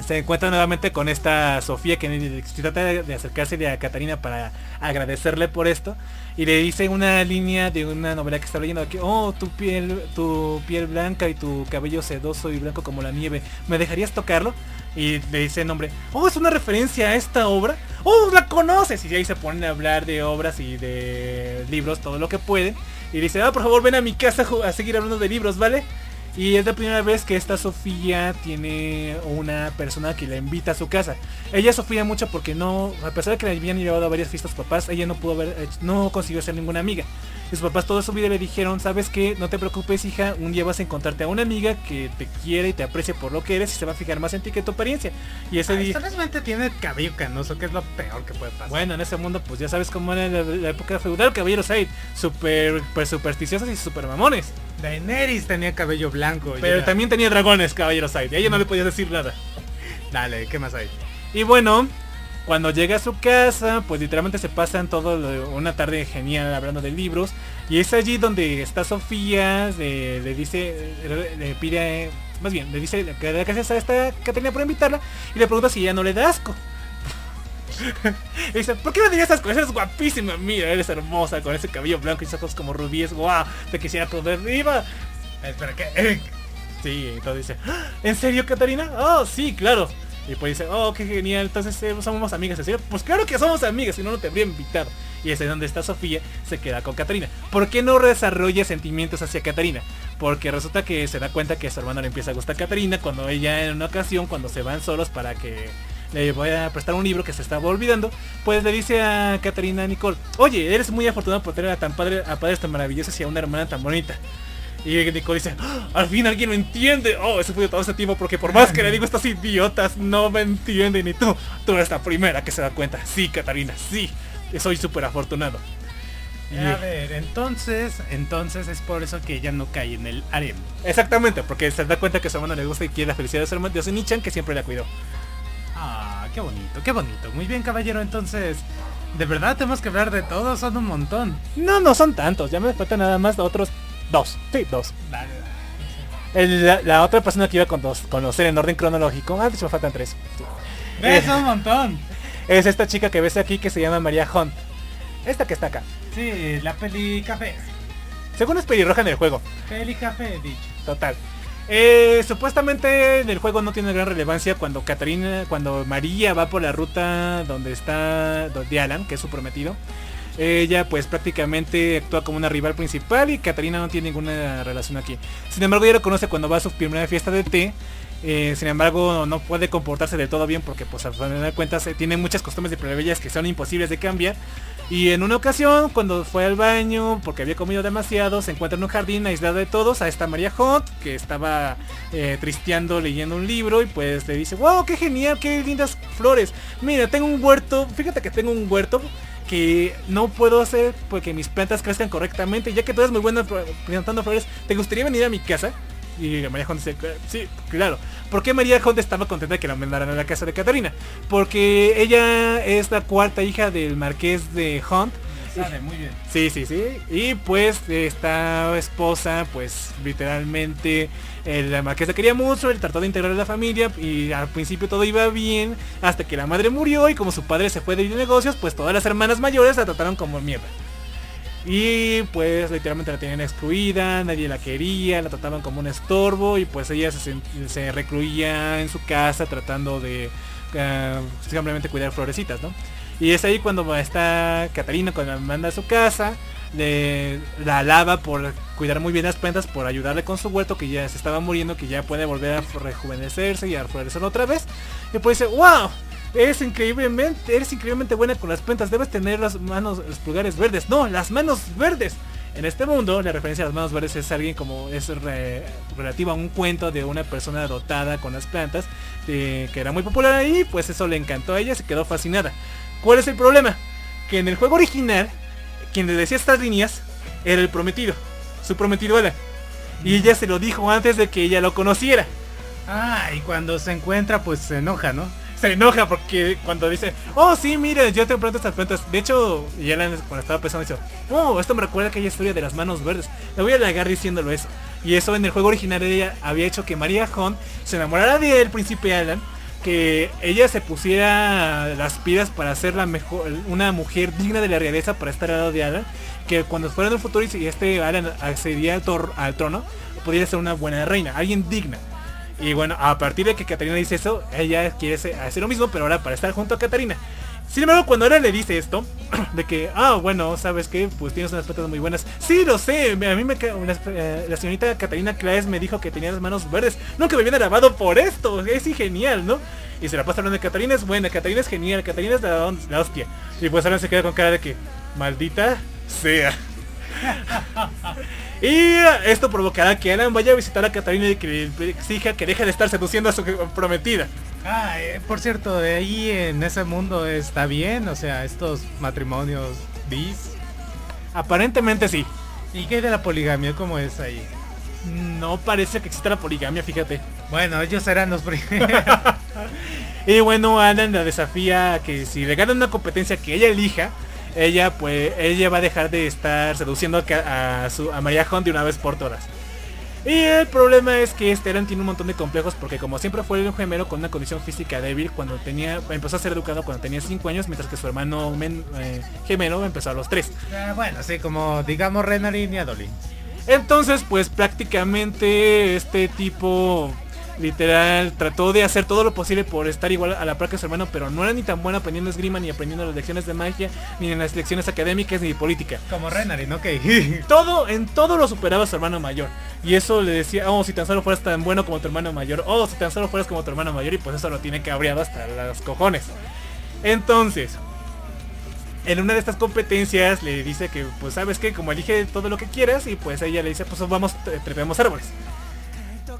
B: se encuentra nuevamente con esta Sofía que trata de acercarse a Catarina para agradecerle por esto y le dice una línea de una novela que está leyendo que oh tu piel tu piel blanca y tu cabello sedoso y blanco como la nieve me dejarías tocarlo y le dice el nombre oh es una referencia a esta obra. Oh la conoces y ahí se ponen a hablar de obras y de libros todo lo que pueden. Y dice ah por favor ven a mi casa a seguir hablando de libros vale y es la primera vez que esta Sofía tiene una persona que la invita a su casa. Ella sufría mucho porque no, a pesar de que le habían llevado a varias fiestas papás, ella no pudo ver, no consiguió ser ninguna amiga. Y sus papás toda su vida le dijeron, sabes que no te preocupes hija, un día vas a encontrarte a una amiga que te quiere y te aprecia por lo que eres y se va a fijar más en ti que tu apariencia. Y ese día...
C: Solamente tiene cabello canoso, que es lo peor que puede pasar.
B: Bueno, en ese mundo pues ya sabes cómo era la, la época feudal, caballeros hay super, super supersticiosos y super mamones.
C: Daenerys tenía cabello blanco. y
B: Pero también tenía dragones, caballeros hay. A ella no le podías decir nada.
C: Dale, ¿qué más hay?
B: Y bueno, cuando llega a su casa, pues literalmente se pasan todo lo- una tarde genial hablando de libros. Y es allí donde está Sofía, le, le dice, le, le pide, más bien, le dice que gracias a esta Catarina por invitarla y le pregunta si ya no le da asco. y dice, ¿por qué me dirías esas cosas? Eres guapísima, mira, eres hermosa con ese cabello blanco y esos ojos como rubíes, guau, te quisiera comer viva.
C: Espera, ¿qué? Eh,
B: Sí, entonces dice, "¿Ah? ¿en serio Catarina? Oh, sí, claro. Y pues dice, oh, qué genial, entonces eh, somos amigas. ¿en? Pues claro que somos amigas, si no, no te habría invitado. Y es ahí donde está Sofía, se queda con Catarina. ¿Por qué no desarrolla sentimientos hacia Catarina? Porque resulta que se da cuenta que a su hermano le empieza a gustar Catarina cuando ella en una ocasión, cuando se van solos para que le voy a prestar un libro que se estaba olvidando, pues le dice a Catarina Nicole, oye, eres muy afortunado por tener a tan padre, a padres tan maravillosos y a una hermana tan bonita. Y Nicole dice, "Ah, al fin alguien lo entiende. Oh, eso fue todo ese tiempo porque por más que le digo a estos idiotas, no me entienden. Y tú, tú eres la primera que se da cuenta. Sí, Catarina, sí. Soy súper afortunado. Y-
C: A ver, entonces, entonces es por eso que ella no cae en el harem.
B: Exactamente, porque se da cuenta que su hermano le gusta y quiere la felicidad de su hermano, de Nichan, que siempre la cuidó.
C: Ah, qué bonito, qué bonito. Muy bien, caballero, entonces, de verdad tenemos que hablar de todo, son un montón.
B: No, no son tantos, ya me faltan nada más otros dos. Sí, dos. El- la, la otra persona que iba con dos, conocer en orden cronológico, ah, de hecho me faltan tres. Sí.
C: ¿Ves?
B: Eh,
C: un montón.
B: es esta chica que ves aquí que se llama María Hunt. Esta que está acá.
C: Sí, la peli café.
B: Según es pelirroja en el juego.
C: Peli café, dicho.
B: Total. Eh, supuestamente en el juego no tiene gran relevancia cuando Catarina, cuando María va por la ruta donde está donde Alan, que es su prometido. Ella pues prácticamente actúa como una rival principal y Catarina no tiene ninguna relación aquí. Sin embargo ella lo conoce cuando va a su primera fiesta de té. eh, sin embargo no puede comportarse del todo bien porque pues al final de cuentas eh, tiene muchas costumbres de plebeyas que son imposibles de cambiar. Y en una ocasión, cuando fue al baño, porque había comido demasiado, se encuentra en un jardín aislada de todos a esta María Hunt, que estaba eh, tristeando leyendo un libro y pues le dice, wow, qué genial, qué lindas flores. Mira, tengo un huerto, fíjate que tengo un huerto que no puedo hacer porque mis plantas crezcan correctamente, ya que tú eres muy buena plantando flores, ¿te gustaría venir a mi casa? Y María Hunt dice, sí, claro. ¿Por qué María Hunt estaba contenta de que la mandaran a la casa de Catarina? Porque ella es la cuarta hija del marqués de Hunt.
C: Sale, muy bien.
B: Sí, sí, sí. Y pues esta esposa, pues literalmente el marqués la quería mucho, él trató de integrar a la familia y al principio todo iba bien hasta que la madre murió y como su padre se fue de negocios, pues todas las hermanas mayores la trataron como mierda. Y pues literalmente la tenían excluida, nadie la quería, la trataban como un estorbo y pues ella se, recluía en su casa tratando de ah, simplemente cuidar florecitas, ¿no? Y es ahí cuando está Catalina, cuando la manda a su casa, le, la alaba por cuidar muy bien las plantas, por ayudarle con su huerto que ya se estaba muriendo, que ya puede volver a rejuvenecerse y a florecer otra vez. Y pues dice, wow, eres increíblemente, eres increíblemente buena con las plantas, debes tener las manos, los pulgares verdes. No, las manos verdes. En este mundo, la referencia a las manos verdes es alguien como es re- relativo a un cuento de una persona dotada con las plantas, eh, que era muy popular ahí, pues eso le encantó a ella, se quedó fascinada. ¿Cuál es el problema? Que en el juego original, quien le decía estas líneas era el prometido, su prometido era. Y ella se lo dijo antes de que ella lo conociera.
C: Ah, y cuando se encuentra, pues se enoja, ¿no?
B: Se enoja porque cuando dice, oh sí, mira, yo te planto estas plantas. De hecho, y Alan cuando estaba pensando dice, oh, esto me recuerda aquella historia de las manos verdes. Le voy a halagar diciéndolo eso. Y eso en el juego original ella había hecho que María Hunt se enamorara del príncipe Alan, que ella se pusiera las pilas para ser la mejor, una mujer digna de la realeza para estar al lado de Alan, que cuando fuera en el futuro y este Alan accedía al, al trono, podría ser una buena reina, alguien digna. Y bueno, a partir de que Catarina dice eso, ella quiere hacer lo mismo, pero ahora para estar junto a Catarina. Sin embargo, cuando ahora le dice esto, de que, ah, bueno, ¿sabes qué? Pues tienes unas plantas muy buenas. Sí, lo sé, a mí me... eh, la señorita Catarina Claes me dijo que tenía las manos verdes. Nunca me habían alabado por esto, es genial, ¿no? Y se la pasa hablando de Catarina es buena, Catarina es genial, Catarina es la, la hostia. Y pues ahora se queda con cara de que, maldita sea. Y esto provocará que Alan vaya a visitar a Catarina y que le exija que deje de estar seduciendo a su prometida.
C: Ah, eh, por cierto, de ahí en ese mundo está bien, o sea, estos matrimonios bis.
B: Aparentemente sí.
C: ¿Y qué de la poligamia? ¿Cómo es ahí?
B: No parece que exista la poligamia, fíjate.
C: Bueno, ellos serán los primeros.
B: Y bueno, Alan la desafía que si le gana una competencia que ella elija, ella pues ella va a dejar de estar seduciendo a, su, a María Hunt de una vez por todas. Y el problema es que este Alan tiene un montón de complejos porque como siempre fue un gemelo con una condición física débil cuando tenía empezó a ser educado cuando tenía 5 años, mientras que su hermano men- eh, gemelo empezó a los 3.
C: Ah, bueno, sí, como digamos Renarin y Adolin.
B: Entonces, pues prácticamente este tipo Literal, trató de hacer todo lo posible por estar igual a la par que su hermano, pero no era ni tan bueno aprendiendo esgrima, ni aprendiendo las lecciones de magia, ni en las lecciones académicas, ni de política.
C: Como Renarin, ok.
B: Todo, en todo lo superaba su hermano mayor. Y eso le decía, oh, si tan solo fueras tan bueno como tu hermano mayor, oh, si tan solo fueras como tu hermano mayor, y pues eso lo tiene cabreado hasta los cojones. Entonces, en una de estas competencias le dice que, pues sabes que, como elige todo lo que quieras, y pues ella le dice, pues vamos, tre- trepemos árboles.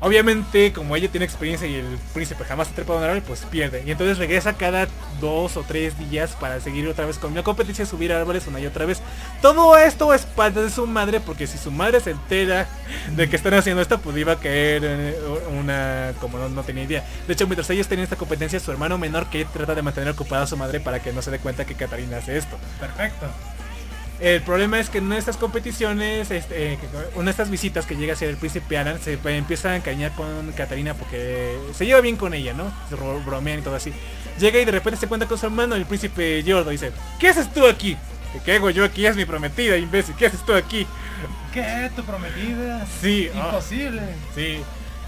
B: Obviamente, como ella tiene experiencia y el príncipe jamás ha trepado un árbol, pues pierde. Y entonces regresa cada dos o tres días para seguir otra vez con una competencia, subir árboles una y otra vez. Todo esto es parte de su madre, porque si su madre se entera de que están haciendo esto, pues iba a caer eh, una... como no, no tenía idea. De hecho, mientras ellos tenían esta competencia, su hermano menor que trata de mantener ocupada a su madre para que no se dé cuenta que Catarina hace esto.
C: Perfecto.
B: El problema es que en estas competiciones, este, eh, estas visitas que llega hacia el príncipe Alan, se pues, empieza a encañar con Catarina porque se lleva bien con ella, ¿no? Se ro- bromean y todo así. Llega y de repente se cuenta con su hermano, el príncipe Yordo, y dice, ¿qué haces tú aquí? ¿Qué hago yo aquí? Es mi prometida, imbécil, ¿qué haces tú aquí?
C: ¿Qué? ¿Tu prometida?
B: Sí, ah,
C: Imposible.
B: sí.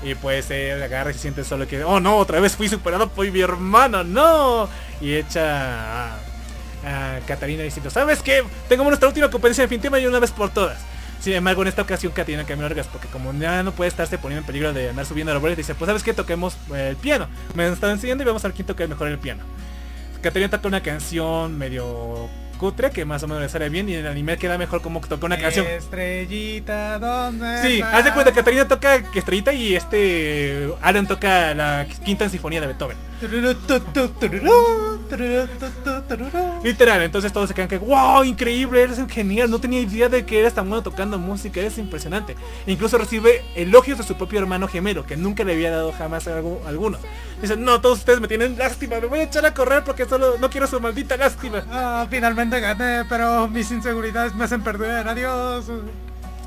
B: Y pues él agarra y se siente solo que, oh no, otra vez fui superado por mi hermano, no. Y echa a, a Catarina diciendo, ¿sabes qué? Tengo nuestra última competencia definitiva y una vez por todas. Sin embargo, en esta ocasión Catarina cambió largas porque como ya no puede estarse poniendo en peligro de andar subiendo árboles, dice, pues sabes qué, toquemos eh, el piano. Me están enseñando y vamos a ver quién toca mejor el piano. Catarina toca una canción medio cutre que más o menos le sale bien y en el anime queda mejor como que toca una canción
C: Estrellita, ¿dónde
B: Sí,
C: vas?
B: haz de cuenta que Catarina toca Estrellita y este Alan toca la quinta sinfonía de Beethoven. Literal, entonces todos se quedan que wow, increíble, eres un genial, no tenía idea de que eras tan bueno tocando música, eres impresionante. Incluso recibe elogios de su propio hermano gemelo, que nunca le había dado jamás algo, alguno. Dice, no, todos ustedes me tienen lástima, me voy a echar a correr porque solo no quiero su maldita lástima.
C: Ah, finalmente gané, pero mis inseguridades me hacen perder. Adiós.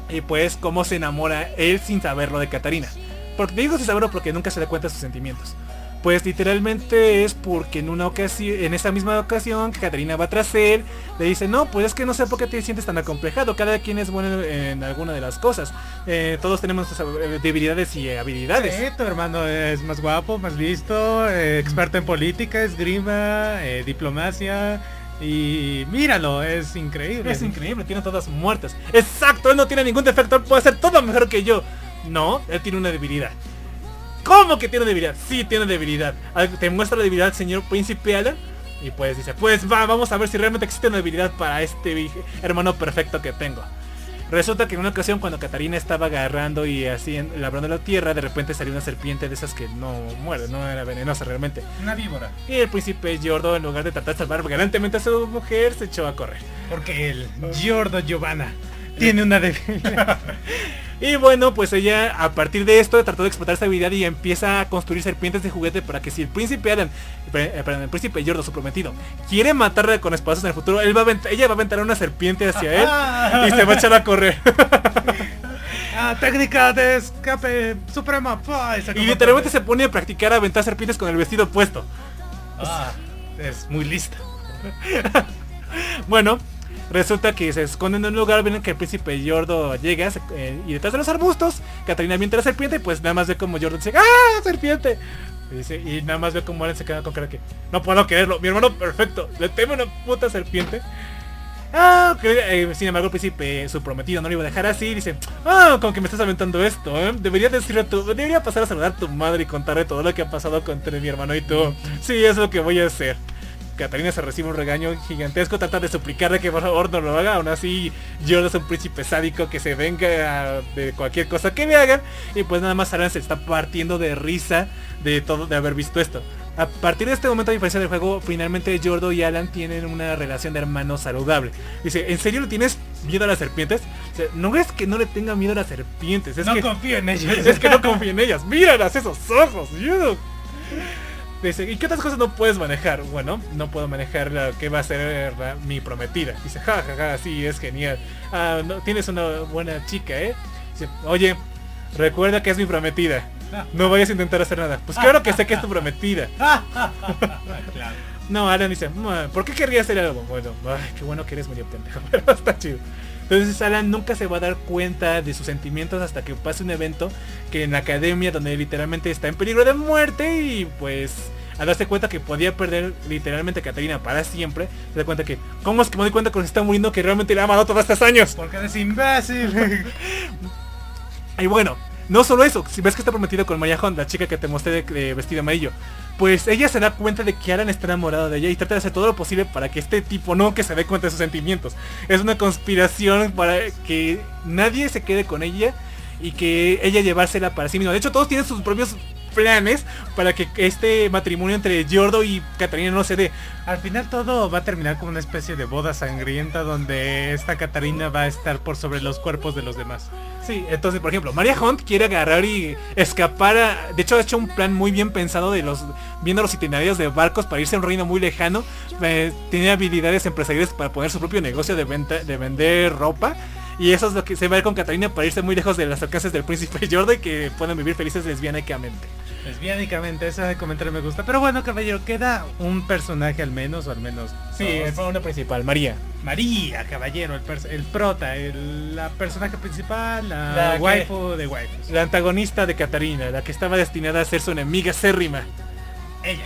B: Y pues cómo se enamora él sin saberlo de Catarina. Porque digo sin saberlo porque nunca se da cuenta de sus sentimientos. Pues literalmente es porque en una ocasión, en esa misma ocasión que Catarina va tras él, le dice, no, pues es que no sé por qué te sientes tan acomplejado, cada quien es bueno en alguna de las cosas. Eh, todos tenemos eh, debilidades y habilidades.
C: Sí, tu hermano es más guapo, más listo, eh, experto en política, esgrima, eh, diplomacia. Y míralo, es increíble.
B: Es increíble, tiene todas muertas. Exacto, él no tiene ningún defecto, él puede hacer todo mejor que yo. No, él tiene una debilidad. ¿Cómo que tiene debilidad? Sí, tiene debilidad. Te muestra la debilidad, señor príncipe Alan. Y pues dice, pues va, vamos a ver si realmente existe una debilidad para este hermano perfecto que tengo. Resulta que en una ocasión cuando Catarina estaba agarrando y así labrando la tierra, de repente salió una serpiente de esas que no muere, no era venenosa realmente.
C: Una víbora.
B: Y el príncipe Yordo, en lugar de tratar de salvar galantemente a su mujer, se echó a correr.
C: Porque el Giordo Giovanna tiene una debilidad.
B: Y bueno, pues ella a partir de esto trató de explotar esa habilidad y empieza a construir serpientes de juguete para que si el príncipe Alan, eh, perdón, el príncipe Yordo, su prometido, quiere matarla con espadazos en el futuro, él va a ella va a aventar una serpiente hacia él y se va a echar a correr.
C: ah, técnica de escape suprema.
B: Y literalmente se pone a practicar a aventar serpientes con el vestido puesto.
C: Ah, es muy lista.
B: Bueno, resulta que se esconden en un lugar, ven que el príncipe Yordo llega eh, y detrás de los arbustos, Catarina avienta la serpiente y pues nada más ve como Yordo dice, ¡ah, serpiente! Y, nada más ve como Alan se queda con cara que, no puedo creerlo, mi hermano perfecto, le teme una puta serpiente. Ah, ok, eh, sin embargo el príncipe, su prometido, no lo iba a dejar así, dice, ah, con que me estás aventando esto, ¿eh? Debería decirle a debería pasar a saludar a tu madre y contarle todo lo que ha pasado entre mi hermano y tú. Sí, es lo que voy a hacer. Catarina se recibe un regaño gigantesco, trata de suplicarle que por favor no lo haga, aún así Jordan es un príncipe sádico que se venga de cualquier cosa que le hagan y pues nada más Alan se está partiendo de risa de todo de haber visto esto. A partir de este momento a diferencia del juego, finalmente Jordo y Alan tienen una relación de hermanos saludable. Dice, ¿en serio le tienes miedo a las serpientes? O sea, no es que no le tenga miedo a las serpientes, es
C: no
B: que
C: confío en ellos.
B: es que no confío en ellas. Míralas esos ojos. you. Dice, ¿y qué otras cosas no puedes manejar? Bueno, no puedo manejar la que va a ser la- mi prometida. Dice, ja, ja, ja, sí, es genial. Ah, no, tienes una buena chica, ¿eh? Dice, oye, recuerda que es mi prometida. No vayas a intentar hacer nada. Pues claro que sé que es tu prometida.
C: claro.
B: No, Alan dice, "Mm, ¿por qué querría hacer algo? Bueno, ay, qué bueno que eres medio pendejo, pero está chido. Entonces Alan nunca se va a dar cuenta de sus sentimientos hasta que pase un evento que en la academia donde literalmente está en peligro de muerte y pues al darse cuenta que podía perder literalmente a Catarina para siempre, se da cuenta que, ¿cómo es que me doy cuenta cuando se está muriendo que realmente le ha amado todos estos años?
C: Porque eres imbécil.
B: Y bueno, no solo eso, si ves que está prometido con Maya Hunt, la chica que te mostré de, de vestido amarillo, pues ella se da cuenta de que Alan está enamorado de ella y trata de hacer todo lo posible para que este tipo no que se dé cuenta de sus sentimientos. Es una conspiración para que nadie se quede con ella y que ella llevársela para sí misma. De hecho, todos tienen sus propios planes para que este matrimonio entre Giordo y Catarina no se dé.
C: Al final todo va a terminar como una especie de boda sangrienta donde esta Catarina va a estar por sobre los cuerpos de los demás.
B: Sí, entonces por ejemplo, Maria Hunt quiere agarrar y escapar a... De hecho ha hecho un plan muy bien pensado de los... Viendo los itinerarios de barcos para irse a un reino muy lejano. Eh, tiene habilidades empresariales para poner su propio negocio de, venta, de vender ropa. Y eso es lo que se va a ir con Catarina para irse muy lejos de las alcances del príncipe Jordo y que puedan vivir felices lesbianicamente.
C: Lesbiánicamente, ese comentario me gusta. Pero bueno, caballero, queda un personaje al menos, o al menos...
B: Sí, el protagonista principal, María.
C: María, caballero, el, pers- el prota, el la personaje principal, la,
B: La que-
C: waifu de waifus.
B: La antagonista de Catarina, la que estaba destinada a ser su enemiga acérrima.
C: Ella.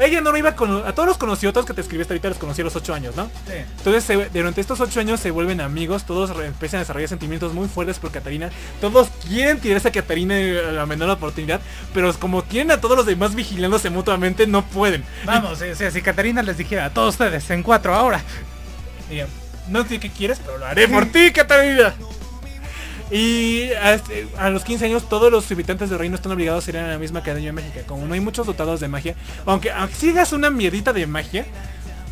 B: Ella no lo iba con... A todos los conoció, todos que te escribiste ahorita los conocí a los 8 años, ¿no?
C: Sí.
B: Entonces se- durante estos 8 años se vuelven amigos, todos empiezan a desarrollar sentimientos muy fuertes por Catarina. Todos quieren tirarse a Catarina a la menor oportunidad, pero como quieren a todos los demás vigilándose mutuamente, no pueden.
C: Vamos, o sea, si Catarina les dijera a todos ustedes en cuatro ahora.
B: Y no sé qué quieres, pero lo haré por ti, Catarina. Y a, este- los 15 años todos los habitantes del reino están obligados a ir a la misma academia mágica. Como no hay muchos dotados de magia, aunque, sigas una miedita de magia,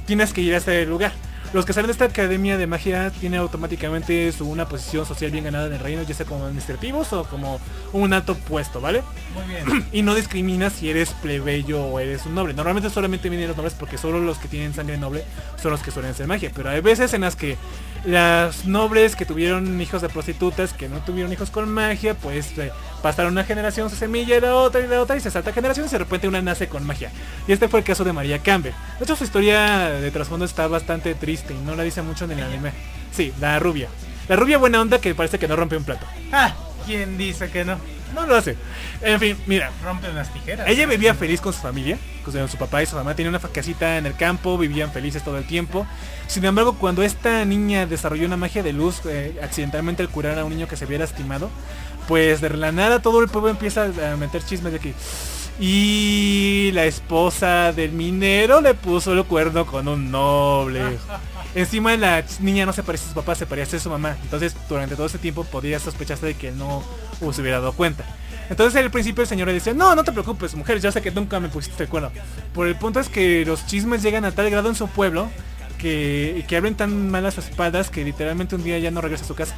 B: tienes que ir a este lugar. Los que salen de esta academia de magia tienen automáticamente su, una posición social bien ganada en el reino, ya sea como administrativos o como un alto puesto, ¿vale?
C: Muy bien.
B: Y no discriminas si eres plebeyo o eres un noble. Normalmente solamente vienen los nobles porque solo los que tienen sangre noble son los que suelen ser magia. Pero hay veces en las que las nobles que tuvieron hijos de prostitutas, que no tuvieron hijos con magia, pues eh, pasaron una generación su semilla y la otra y la otra y se salta generaciones y de repente una nace con magia. Y este fue el caso de María Campbell. De hecho su historia de trasfondo está bastante triste y no la dice mucho en el anime. Sí, la rubia. La rubia buena onda que parece que no rompe un plato.
C: Ah, ¿quién dice que no?
B: No lo hace. En fin, mira,
C: Rompen las tijeras.
B: ella vivía feliz con su familia, con su papá y su mamá. Tenía una casita en el campo, vivían felices todo el tiempo. Sin embargo, cuando esta niña desarrolló una magia de luz, eh, accidentalmente al curar a un niño que se había lastimado, pues de la nada todo el pueblo empieza a meter chismes de que... Y la esposa del minero le puso el cuerno con un noble. Encima la niña no se parece a su papá, se parece a su mamá. Entonces durante todo ese tiempo podía sospecharse de que él no se hubiera dado cuenta. Entonces al principio el señor le decía, no, no te preocupes, mujer, ya sé que nunca me pusiste el cuerno. Por el punto es que los chismes llegan a tal grado en su pueblo que, que abren tan malas espaldas que literalmente un día ya no regresa a su casa.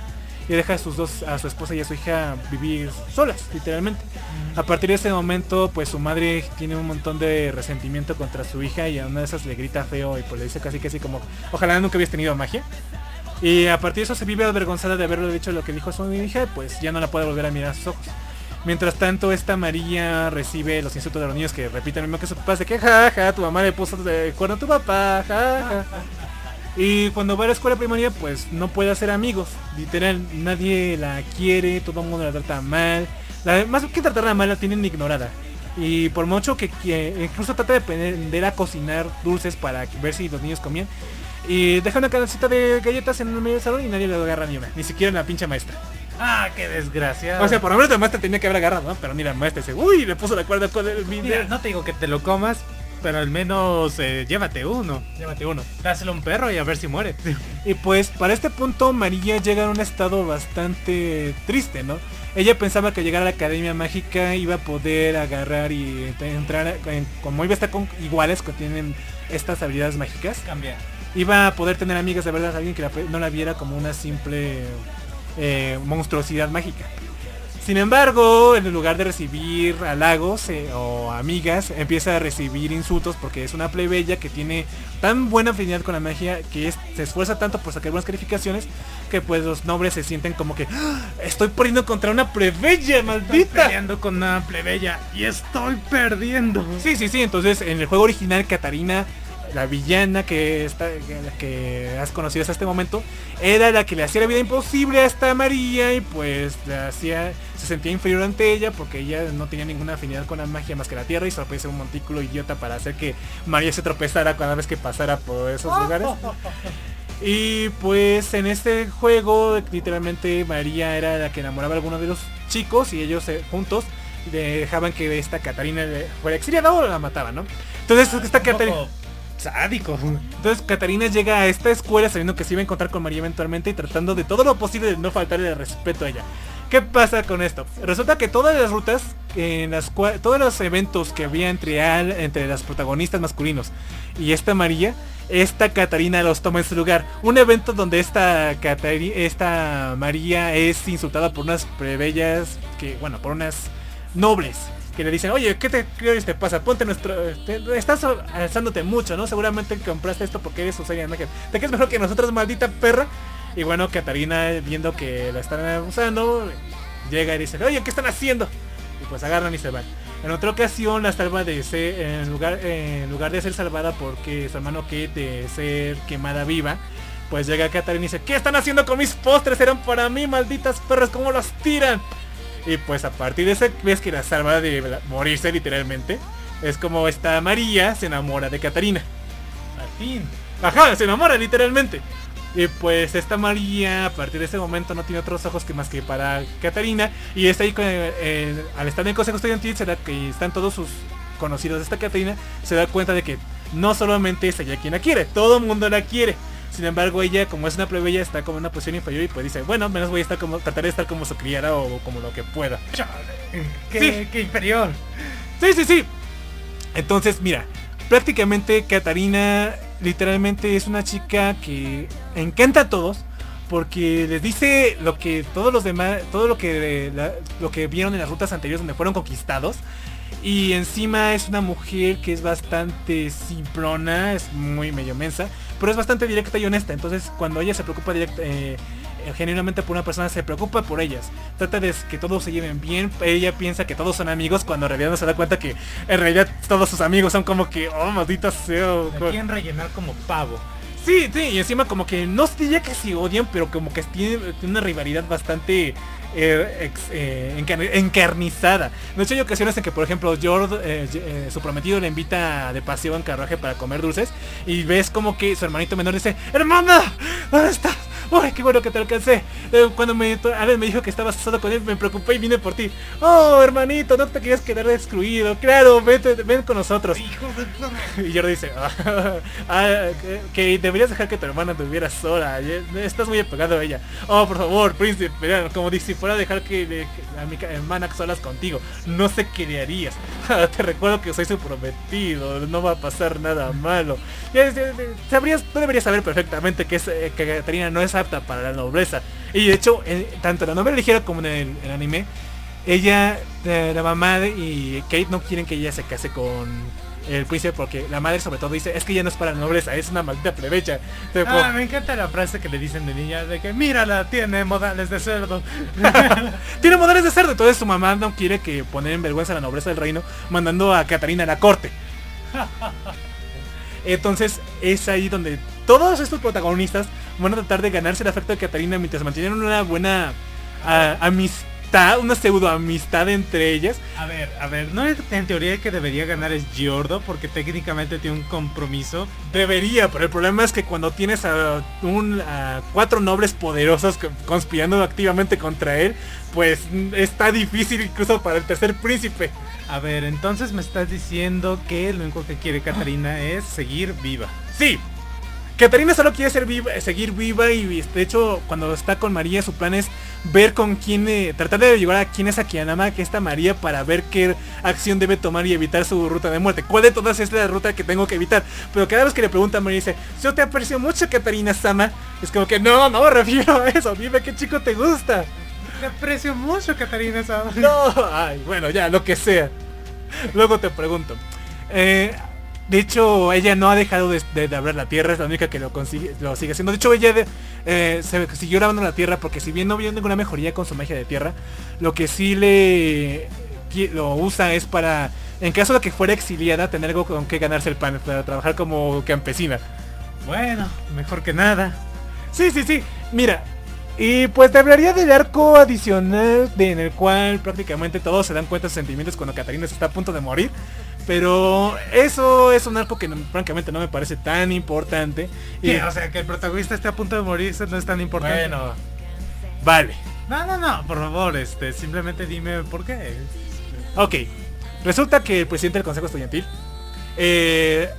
B: Y deja a sus dos, a su esposa y a su hija vivir solas, literalmente. A partir de ese momento, pues su madre tiene un montón de resentimiento contra su hija y a una de esas le grita feo y pues le dice casi casi como, ojalá nunca hubieras tenido magia. Y a partir de eso se vive avergonzada de haberle dicho lo que dijo su hija, pues ya no la puede volver a mirar a sus ojos. Mientras tanto, esta María recibe los insultos de los niños que repiten lo mismo que su papá, de que jaja, tu mamá le puso de cuerno a tu papá. Y cuando va a la escuela primaria, pues no puede hacer amigos. Literal, nadie la quiere, todo el mundo la trata mal. La, más que tratarla mal, la tienen ignorada. Y por mucho que incluso trata de aprender a cocinar dulces para ver si los niños comían. Y deja una canacita de galletas en el medio del salón y nadie le agarra ni una. Ni siquiera la pincha maestra.
C: Ah, qué desgracia.
B: O sea, por lo menos la maestra tenía que haber agarrado, ¿no? Pero ni la maestra dice, uy, le puso la cuerda con el
C: Mira,
B: video.
C: no te digo que te lo comas, pero al menos eh, llévate uno.
B: Llévate uno.
C: Dáselo a un perro y a ver si muere.
B: Y pues para este punto María llega a un estado bastante triste, ¿no? Ella pensaba que llegar a la Academia Mágica iba a poder agarrar y entrar, en- como iba a estar con iguales que tienen estas habilidades mágicas,
C: Cambia.
B: Iba a poder tener amigas de verdad, alguien que la- no la viera como una simple eh, monstruosidad mágica. Sin embargo, en lugar de recibir halagos eh, o amigas, empieza a recibir insultos porque es una plebeya que tiene tan buena afinidad con la magia que es- se esfuerza tanto por sacar buenas calificaciones que pues los nobles se sienten como que "¡Ah! estoy poniendo contra una plebeya,
C: Estoy
B: maldita.
C: peleando con una plebeya y estoy perdiendo.
B: Sí, sí, sí, entonces en el juego original Katarina la villana que, está, que, has conocido hasta este momento, era la que le hacía la vida imposible a esta María y pues le hacía, se sentía inferior ante ella porque ella no tenía ninguna afinidad con la magia más que la tierra y solo podía ser un montículo idiota para hacer que María se tropezara cada vez que pasara por esos lugares. Y pues en este juego literalmente María era la que enamoraba a alguno de los chicos y ellos eh, juntos dejaban que esta Catarina fuera exiliada o la mataban, ¿no? Entonces esta Catarina...
C: sádico.
B: Entonces Catarina llega a esta escuela sabiendo que se iba a encontrar con María eventualmente y tratando de todo lo posible de no faltarle el respeto a ella. ¿Qué pasa con esto? Resulta que todas las rutas, en las todos los eventos que había entre, al- entre las protagonistas masculinos y esta María, esta Catarina los toma en su lugar. Un evento donde esta, Catari- esta María es insultada por unas plebeyas, que bueno, por unas nobles que le dicen, oye, ¿qué te crees te pasa? Ponte nuestro... te- estás alzándote mucho, ¿no? Seguramente compraste esto porque eres Susana Magia. ¿Te crees mejor que nosotros, maldita perra? Y bueno, Catarina, viendo que la están abusando, llega y dice, oye, ¿qué están haciendo? Y pues agarran y se van. En otra ocasión la salva de ser, en lugar, en lugar de ser salvada porque su hermano de ser quemada viva, pues llega Catarina y dice, ¿qué están haciendo con mis postres? Eran para mí, malditas perras, ¿cómo los tiran? Y pues a partir de esa vez que la salva de morirse literalmente, es como esta María se enamora de Catarina.
C: Al fin.
B: Ajá, se enamora literalmente. Y pues esta María a partir de ese momento no tiene otros ojos que más que para Catarina. Y está ahí con, eh, al estar en el consejo estudiantil se da que están todos sus conocidos de esta Catarina. Se da cuenta de que no solamente es ella quien la quiere, todo el mundo la quiere. Sin embargo ella como es una plebeya está como en una posición inferior y pues dice, bueno, menos voy a estar como, trataré de estar como su criada o como lo que pueda.
C: Qué,
B: Sí.
C: qué inferior.
B: Sí, sí, sí. Entonces, mira, prácticamente Catarina literalmente es una chica que encanta a todos porque les dice lo que todos los demás, todo lo que la- lo que vieron en las rutas anteriores donde fueron conquistados y encima es una mujer que es bastante simplona, es muy medio mensa, pero es bastante directa y honesta. Entonces cuando ella se preocupa directa, eh, eh, genuinamente por una persona, se preocupa por ellas. Trata de que todos se lleven bien. Ella piensa que todos son amigos cuando en realidad no se da cuenta que en realidad todos sus amigos son como que, oh, maldita sea.
C: La quieren rellenar como pavo.
B: Sí, sí, y encima como que no diría que se odian, pero como que tiene, tiene una rivalidad bastante eh, ex- eh, encar- encarnizada. De hecho hay ocasiones en que, por ejemplo, George, eh, eh, su prometido, le invita de paseo en carruaje para comer dulces y ves como que su hermanito menor dice, hermana, ¿dónde estás? ¡Ay, qué bueno que te alcancé! Eh, cuando me, Alan me dijo que estabas solo con él, me preocupé y vine por ti. Oh, hermanito, no te querías quedar excluido. Claro, vete, ven con nosotros. Y Jordi dice, "Ah, que, que deberías dejar que tu hermana estuviera sola, estás muy apegado a ella. Oh, por favor, príncipe, como si fuera a dejar que, a mi hermana solas contigo, no le harías. Te recuerdo que soy su prometido, no va a pasar nada malo. Sabrías, tú deberías saber perfectamente que, es, eh, que Catarina no es apta para la nobleza. Y de hecho, tanto en la novela ligera como en el, el anime, ella, eh, la mamá y Kate no quieren que ella se case con el príncipe porque la madre sobre todo dice, es que ella no es para la nobleza, es una maldita. Entonces,
C: Ah,
B: como,
C: me encanta la frase que le dicen de niña de que mírala, tiene modales de cerdo.
B: Tiene modales de cerdo, entonces su mamá no quiere que poner en vergüenza a la nobleza del reino, mandando a Catarina a la corte. Entonces es ahí donde todos estos protagonistas van a tratar de ganarse el afecto de Catarina mientras mantienen una buena ah, amistad, una pseudo amistad entre ellas.
C: A ver, a ver, no es en teoría el que debería ganar es Giordo porque técnicamente tiene un compromiso.
B: Debería, pero el problema es que cuando tienes a, un, a cuatro nobles poderosos co- conspirando activamente contra él, pues mm, está difícil incluso para el tercer príncipe.
C: A ver, entonces me estás diciendo que lo único que quiere Catarina es seguir viva.
B: Sí. Catarina solo quiere ser viva, seguir viva y de hecho cuando está con María su plan es ver con quién, eh, tratar de llevar a quién es a Kianama, que está María para ver qué acción debe tomar y evitar su ruta de muerte. ¿Cuál de todas es la ruta que tengo que evitar? Pero cada vez que le pregunta a María dice, yo te aprecio mucho Catarina Sama. Es como que no, no me refiero a eso, dime qué chico te gusta.
C: Te aprecio mucho, Catarina Sama.
B: No, ay, bueno, ya, lo que sea. Luego te pregunto. Eh, de hecho, ella no ha dejado de, de- de hablar la tierra, es la única que lo, consigue, lo sigue haciendo. De hecho, ella de- eh, se siguió grabando la tierra porque si bien no vio ninguna mejoría con su magia de tierra, lo que sí le lo usa es para en caso de que fuera exiliada, tener algo con que ganarse el pan, para trabajar como campesina.
C: Bueno, mejor que nada.
B: Sí, sí, sí. Mira. Y pues te hablaría del arco adicional de, en el cual prácticamente todos se dan cuenta de sus sentimientos cuando Catarina está a punto de morir. Pero eso es un arco que no- francamente no me parece tan importante. Y.
C: O sea, que el protagonista esté a punto de morir, eso no es tan importante.
B: bueno, vale.
C: No, no, no, por favor, este, simplemente dime por qué.
B: Ok. Resulta que el presidente del Consejo Estudiantil eh,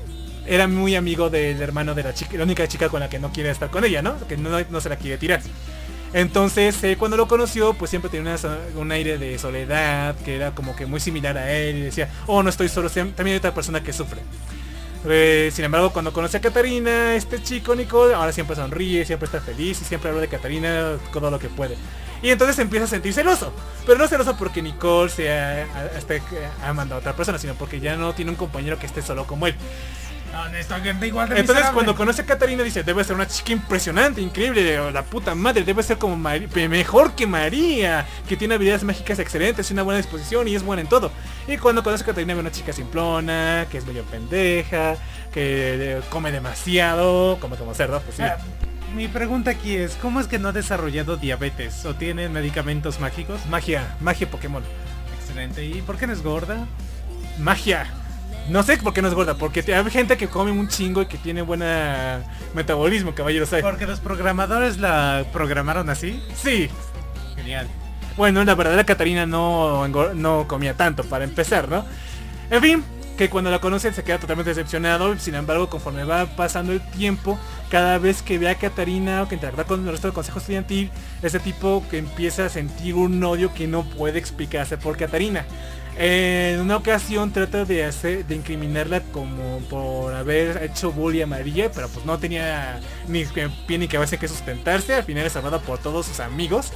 B: era muy amigo del hermano de la chica, la única chica con la que no quiere estar con ella, ¿no? Que no, no se la quiere tirar. Entonces, eh, cuando lo conoció, pues siempre tenía un aire de soledad, que era como que muy similar a él, y decía, oh, no estoy solo, también hay otra persona que sufre. Eh, sin embargo, cuando conoce a Catarina, este chico, Nicole, ahora siempre sonríe, siempre está feliz y siempre habla de Catarina todo lo que puede. Y entonces empieza a sentir celoso. Pero no celoso porque Nicole se ha, ha mandado a otra persona, sino porque ya no tiene un compañero que esté solo como él.
C: Honestamente, igual de
B: Entonces
C: miserable.
B: cuando conoce a Catarina dice, debe ser una chica impresionante, increíble, la puta madre, debe ser como pe- mejor que María, que tiene habilidades mágicas excelentes, una buena disposición y es buena en todo. Y cuando conoce a Catarina ve una chica simplona, que es medio pendeja, que eh, come demasiado, come como cerdo, pues sí.
C: Ah, mi pregunta aquí es, ¿cómo es que no ha desarrollado diabetes? ¿O tiene medicamentos mágicos?
B: Magia, magia Pokémon.
C: Excelente. ¿Y por qué no es gorda?
B: Magia. No sé por qué no es gorda, porque hay gente que come un chingo y que tiene buena metabolismo, caballero, ¿sabes?
C: Porque los programadores la programaron así.
B: Sí,
C: Genial.
B: Bueno, la verdadera Catarina no, no comía tanto, para empezar, ¿no? En fin, que cuando la conocen se queda totalmente decepcionado, sin embargo, conforme va pasando el tiempo, cada vez que ve a Catarina o que interactúa con el resto del consejo estudiantil, ese tipo que empieza a sentir un odio que no puede explicarse por Catarina. En una ocasión trata de hacer, de incriminarla como por haber hecho bully a María, pero pues no tenía ni pie ni cabeza que sustentarse, al final es salvada por todos sus amigos.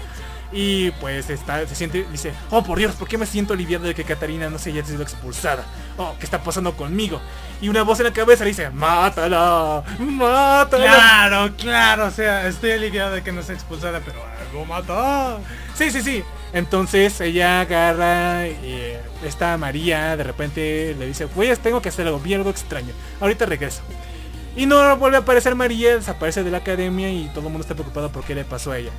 B: Y pues está, se siente, dice, oh por Dios, ¿por qué me siento aliviado de que Catarina no se haya sido expulsada? Oh, ¿qué está pasando conmigo? Y una voz en la cabeza le dice, mátala, mátala.
C: Claro, claro, o sea, estoy aliviado de que no se expulsara, pero algo mató.
B: Sí, sí, sí. Entonces ella agarra eh, esta María de repente le dice, pues tengo que hacer algo, vi algo extraño. Ahorita regreso. Y no vuelve a aparecer María, desaparece de la academia y todo el mundo está preocupado por qué le pasó a ella.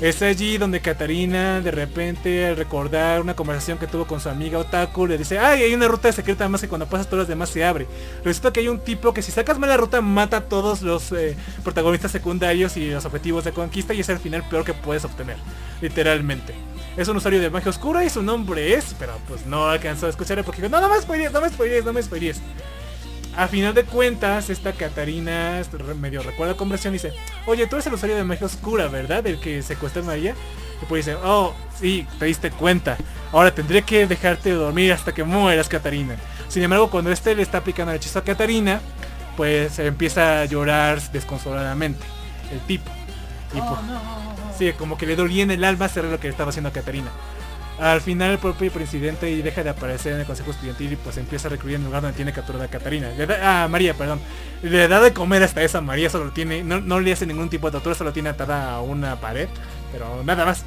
B: Es allí donde Catarina de repente al recordar una conversación que tuvo con su amiga Otaku le dice, ay, hay una ruta secreta más que cuando pasas todas las demás se abre. Resulta que hay un tipo que si sacas mal la ruta mata a todos los eh, protagonistas secundarios y los objetivos de conquista y es el final peor que puedes obtener. Literalmente. Es un usuario de magia oscura y su nombre es, pero pues no alcanzó a escuchar porque dijo, no, no me spoilees, no me spoilees, no me spoilees. A final de cuentas, esta Catarina medio recuerda la conversación y dice, oye, tú eres el usuario de magia oscura, ¿verdad? El que secuestra a María. Y pues dice, oh, sí, te diste cuenta. Ahora tendré que dejarte dormir hasta que mueras, Catarina. Sin embargo, cuando este le está aplicando el hechizo a Catarina, pues empieza a llorar desconsoladamente. El tipo. Y pues, Sí, como que le dolía en el alma hacer lo que estaba haciendo a Catarina. Al final el propio presidente deja de aparecer en el consejo estudiantil y pues empieza a recluir en el lugar donde tiene capturada a Catarina. Ah, María, perdón. Le da de comer hasta esa María, solo tiene, no, le hace ningún tipo de tortura, solo tiene atada a una pared, pero nada más.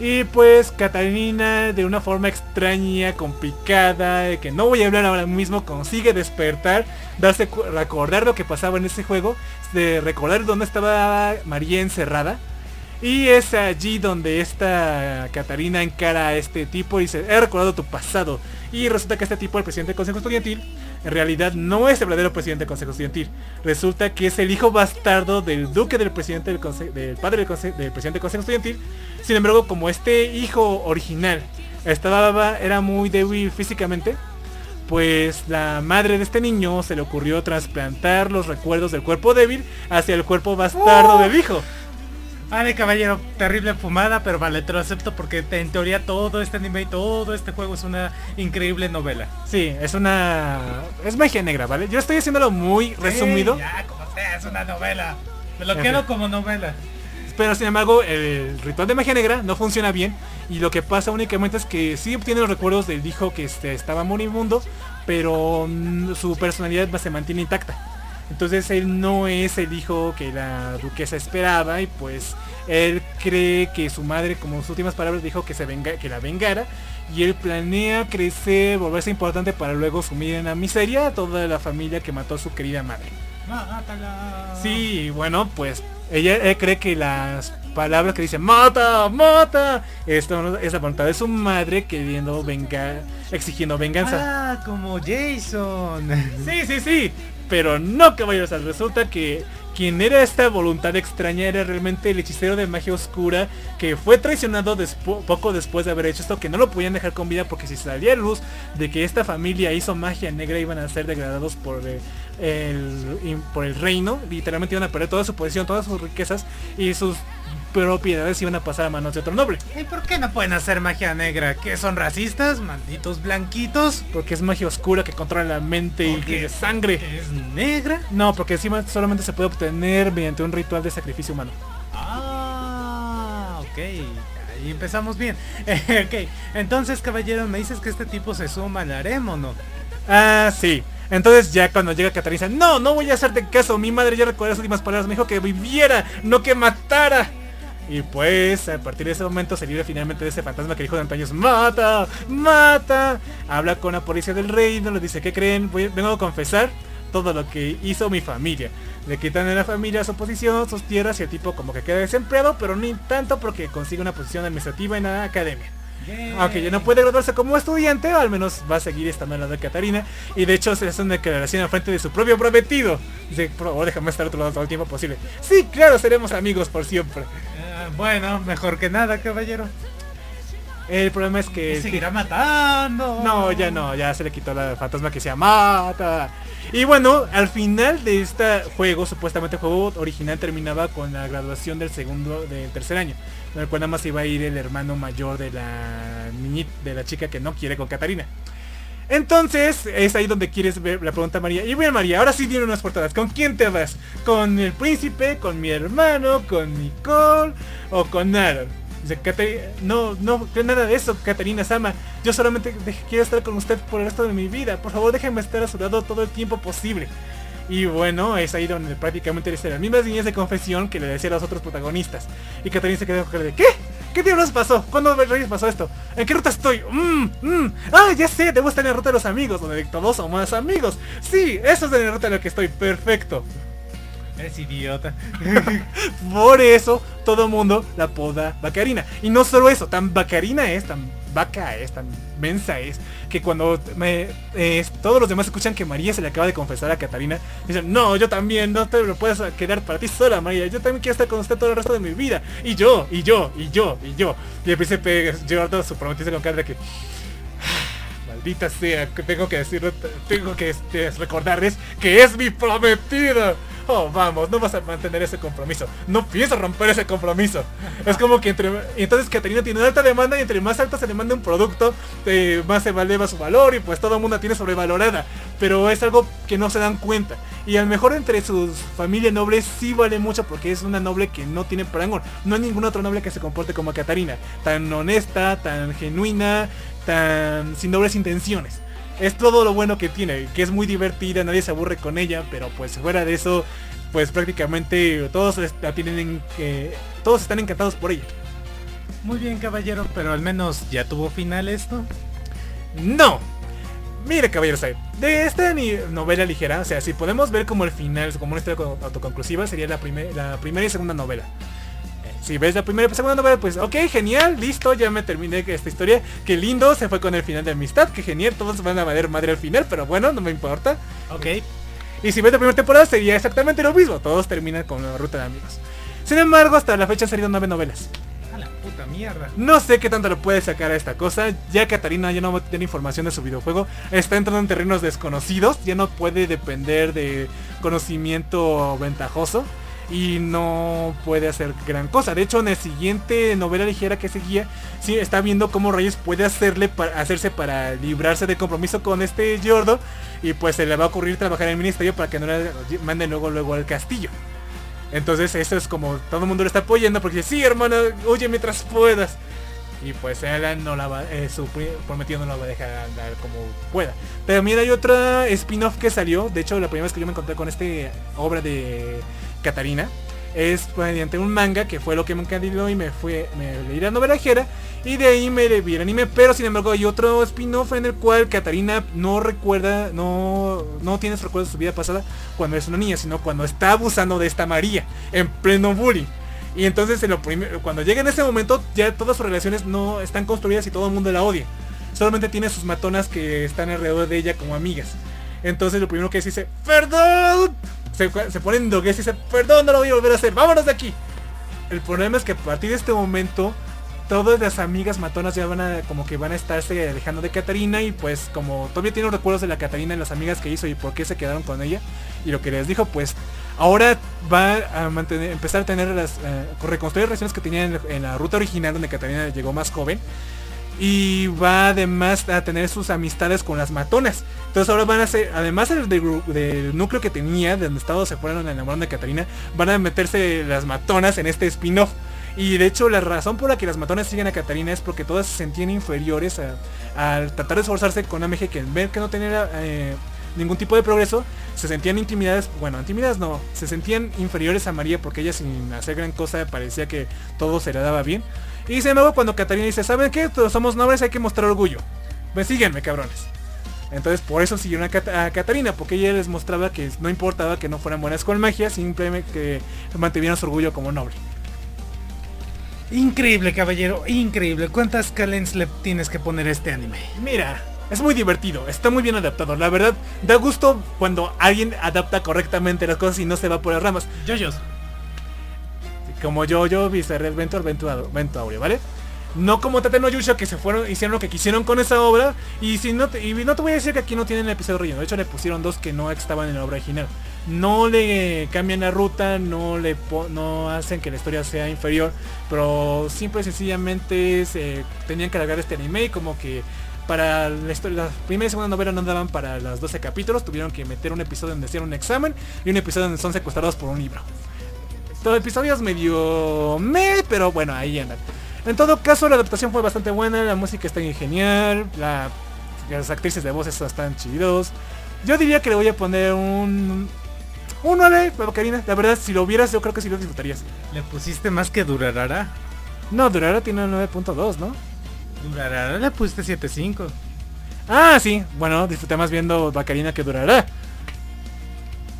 B: Y pues Catarina de una forma extraña, complicada, que no voy a hablar ahora mismo, consigue despertar, darse recordar lo que pasaba en ese juego, de recordar dónde estaba María encerrada. Y es allí donde esta Catarina encara a este tipo y dice, he recordado tu pasado. Y resulta que este tipo, el presidente del Consejo Estudiantil, en realidad no es el verdadero presidente del Consejo Estudiantil. Resulta que es el hijo bastardo del duque del presidente del, conse- del padre del, conse- del presidente del Consejo Estudiantil. Sin embargo, como este hijo original estaba, era muy débil físicamente, pues la madre de este niño se le ocurrió trasplantar los recuerdos del cuerpo débil hacia el cuerpo bastardo del hijo.
C: Vale, caballero, terrible fumada, pero vale, te lo acepto porque en teoría todo este anime y todo este juego es una increíble novela.
B: Sí, es una... Es magia negra, ¿vale? Yo estoy haciéndolo muy resumido.
C: Sí, ya, como sea, es una novela. Me lo quedo como novela.
B: Pero sin embargo, el ritual de magia negra no funciona bien. Y lo que pasa únicamente es que sí obtiene los recuerdos del hijo que este, estaba moribundo. Pero mm, su personalidad se mantiene intacta. Entonces él no es el hijo que la duquesa esperaba. Y pues él cree que su madre, como sus últimas palabras, dijo que se venga, que la vengara. Y él planea crecer, volverse importante para luego sumir en la miseria a toda la familia que mató a su querida madre.
C: Mátala.
B: Sí, bueno, pues ella él cree que las palabras que dice mata, mata, esto es la voluntad de su madre queriendo vengar, exigiendo venganza.
C: Ah, como Jason.
B: Sí, sí, sí. Pero no caballeros, resulta que quien era esta voluntad extraña era realmente el hechicero de magia oscura que fue traicionado poco después de haber hecho esto, que no lo podían dejar con vida porque si salía luz de que esta familia hizo magia negra iban a ser degradados por eh, el, in- por el reino, literalmente iban a perder toda su posición, todas sus riquezas y sus propiedades iban a pasar a manos de otro noble.
C: ¿Y por qué no pueden hacer magia negra? ¿Que son racistas? ¿Malditos blanquitos?
B: Porque es magia oscura que controla la mente y
C: Porque
B: es sangre.
C: ¿Es negra?
B: No, porque encima solamente se puede obtener mediante un ritual de sacrificio humano.
C: Ah, ok. Ahí empezamos bien. ok. Entonces, caballero, me dices que este tipo se suma al harem o no?
B: Ah, sí. Entonces ya cuando llega Catarina, no, no voy a hacerte caso. Mi madre ya recuerda las últimas palabras. Me dijo que viviera, no que matara. Y pues a partir de ese momento se libre finalmente de ese fantasma que dijo durante años, mata, mata. Habla con la policía del reino, le dice, ¿qué creen? Voy- vengo a confesar todo lo que hizo mi familia. Le quitan a la familia su posición, sus tierras y el tipo como que queda desempleado, pero ni tanto porque consigue una posición administrativa en la academia. Aunque ya no puede graduarse como estudiante, al menos va a seguir estando al lado de Catarina. Y de hecho se hace una declaración al frente de su propio prometido. Dice, por favor, déjame estar a otro lado todo el tiempo posible. Sí, claro, seremos amigos por siempre.
C: Ah, bueno, mejor que nada, caballero.
B: El problema es que...
C: seguirá matando.
B: No, ya no, ya se le quitó la fantasma que se mata. Y bueno, al final de este juego, supuestamente el juego original terminaba con la graduación del segundo, del tercer año. En el cual nada más iba a ir el hermano mayor de la niñita, de la chica que no quiere con Catarina. Entonces, es ahí donde quieres ver la pregunta María. Y bien María, ahora sí vienen unas portadas. ¿Con quién te vas? ¿Con el príncipe? ¿Con mi hermano? ¿Con Nicole? ¿O con Aaron? Dice, "Catari- no, no, no nada de eso, Catarina Sama. Yo solamente quiero estar con usted por el resto de mi vida. Por favor, déjeme estar a su lado todo el tiempo posible. Y bueno, es ahí donde prácticamente dice las mismas líneas de confesión que le decía a los otros protagonistas. Y Catarina se quedó con de ¿qué? ¿Qué diablos pasó? ¿Cuándo reyes pasó esto? ¿En qué ruta estoy? Mm, mm. Ah, ya sé, debo estar en la ruta de los amigos, donde todos somos amigos. Sí, eso es en la ruta en la que estoy, perfecto.
C: Es idiota.
B: Por eso todo mundo la apoda Bacarina. Y no solo eso, tan Bacarina es, tan vaca es, tan mensa es, que cuando me, eh, todos los demás escuchan que María se le acaba de confesar a Catarina, dicen, no, yo también, no te lo puedes quedar para ti sola, María, yo también quiero estar con usted todo el resto de mi vida. Y yo, y yo, y yo, y yo. Y el príncipe Gerardo su prometido con cara de que... Maldita sea, tengo que decirlo, tengo que este, recordarles que es mi prometida. Oh, vamos, no vas a mantener ese compromiso. No pienso romper ese compromiso. Es como que entre... Entonces Catarina tiene una alta demanda y entre más alto se le manda un producto, eh, más se eleva su valor y pues todo el mundo tiene sobrevalorada. Pero es algo que no se dan cuenta. Y a lo mejor entre sus familias nobles sí vale mucho porque es una noble que no tiene parangón. No hay ningún otro noble que se comporte como Catarina. Tan honesta, tan genuina, tan sin dobles intenciones. Es todo lo bueno que tiene, que es muy divertida, nadie se aburre con ella, pero pues fuera de eso, pues prácticamente todos la tienen en que todos están encantados por ella.
C: Muy bien, caballero, pero al menos ya tuvo final esto.
B: No. Mire, caballeros, ahí, de esta novela ligera, o sea, si podemos ver como el final, como una historia co- autoconclusiva, sería la, primer- la primera y segunda novela. Si ves la primera y segunda novela, pues ok, genial, listo, ya me terminé esta historia. Qué lindo, se fue con el final de amistad, que genial, todos van a valer madre al final, pero bueno, no me importa.
C: Ok.
B: Y si ves la primera temporada sería exactamente lo mismo, todos terminan con la ruta de amigos. Sin embargo, hasta la fecha han salido nueve novelas.
C: A la puta mierda.
B: No sé qué tanto le puede sacar a esta cosa. Ya Catarina ya no va a tener información de su videojuego. Está entrando en terrenos desconocidos. Ya no puede depender de conocimiento ventajoso. Y no puede hacer gran cosa. De hecho, en la siguiente novela ligera que seguía, sí está viendo cómo Reyes puede hacerle para, hacerse para librarse de compromiso con este Yordo. Y pues se le va a ocurrir trabajar en el ministerio para que no le manden luego luego al castillo. Entonces eso es como todo el mundo lo está apoyando porque dice, sí hermano, huye mientras puedas. Y pues Alan no la va, eh, su prometido no la va a dejar andar como pueda. Mira, hay otra spin-off que salió. De hecho, la primera vez que yo me encontré con este obra de Catarina es mediante un manga que fue lo que me encandiló y me fue me leí la novela ligera y de ahí me vi el anime pero sin embargo hay otro spin-off en el cual Katarina no recuerda no no tienes recuerdos de su vida pasada cuando es una niña sino cuando está abusando de esta María en pleno bullying. Y entonces cuando llega en ese momento ya todas sus relaciones no están construidas y todo el mundo la odia. Solamente tiene sus matonas que están alrededor de ella como amigas. Entonces lo primero que dice perdón se, se pone en doguez y dice perdón no lo voy a volver a hacer vámonos de aquí el problema es que a partir de este momento todas las amigas matonas ya van a como que van a estarse alejando de Catarina y pues como todavía tienen recuerdos de la Catarina y las amigas que hizo y por qué se quedaron con ella y lo que les dijo pues ahora va a empezar a tener las eh, reconstruir relaciones que tenía en, en la ruta original donde Catarina llegó más joven y va además a tener sus amistades con las matonas. Entonces ahora van a ser, además del, del núcleo que tenía, de donde todos se fueron enamorando de Catarina, van a meterse las matonas en este spin-off. Y de hecho la razón por la que las matonas siguen a Catarina es porque todas se sentían inferiores al tratar de esforzarse con AMG que al ver que no tenía eh, ningún tipo de progreso, se sentían intimidadas, bueno, intimidadas no, se sentían inferiores a María porque ella sin hacer gran cosa parecía que todo se le daba bien. Y sin embargo cuando Catarina dice, ¿saben qué? Todos somos nobles, hay que mostrar orgullo. Pues síguenme, cabrones. Entonces por eso siguieron a, Cat- a Catarina, porque ella les mostraba que no importaba que no fueran buenas con magia, simplemente que mantuvieran su orgullo como noble.
C: Increíble, caballero, increíble. ¿Cuántas calens le tienes que poner a este anime?
B: Mira, es muy divertido, está muy bien adaptado. La verdad, da gusto cuando alguien adapta correctamente las cosas y no se va por las ramas.
C: Yoyos.
B: Como yo, yo, Bizarre Adventure, Vento, Vento Aureo, ¿vale? No como Tate que se fueron, hicieron lo que quisieron con esa obra. Y si no te, y no te voy a decir que aquí no tienen el episodio relleno. De hecho le pusieron dos que no estaban en la obra original. No le cambian la ruta, no le no hacen que la historia sea inferior. Pero simple y sencillamente se tenían que alargar este anime y como que para la historia, la primera y segunda novela no daban para los 12 capítulos. Tuvieron que meter un episodio donde hacían un examen y un episodio donde son secuestrados por un libro. Todo el episodio es medio me, pero bueno, ahí andan. En todo caso, la adaptación fue bastante buena, la música está genial, la- las actrices de voces están chidos. Yo diría que le voy a poner un... Un 9, pero Karina, la verdad, si lo vieras, yo creo que sí lo disfrutarías.
C: ¿Le pusiste más que Durarara?
B: No, Durara tiene un 9.2, ¿no?
C: Durarara le pusiste 7.5.
B: Ah, sí, bueno, disfruté más viendo Bacarina que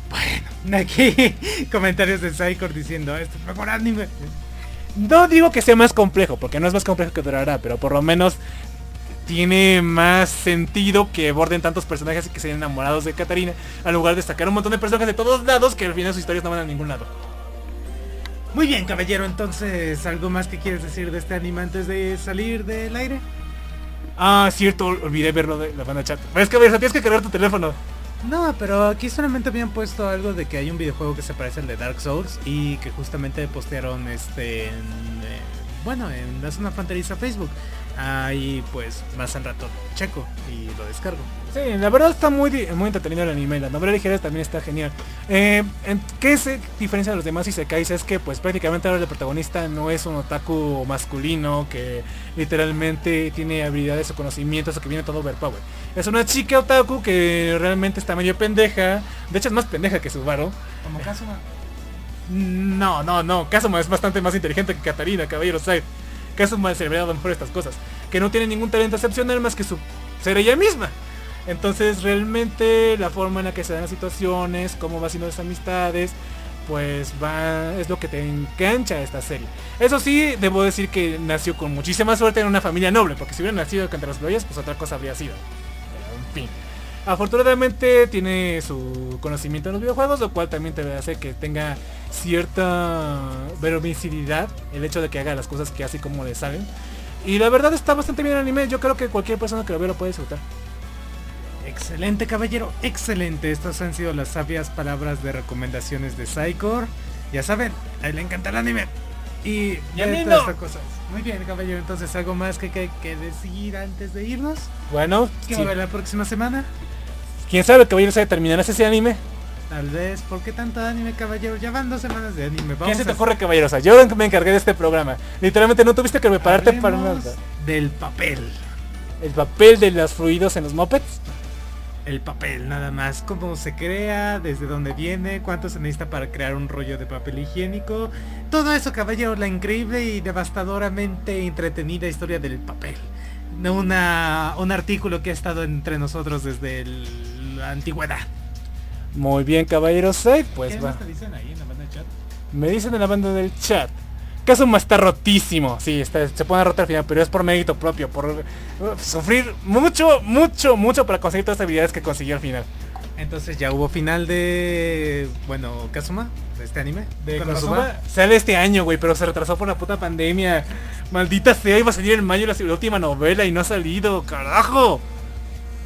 B: Durará.
C: Aquí comentarios de Psychor diciendo, este es mejor anime.
B: No digo que sea más complejo, porque no es más complejo que Durará, pero por lo menos tiene más sentido que borden tantos personajes y que sean enamorados de Katarina, al lugar de sacar un montón de personajes de todos lados que al final sus historias no van a ningún lado.
C: Muy bien, caballero, entonces, ¿algo más que quieres decir de este anime antes de salir del aire?
B: Ah, cierto, olvidé verlo de la banda chat. Pero es que a ver, tienes que cargar tu teléfono.
C: No, pero aquí solamente habían puesto algo de que hay un videojuego que se parece al de Dark Souls y que justamente postearon este en, eh, bueno, en la zona fronteriza Facebook. Ahí pues más al rato checo y lo descargo.
B: Sí, la verdad está muy, muy entretenido el anime. La novela ligera también está genial. Eh, en- ¿Qué se diferencia de los demás Isekais? Es que pues prácticamente ahora el protagonista no es un otaku masculino que literalmente tiene habilidades o conocimientos o que viene todo overpower. Es una chica otaku que realmente está medio pendeja. De hecho es más pendeja que Subaru.
C: Como caso
B: No, no, no. Kazuma es bastante más inteligente que Katarina, caballero Side. Kazuma se le habría dado mejor estas cosas. Que no tiene ningún talento excepcional más que su ser ella misma. Entonces realmente la forma en la que se dan las situaciones, cómo va haciendo las amistades, pues va, es lo que te engancha a esta serie. Eso sí, debo decir que nació con muchísima suerte en una familia noble, porque si hubiera nacido entre los playas, pues otra cosa habría sido. Pero, en fin. Afortunadamente tiene su conocimiento en los videojuegos, lo cual también te hace que tenga cierta verosimilidad el hecho de que haga las cosas que así como le salen. Y la verdad está bastante bien el anime, yo creo que cualquier persona que lo vea lo puede disfrutar.
C: Excelente caballero, excelente. Estas han sido las sabias palabras de recomendaciones de Psychor. Ya saben, a él le encanta el anime. Y
B: Y a mí no.
C: estas cosas. Muy bien caballero, entonces algo más que, que, que decir antes de irnos.
B: Bueno,
C: ¿Qué
B: sí.
C: va a haber la próxima semana?
B: Quién sabe que sabe terminarás ese anime.
C: Tal vez, ¿por qué tanto anime caballero? Ya van dos semanas de anime.
B: ¿Quién
C: Vamos
B: se te
C: a-
B: ocurre, caballerosa? Yo me encargué de este programa. Literalmente no tuviste que prepararte para
C: Hablemos
B: nada.
C: del papel.
B: El papel de los fluidos en los mopeds.
C: el papel nada más, cómo se crea, desde dónde viene, cuánto se necesita para crear un rollo de papel higiénico. Todo eso, caballero, la increíble y devastadoramente entretenida historia del papel. Una, un artículo que ha estado entre nosotros desde el- la antigüedad.
B: Muy bien, caballeros. eh, Pues
C: ¿Qué
B: va.
C: te dicen ahí en la banda de chat?
B: Me dicen en la banda del chat. Kazuma está rotísimo. Sí, está, se pone a rotar al final, pero es por mérito propio, por uh, sufrir mucho, mucho, mucho para conseguir todas las habilidades que consiguió al final.
C: Entonces ya hubo final de, bueno, Kazuma, de este anime.
B: De.
C: Konosuba
B: sale este año, güey, pero se retrasó por la puta pandemia. Maldita sea, iba a salir en mayo la, la última novela y no ha salido, carajo.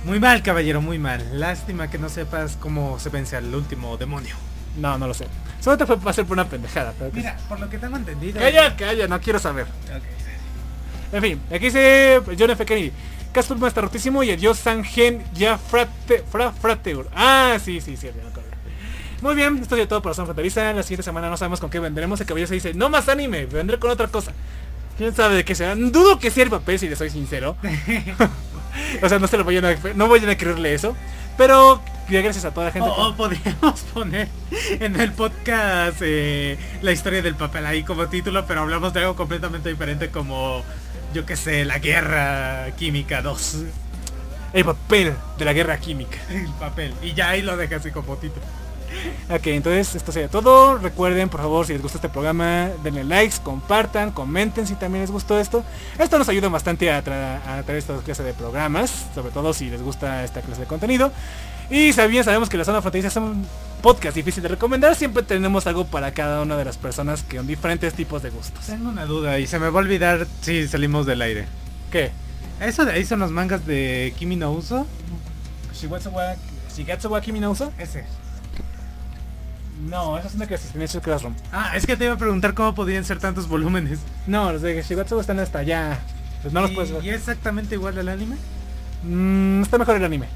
C: Muy mal, caballero, muy mal. Lástima que no sepas cómo se vence al último demonio.
B: No, no lo sé. Solo te fue a ser por una pendejada. Pero
C: Mira, por lo que tengo entendido.
B: Calla, calla, no quiero saber.
C: Ok.
B: En fin, aquí dice John F. Kennedy. Castlevania está rotísimo y el dios Sangen ya frate, fra, frateur. Ah, sí, sí, sí, me acuerdo. Muy bien, esto es todo para Zona Fronteriza. La siguiente semana no sabemos con qué vendremos. El caballero se dice, no más anime, vendré con otra cosa. ¿Quién sabe de qué será? Dudo que sea el papel, si le soy sincero. o sea, no se lo vayan a, no vayan a creerle eso. Pero gracias a toda la gente.
C: O, o podríamos poner en el podcast eh, la historia del papel ahí como título, pero hablamos de algo completamente diferente como, yo qué sé, la guerra química 2.
B: El papel de la guerra química.
C: El papel. Y ya ahí lo dejas así como título.
B: Ok, entonces esto sería todo. Recuerden, por favor, si les gusta este programa, denle likes, compartan, comenten si también les gustó esto. Esto nos ayuda bastante a, tra- a traer esta clase de programas, sobre todo si les gusta esta clase de contenido. Y si bien sabemos que la zona fronteriza es un podcast difícil de recomendar, siempre tenemos algo para cada una de las personas que son diferentes tipos de gustos.
C: Tengo una duda y se me va a olvidar si salimos del aire.
B: ¿Qué?
C: ¿Eso de ahí son los mangas de Kimi no Uso?
B: Shigatsu wa, Shigatsu wa Kimi no Uso?
C: Ese.
B: No, esa es una que se Classroom.
C: Ah, es que te iba a preguntar cómo podían ser tantos volúmenes.
B: No, los de Shigatsu están hasta allá. Pues no los
C: ¿Y,
B: puedes
C: ¿Y
B: ver.
C: es exactamente igual al anime?
B: Mm, está mejor el anime.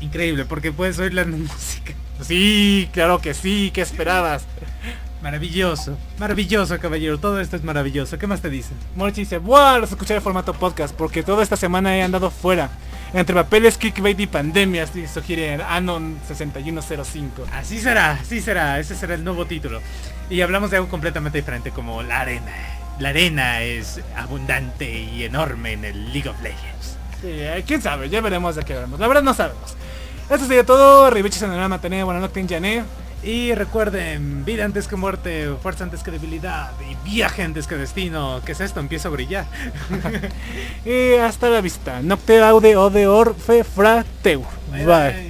C: Increíble, porque puedes oír la música.
B: Sí, claro que sí, ¿qué esperabas?
C: Maravilloso, maravilloso caballero, todo esto es maravilloso. ¿Qué más te dicen?
B: Morchi dice, ¡buah! Los escuché en formato podcast porque toda esta semana he andado fuera. Entre papeles, clickbait y pandemias, sugiere Anon 6105.
C: Así será, así será, ese será el nuevo título. Y hablamos de algo completamente diferente como la arena. La arena es abundante y enorme en el League of Legends.
B: Sí, eh, quién sabe, ya veremos de qué veremos. La verdad no sabemos. Esto sería todo. El alma tené, buenas noches, Jané.
C: Y recuerden, vida antes que muerte, fuerza antes que debilidad y viaje antes que destino. ¿Qué es esto? Empiezo a brillar.
B: Y hasta la vista. Nocte aude ode orfe frateu. Bye.